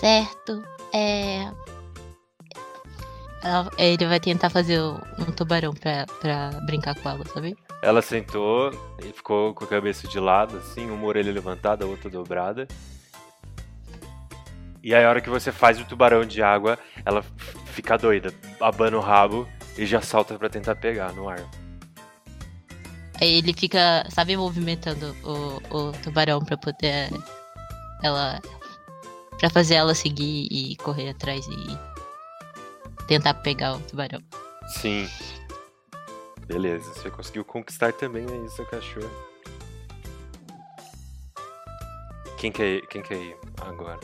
Certo. É. Ela- Ele vai tentar fazer um tubarão pra, pra brincar com ela, sabe?
Ela sentou e ficou com a cabeça de lado, assim, uma orelha levantada, a outra dobrada. E aí, a hora que você faz o tubarão de água, ela fica doida, abana o rabo e já salta pra tentar pegar no ar.
Aí ele fica, sabe, movimentando o, o tubarão pra poder ela. pra fazer ela seguir e correr atrás e tentar pegar o tubarão.
Sim. Beleza, você conseguiu conquistar também aí seu cachorro. Quem quer ir, quem quer ir agora?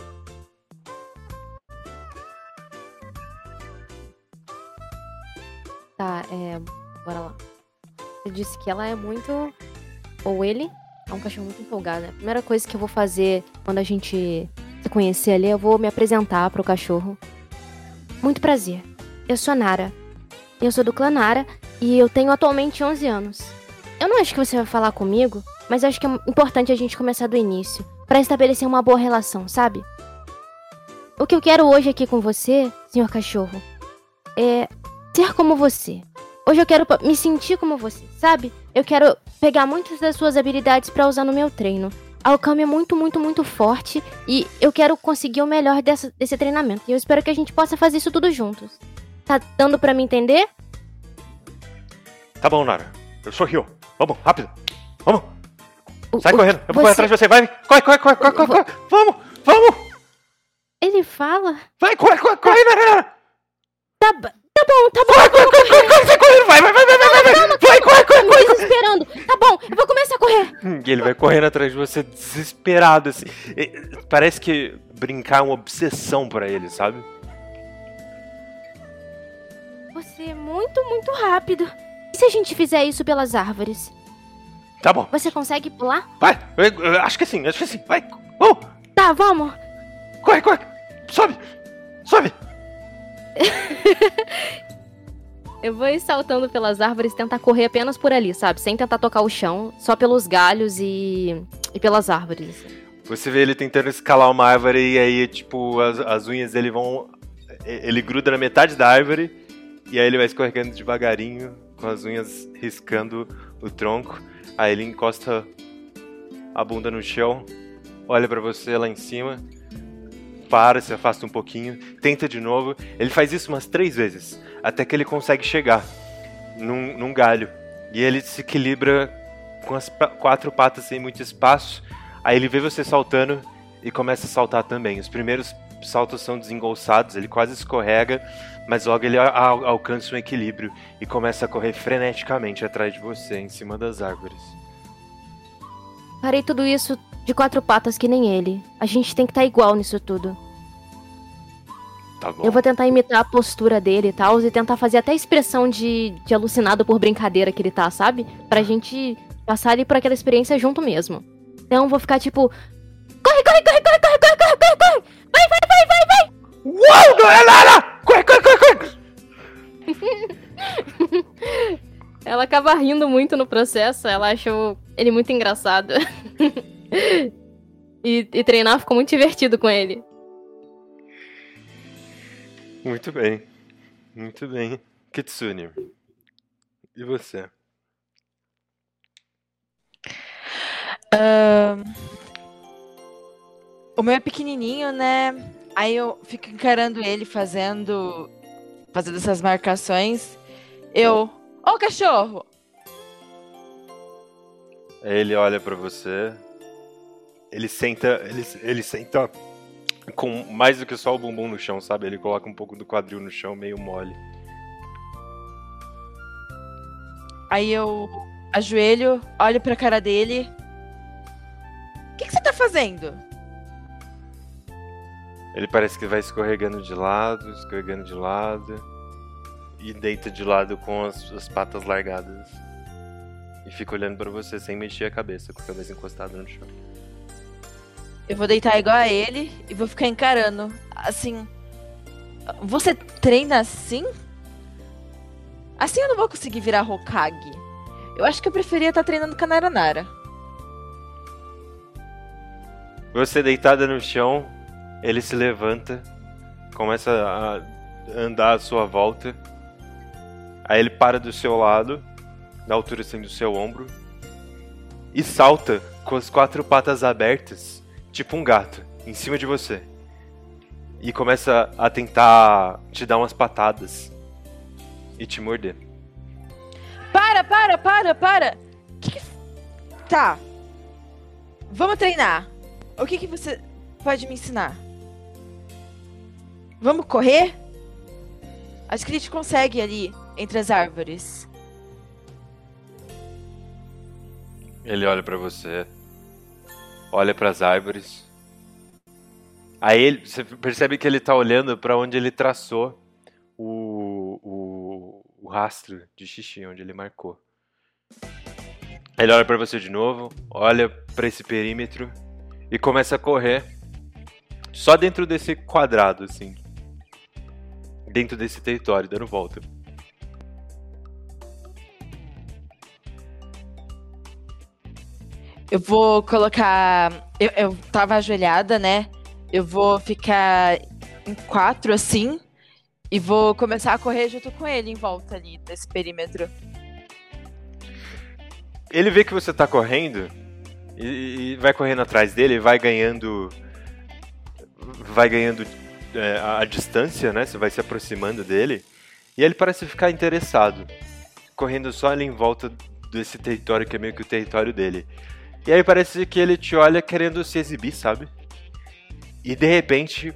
Tá, é. Bora lá. Você disse que ela é muito. Ou ele é um cachorro muito empolgado. né? A primeira coisa que eu vou fazer quando a gente se conhecer ali, eu vou me apresentar pro cachorro. Muito prazer. Eu sou Nara. Eu sou do clã Nara e eu tenho atualmente 11 anos. Eu não acho que você vai falar comigo, mas acho que é importante a gente começar do início, pra estabelecer uma boa relação, sabe? O que eu quero hoje aqui com você, senhor cachorro, é ser como você. Hoje eu quero me sentir como você, sabe? Eu quero pegar muitas das suas habilidades pra usar no meu treino. A Okami é muito, muito, muito forte e eu quero conseguir o melhor dessa- desse treinamento. E eu espero que a gente possa fazer isso tudo juntos. Tá dando pra me entender?
Tá bom, Nara. Eu sou Ryo. Vamos, rápido. Vamos.
O-
Sai
o-
correndo. Eu vou correr atrás de você. Vai. Corre, corre, corre, corre, corre. corre. Vamos, vamos.
Ele fala?
Vai, corre, corre, corre, Nara. Nara.
Tá, tá bom, tá bom.
Corre, corre, corre, corre, corre. Sai correndo. Vai, vai, vai, vai, vai, vai. Vai, vai corre, corre, corre.
desesperando. Tá bom, eu vou começar a correr.
Hum, E ele vai correndo atrás de você desesperado, assim. Parece que brincar é uma obsessão pra ele, sabe?
Você é muito, muito rápido. E se a gente fizer isso pelas árvores?
Tá bom.
Você consegue pular?
Vai, eu- eu acho que sim, acho que sim. Vai. Oh,
Tá, vamos.
corre, corre. Sobe. Sobe.
Eu vou ir saltando pelas árvores e tentar correr apenas por ali, sabe? Sem tentar tocar o chão, só pelos galhos e, e pelas árvores.
Você vê ele tentando escalar uma árvore e aí, tipo, as, as unhas dele vão. Ele gruda na metade da árvore e aí ele vai escorregando devagarinho, com as unhas riscando o tronco. Aí ele encosta a bunda no chão, olha pra você lá em cima, para, se afasta um pouquinho, tenta de novo. Ele faz isso umas três vezes, até que ele consegue chegar num, num galho. E ele se equilibra com as quatro patas sem muito espaço. Aí ele vê você saltando e começa a saltar também. Os primeiros saltos são desengolçados, ele quase escorrega, mas logo ele a- a- alcança um equilíbrio e começa a correr freneticamente atrás de você, em cima das árvores.
Farei tudo isso de quatro patas que nem ele. A gente tem que estar igual nisso tudo.
Tá bom.
Eu vou tentar imitar a postura dele e tal, e tentar fazer até a expressão de, de alucinado por brincadeira que ele tá, sabe? Pra gente passar ali por aquela experiência junto mesmo. Então eu vou ficar tipo. Corre, corre, corre, corre, corre, corre, corre, corre, corre! Vai, vai, vai, vai, vai!
Uau, galera! Corre, corre, corre, corre!
Ela acaba rindo muito no processo, ela achou ele muito engraçado. e, e treinar ficou muito divertido com ele.
Muito bem. Muito bem. Kitsune. E você?
Ahn, O meu é pequenininho, né? Aí eu fico encarando ele fazendo fazendo essas marcações. Eu, ô cachorro!
Aí ele olha pra você. Ele senta. Ele, ele senta com mais do que só o bumbum no chão, sabe? Ele coloca um pouco do quadril no chão, meio mole.
Aí eu ajoelho, olho pra cara dele. O que, que você tá fazendo?
Ele parece que vai escorregando de lado, escorregando de lado. E deita de lado com as, as patas largadas. E fica olhando pra você sem mexer a cabeça, com a cabeça encostada no chão.
Eu vou deitar igual a ele e vou ficar encarando. Assim. Você treina assim? Assim eu não vou conseguir virar Hokage. Eu acho que eu preferia estar treinando com a Naranara.
Você deitada no chão, ele se levanta, começa a andar à sua volta. Aí ele para do seu lado, na altura assim do seu ombro, e salta com as quatro patas abertas, tipo um gato, em cima de você. E começa a tentar te dar umas patadas e te morder.
Para, para, para, para! Que que... Tá. Vamos treinar. O que, que você pode me ensinar? Vamos correr? Acho que a gente consegue ali, entre as árvores.
Ele olha pra você, olha pras árvores. Aí ele, você percebe que ele tá olhando pra onde ele traçou o, o, o rastro de xixi, onde ele marcou. Ele olha pra você de novo, olha pra esse perímetro e começa a correr só dentro desse quadrado, assim. Dentro desse território, dando volta.
Eu vou colocar. Eu, eu tava ajoelhada, né? Eu vou ficar em quatro assim. E vou começar a correr junto com ele em volta ali desse perímetro.
Ele vê que você tá correndo e, e vai correndo atrás dele, vai ganhando. Vai ganhando é, a, distância, né? Você vai se aproximando dele. E ele parece ficar interessado. Correndo só ali em volta desse território que é meio que o território dele. E aí parece que ele te olha querendo se exibir, sabe? E de repente.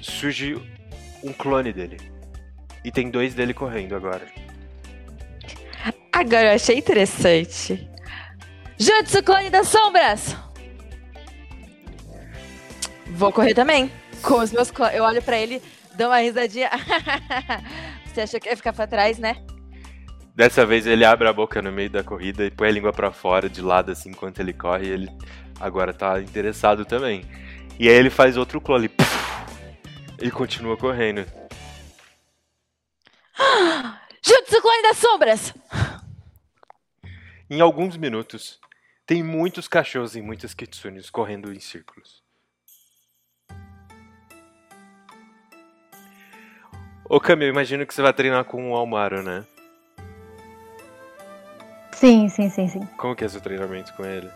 surge um clone dele. E tem dois dele correndo agora.
Agora eu achei interessante. Jutsu Clone das Sombras! Vou correr também. Com os meus. Eu olho pra ele, dou uma risadinha. Você achou que ia ficar pra trás, né?
Dessa vez ele abre a boca no meio da corrida e põe a língua pra fora, de lado, assim, enquanto ele corre. E ele agora tá interessado também. E aí ele faz outro clone. Ele continua correndo.
Jutsu Clone das Sombras!
Em alguns minutos, tem muitos cachorros e muitas kitsunes correndo em círculos. Ô eu imagino que você vai treinar com o Almaro, né?
Sim, sim, sim, sim.
Como que é seu treinamento com ele?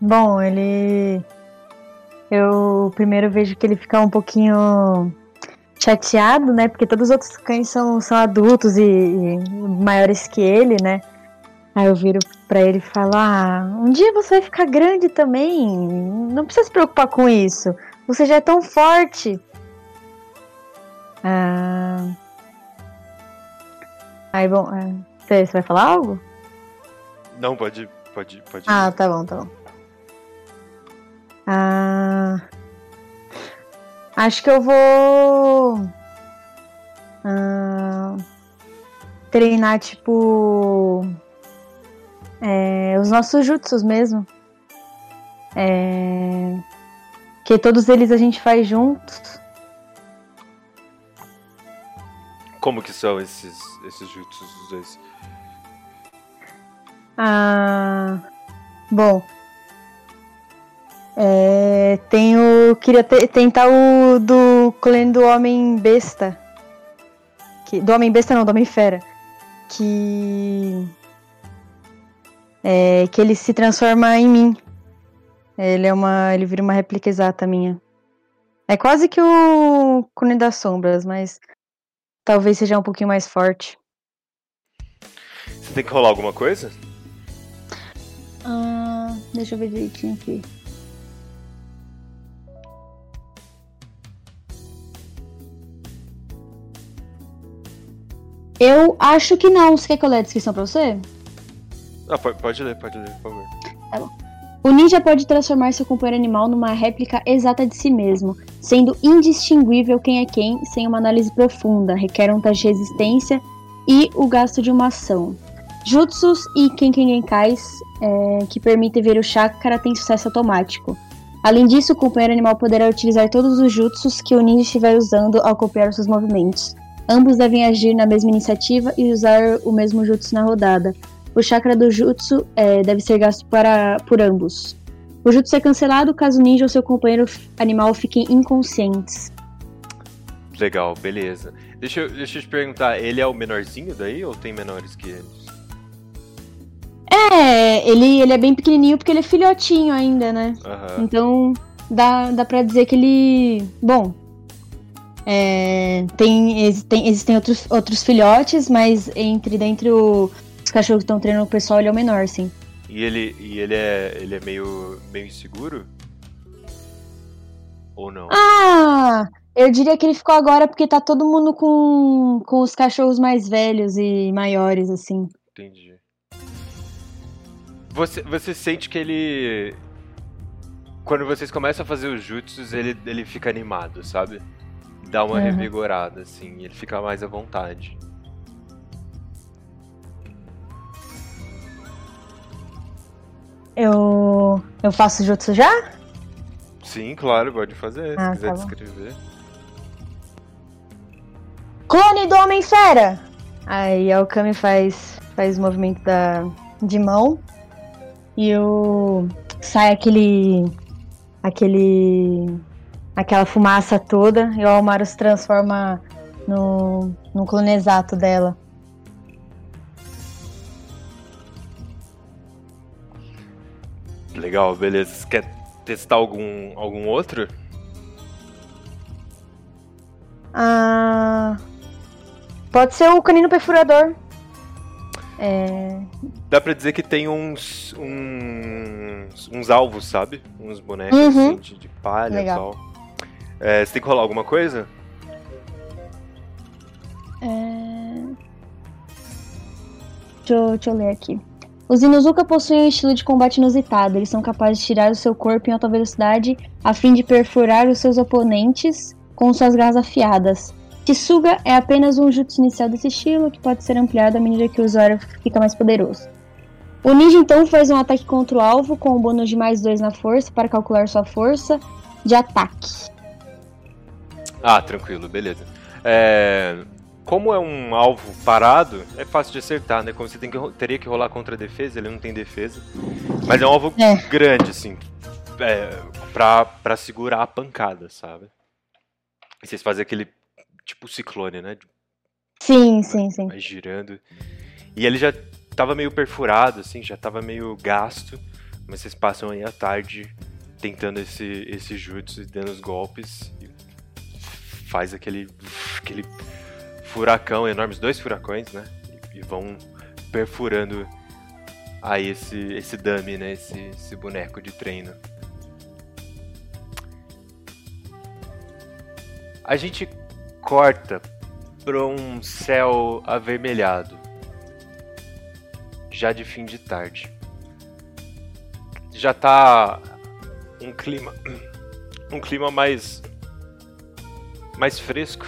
Bom, ele. Eu primeiro vejo que ele fica um pouquinho chateado, né? Porque todos os outros cães são, são adultos e, e maiores que ele, né? Aí eu viro pra ele e falo: Ah, um dia você vai ficar grande também. Não precisa se preocupar com isso. Você já é tão forte. Ah... Aí, bom, é, você, você vai falar algo?
Não, pode, pode, pode.
Ah, tá bom, tá bom. Ah, acho que eu vou ah, treinar tipo é, os nossos jutsus mesmo. É, que todos eles a gente faz juntos.
Como que são esses, esses jutsus dois?
Ah, bom. É, tenho. Queria te- tentar o do clã do Homem Besta. Que, do Homem Besta não, do Homem Fera. Que. É, que ele se transforma em mim. Ele é uma. Ele vira uma réplica exata minha. É quase que o Cune das Sombras, mas talvez seja um pouquinho mais forte.
Você tem que rolar alguma coisa?
Ah, deixa eu ver direitinho aqui. Eu acho que não. Você quer que eu leia a descrição pra você?
Ah, pode, pode ler, pode ler, por favor.
O ninja pode transformar seu companheiro animal numa réplica exata de si mesmo, sendo indistinguível quem é quem sem uma análise profunda, requer um teste de resistência e o gasto de uma ação. Jutsus e Kenkenkais, é, que permitem ver o chakra, têm sucesso automático. Além disso, o companheiro animal poderá utilizar todos os jutsus que o ninja estiver usando ao copiar seus movimentos. Ambos devem agir na mesma iniciativa e usar o mesmo jutsu na rodada. O chakra do jutsu é, deve ser gasto para, por ambos. O jutsu é cancelado caso o ninja ou seu companheiro animal fiquem inconscientes.
Legal, beleza. Deixa eu, deixa eu te perguntar, ele é o menorzinho daí ou tem menores que eles?
É, ele, ele é bem pequenininho porque ele é filhotinho ainda, né?
Aham.
Então dá, dá pra dizer que ele. Bom. é, tem, tem- existem outros, outros filhotes, mas entre dentre o- os cachorros que estão treinando o pessoal, ele é o menor, sim.
E ele, e ele é, ele é meio, meio inseguro? Ou não?
Ah! Eu diria que ele ficou agora porque tá todo mundo com, com os cachorros mais velhos e maiores, assim.
Entendi. Você, você sente que ele. Quando vocês começam a fazer os jutsus, ele, ele fica animado, sabe? Dá uma
Uhum.
revigorada, assim, ele fica mais à vontade.
Eu. Eu faço jutsu já?
Sim, claro, pode fazer,
Ah,
se quiser
tá
descrever.
Clone do Homem-Fera! Aí a Okami faz, faz o movimento da, de mão. E o. Sai aquele. aquele. aquela fumaça toda. E o Almaro se transforma no, no clone exato dela.
Legal, beleza. Você quer testar algum, algum outro?
Ah, pode ser o canino perfurador. É,
Dá pra dizer que tem uns. uns, uns alvos, sabe? Uns bonecos
Uhum.
assim, de, de palha e tal. É, você tem que rolar alguma coisa?
é... Deixa, eu, deixa eu ler aqui. Os Inuzuka possuem um estilo de combate inusitado. Eles são capazes de tirar o seu corpo em alta velocidade a fim de perfurar os seus oponentes com suas garras afiadas. Tsuga é apenas um jutsu inicial desse estilo que pode ser ampliado à medida que o usuário fica mais poderoso. O ninja então faz um ataque contra o alvo com um bônus de mais 2 na força para calcular sua força de ataque.
Ah, tranquilo, beleza. É, Como é um alvo parado, é fácil de acertar, né? Como você tem que, teria que rolar contra a defesa, ele não tem defesa. Mas é um alvo
É.
grande, assim, é, pra, pra segurar a pancada, sabe? E vocês fazem aquele tipo ciclone, né?
Sim, sim, sim.
vai girando. E ele já tava meio perfurado, assim, já tava meio gasto. Mas vocês passam aí a tarde tentando esse, esse jutsu e dando os golpes. E faz aquele, aquele furacão, enormes dois furacões, né? E, vão perfurando aí esse, esse dummy, né? Esse, esse boneco de treino. A gente corta para um céu avermelhado, já de fim de tarde. Já tá um clima um clima mais mais fresco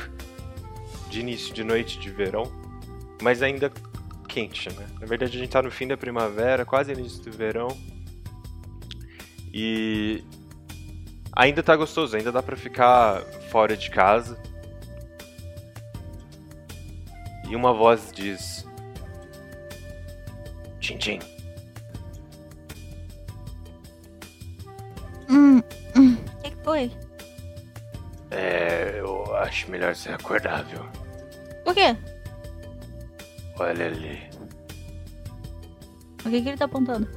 de início de noite de verão, mas ainda quente, né? Na verdade a gente tá no fim da primavera, quase início do verão. E ainda tá gostoso, ainda dá pra ficar fora de casa. E uma voz diz: Tintim,
Hum, hum. O que, que foi?
é, eu acho melhor você acordar, viu?
Por quê?
Olha ali.
O que, que ele tá apontando?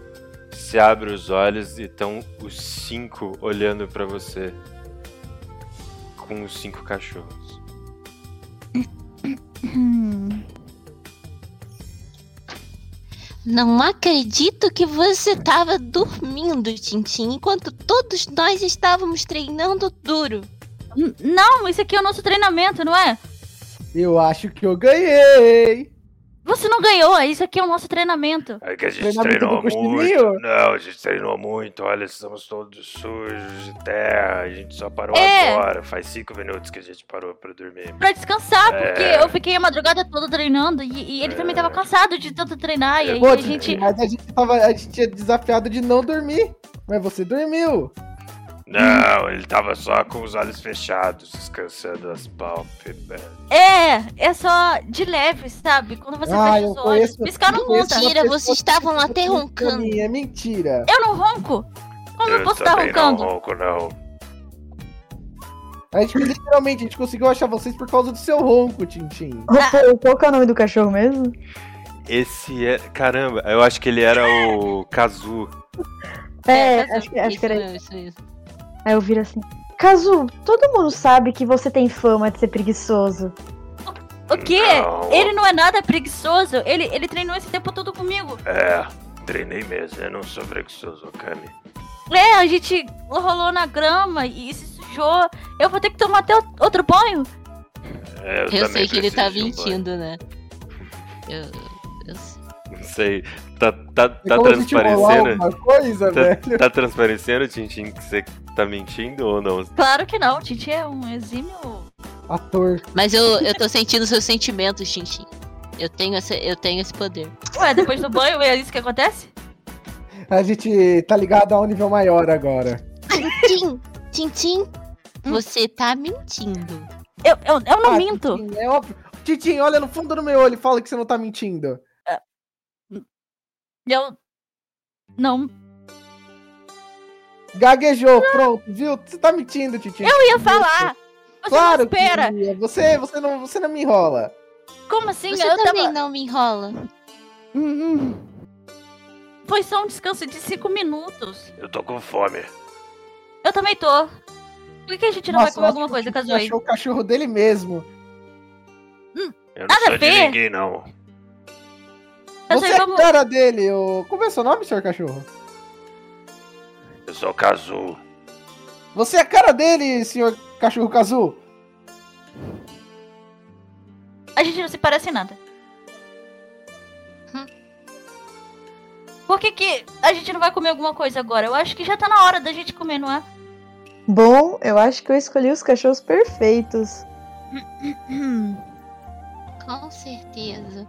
Você abre os olhos e estão os cinco olhando pra você. Com os cinco cachorros.
Não acredito que você tava dormindo, Tintin, enquanto todos nós estávamos treinando duro.
N- Não, isso aqui é o nosso treinamento, não é?
Eu acho que eu ganhei!
Você não ganhou, isso aqui é o nosso treinamento.
É que a gente
Treinamento
treinou muito. Não, a gente treinou muito. Olha, estamos todos sujos de terra. A gente só parou
É.
agora. Faz cinco minutos que a gente parou pra dormir.
Pra descansar, porque
É.
eu fiquei a madrugada toda treinando e, e ele também tava cansado de tanto treinar. E aí
Pô,
a gente.
Mas a gente, tava, a gente tinha desafiado de não dormir. Mas você dormiu.
Não, ele tava só com os olhos fechados, descansando as pálpebras.
É, é só de leve, sabe? Quando você
Ah,
fecha
eu
os olhos. Piscar não
eu
conta.
Mentira, vocês estavam até roncando.
É mentira.
Eu não ronco. Como eu, posso estar roncando?
não ronco, não.
A gente literalmente a gente conseguiu achar vocês por causa do seu ronco, Tintin.
Qual- Qual que é o nome do cachorro mesmo?
Esse é. Caramba, eu acho que ele era o Kazu.
É,
tá
acho que, acho que era isso.
isso, isso.
Aí eu viro assim. Kazu, todo mundo sabe que você tem fama de ser preguiçoso.
O quê?
Não.
Ele não é nada preguiçoso. Ele, ele treinou esse tempo todo comigo.
É, treinei mesmo, eu não sou preguiçoso, Kami.
É, a gente rolou na grama e se sujou. Eu vou ter que tomar até outro banho.
É, eu
Eu sei que ele tá
de um
mentindo, né? Eu, eu sei.
Não sei. Tá, tá,
É
tá transparecendo?
alguma coisa, velho.
Tá, tá transparecendo, Tintin, que você tá mentindo ou não?
Claro que não. Titi é um exímio.
Ator.
Mas eu, eu tô sentindo seus sentimentos, Tintin. Eu tenho, esse, eu tenho esse poder.
Ué, depois do banho é isso que acontece?
A gente tá ligado a um nível maior agora.
Tintin, Tintin, você tá mentindo.
Eu, eu, eu não
Ah,
minto.
Tintin, é óbvio. Titinho, olha no fundo do meu olho e fala que você não tá mentindo.
Eu. Não.
Gaguejou, pronto, viu? Você tá mentindo, Titinho.
Eu ia falar. Você
claro
não espera.
que ia. Você, você, não, você não me enrola.
Como assim?
Você
eu
também
tava.
não me enrola.
Hum, hum. Foi só um descanso de cinco minutos.
Eu tô com fome.
Eu também tô. Por que, a gente não vai
Nossa,
comer
eu
alguma coisa, Kazuei?
achou o cachorro dele mesmo.
Eu não
Nada
sou
a
de
ver.
ninguém, não.
Você é a
vamos.
cara dele. O... Como é seu nome, senhor cachorro?
Eu sou Kazu.
Você é a cara dele, senhor cachorro Kazu.
A gente não se parece em nada. Por que, que a gente não vai comer alguma coisa agora? Eu acho que já tá na hora da gente comer, não é?
Bom, eu acho que eu escolhi os cachorros perfeitos.
Com certeza.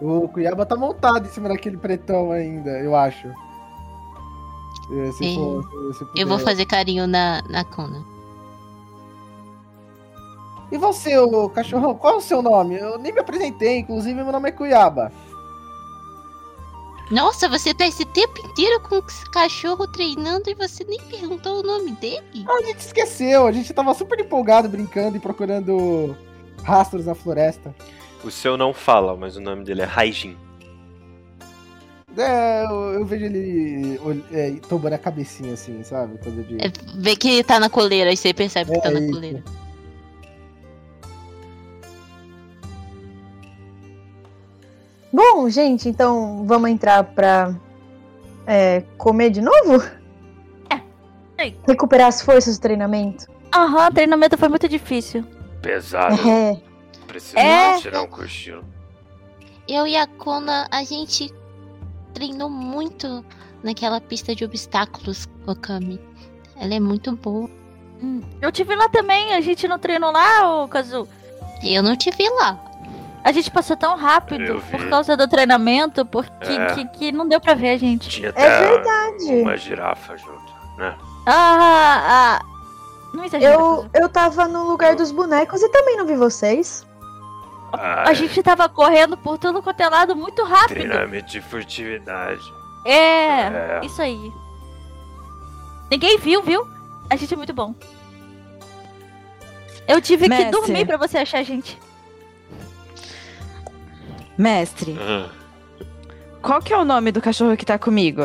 O Cuiaba tá montado em cima daquele pretão ainda, eu acho. É, Se for, se-
Eu vou fazer carinho na, na Kona.
E você, ô cachorrão, qual é o seu nome? Eu nem me apresentei, inclusive meu nome é Cuiaba.
Nossa, você tá esse tempo inteiro com esse cachorro treinando e você nem perguntou o nome dele?
Ah, a gente esqueceu, a gente tava super empolgado brincando e procurando rastros na floresta.
O seu não fala, mas o nome dele é Raijin.
É, eu, eu vejo ele é, tombando a cabecinha assim, sabe? Todo dia.
É, vê que tá na coleira, aí você percebe que tá
É
na coleira.
Bom, gente, então vamos entrar pra é, comer de novo?
Sim.
Recuperar as forças do treinamento?
Aham, o treinamento foi muito difícil.
Pesado.
É.
Preciso
É.
tirar um cochilo.
Eu e a Kona, a gente treinou muito naquela pista de obstáculos, Okami. Ela é muito boa.
Hum, Eu tive lá também, a gente não treinou lá, ô Kazu.
Eu não te vi lá.
A gente passou tão rápido por causa do treinamento, porque
É.
que, que não deu pra ver a gente.
Tinha
É
até
verdade.
uma girafa junto, né?
Ah, ah. Não exagera.
Eu, eu tava no lugar dos bonecos e também não vi vocês.
Ah,
A gente tava correndo por tudo quanto é lado muito rápido.
Treinamento de furtividade.
É,
É.
isso aí. Ninguém viu, viu? A gente é muito bom. Eu tive
Mestre.
que dormir pra você achar a gente.
Mestre, qual que é o nome do cachorro que tá comigo?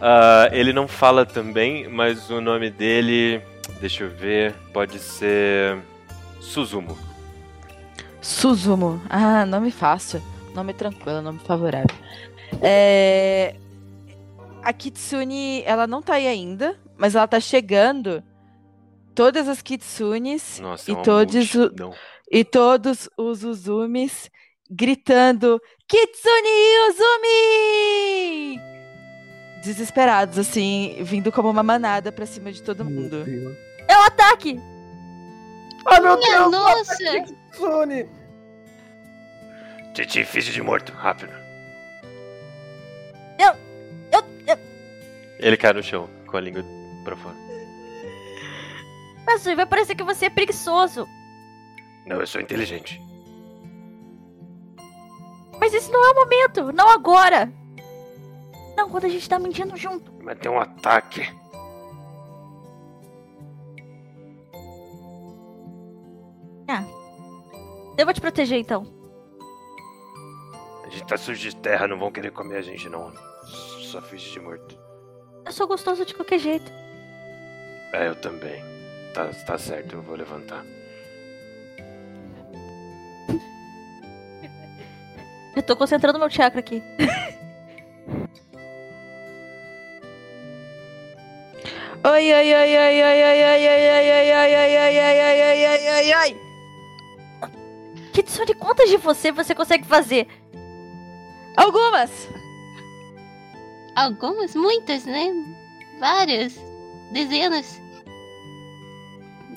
Ah, ele não fala também, mas o nome dele. Deixa eu ver. Pode ser. Suzumo.
Suzumo. Ah, nome fácil. Nome tranquilo, nome favorável. É... A Kitsune, ela não tá aí ainda, mas ela tá chegando. Todas as Kitsunes
Nossa,
E
é
todos o- e todos os Uzumis gritando Kitsune Uzumi! Desesperados, assim, vindo como uma manada pra cima de todo mundo.
É o ataque!
Ah, meu
Minha
Deus!
nossa!
Sony!
Titi, ficha de morto, rápido.
Eu- eu-
Ele cai no chão, com a língua pra fora.
Mas vai parecer que você é preguiçoso.
Não, eu sou inteligente.
Mas esse não é o momento, não agora. Não, quando a gente tá mentindo junto.
Mas tem um ataque.
Eu vou te proteger então.
A gente tá sujo de terra, não vão querer comer a gente, não. Só ficha de morto.
Eu sou gostoso de qualquer jeito.
É, eu também. Tá, tá certo, eu vou levantar.
Eu tô concentrando meu chakra aqui.
Oi, oi, oi, oi, oi, oi, oi, oi, oi, oi, oi, oi, oi, oi, oi, oi, oi, oi, oi.
Que de quantas de você você consegue fazer?
Algumas!
Algumas, muitas, né? Várias. Dezenas.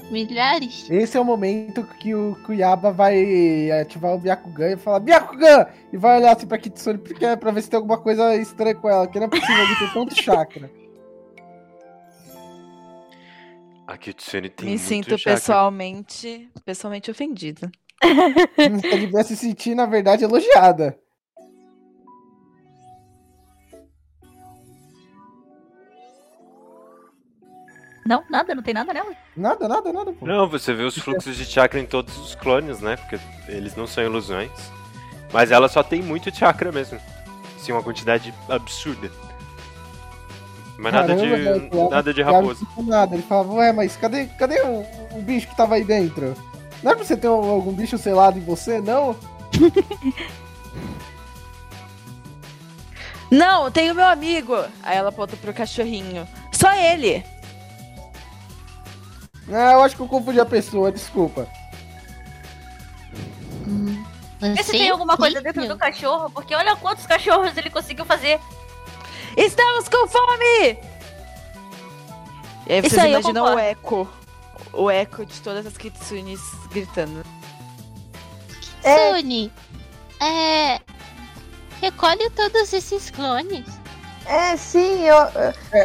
Milhares.
Esse é o momento que o Cuiaba vai ativar o Byakugan e falar Byakugan! E vai olhar assim pra Kitsune porque é pra ver se tem alguma coisa estranha com ela, que não é possível ele ter tanto chakra.
A Kitsune tem
Me
muito
sinto
chakra.
pessoalmente, pessoalmente ofendida.
Você devia se sentir, na verdade, elogiada.
Não, nada, não tem nada nela.
Nada, nada, nada, pô.
Não, você vê os fluxos de chakra em todos os clones, né? Porque eles não são ilusões. Mas ela só tem muito chakra mesmo. Sim, uma quantidade absurda. Mas nada
Caramba,
de.
velho,
nada de
Cuiaba não
raposa.
sentiu nada. Ele falava, ué, mas cadê, cadê o, o bicho que tava aí dentro? Não é pra você ter um- algum bicho selado em você, não?
Não, tem o meu amigo. Aí ela aponta pro cachorrinho. Só ele.
Ah, eu acho que eu confundi a pessoa, desculpa.
Hum,
Vê se
você
tem
é
alguma coisa dentro do cachorro, porque olha quantos cachorros ele conseguiu fazer.
Estamos com fome! E aí
Isso
vocês
aí,
imaginam o eco. O eco de todas as kitsunes gritando.
É.
Suni, é. Recolhe todos esses clones.
É, sim, eu,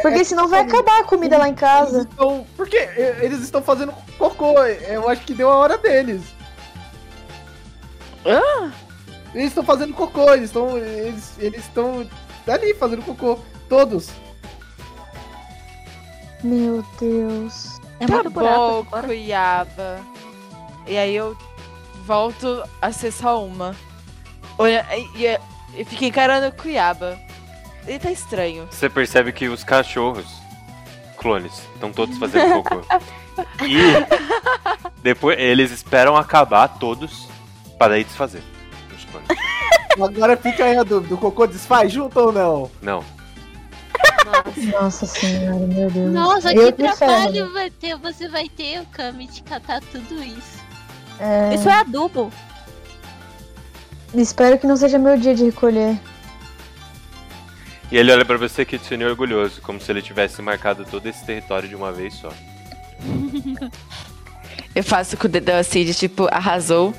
porque senão vai acabar a comida lá em
Eles
casa.
estão. Por quê? E- Eles estão fazendo cocô. Eu acho que deu a hora deles. Eles estão fazendo cocô, eles estão. Eles estão ali fazendo cocô. Todos.
Meu Deus.
É
tá
buraco
bom,
aqui fora.
Cuiaba. E aí eu volto a ser só uma. Olha, e, e, e fico encarando o Cuiaba. Ele tá estranho.
Você percebe que os cachorros, clones, estão todos fazendo cocô. e depois eles esperam acabar todos para daí desfazer. Os clones.
Agora fica aí a dúvida: o cocô desfaz junto ou não?
Não.
Nossa senhora, meu Deus.
Nossa,
Eu
que trabalho vai ter, você vai ter, o Kami, de catar tudo isso.
É,
Isso é adubo.
Espero que não seja meu dia de recolher.
E ele olha pra você, Kitsune, orgulhoso, como se ele tivesse marcado todo esse território de uma vez só.
Eu faço com o dedão assim, de tipo, arrasou.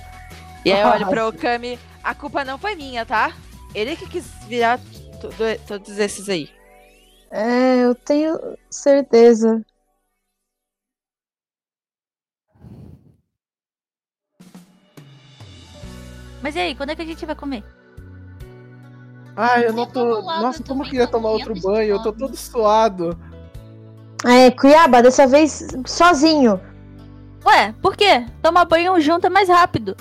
E aí eu olho pro Okami. A culpa não foi minha, tá? Ele que quis virar todos esses aí.
É, eu tenho certeza.
Mas e aí, quando é que a gente vai comer?
Ai, eu não tô. Nossa, como eu queria tomar outro banho. Eu tô todo suado.
É, Cuiaba, dessa vez sozinho.
Ué, por quê? Tomar banho junto é mais rápido.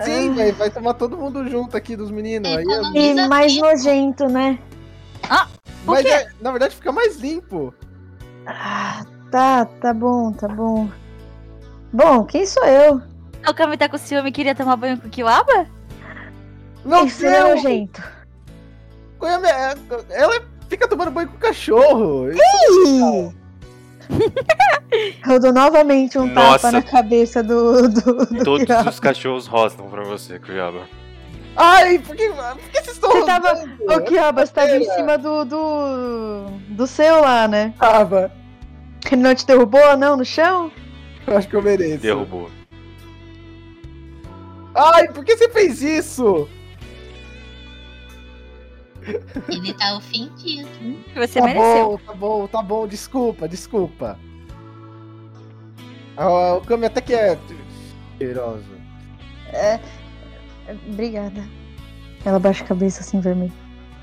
Sim, vai, vai tomar todo mundo junto aqui dos meninos. Aí é-
E mais
tempo.
nojento, né?
Por
Mas
quê?
é, na verdade fica mais limpo.
Ah, tá, tá bom, tá bom. Bom, quem sou eu?
O Kami tá com ciúme e queria tomar banho com o Kiwaba?
Meu
Isso é
Deus!
nojento.
É- Ela fica tomando banho com o cachorro.
Ih! Eu dou novamente um
Nossa.
tapa na cabeça do. do, do
Todos os cachorros rostam pra você, Kuyaba.
Ai, por que, por que vocês estão
Você tava-? Ô, Kiaba, você tava em cima do, do. do seu lá, né?
Tava.
Ele não te derrubou, não, no chão?
Eu acho que eu mereço.
Derrubou.
Ai, por que você fez isso?
Ele tá ofendido.
Você
tá
mereceu.
bom, tá bom, tá bom. Desculpa, desculpa. Ah, o Kami até que é cheiroso.
É, Obrigada. Ela baixa a cabeça assim, vermelho.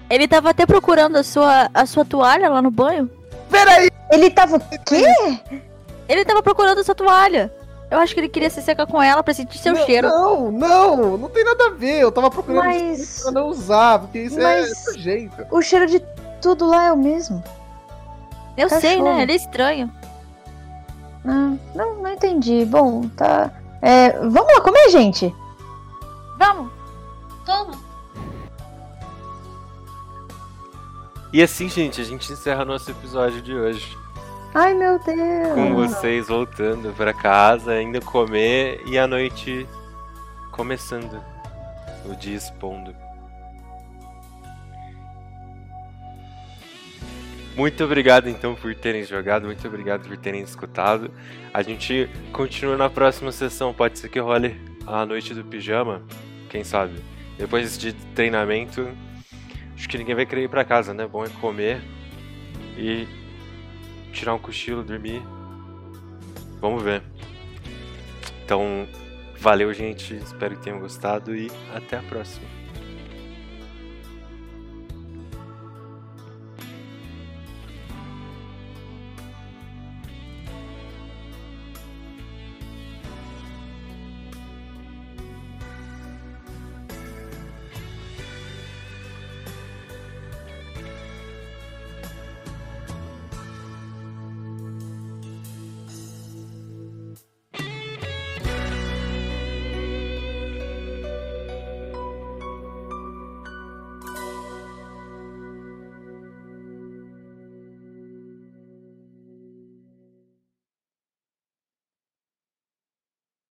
Ele tava até procurando a sua, a sua toalha lá no banho.
Peraí!
Ele tava. O quê?
Ele tava procurando a sua toalha. Eu acho que ele queria se secar com ela pra sentir seu
não,
cheiro.
Não, não, não tem nada a ver. Eu tava procurando
Mas-
isso pra não usar, porque isso
Mas-
é nojento.
O cheiro de tudo lá é o mesmo.
Eu sei,
cachorro.
né? Ele é estranho.
Não, não, não entendi. Bom, tá. É, vamos lá comer, gente.
Vamos.
Toma.
E assim, gente, a gente encerra nosso episódio de hoje.
Ai, meu Deus.
Com vocês voltando pra casa, indo comer e a noite começando. O dia expondo. Muito obrigado então por terem jogado, muito obrigado por terem escutado. A gente continua na próxima sessão, pode ser que role a noite do pijama, quem sabe. Depois de treinamento, acho que ninguém vai querer ir pra casa, né? Bom é comer e tirar um cochilo, dormir. Vamos ver. Então, valeu, gente. Espero que tenham gostado e até a próxima.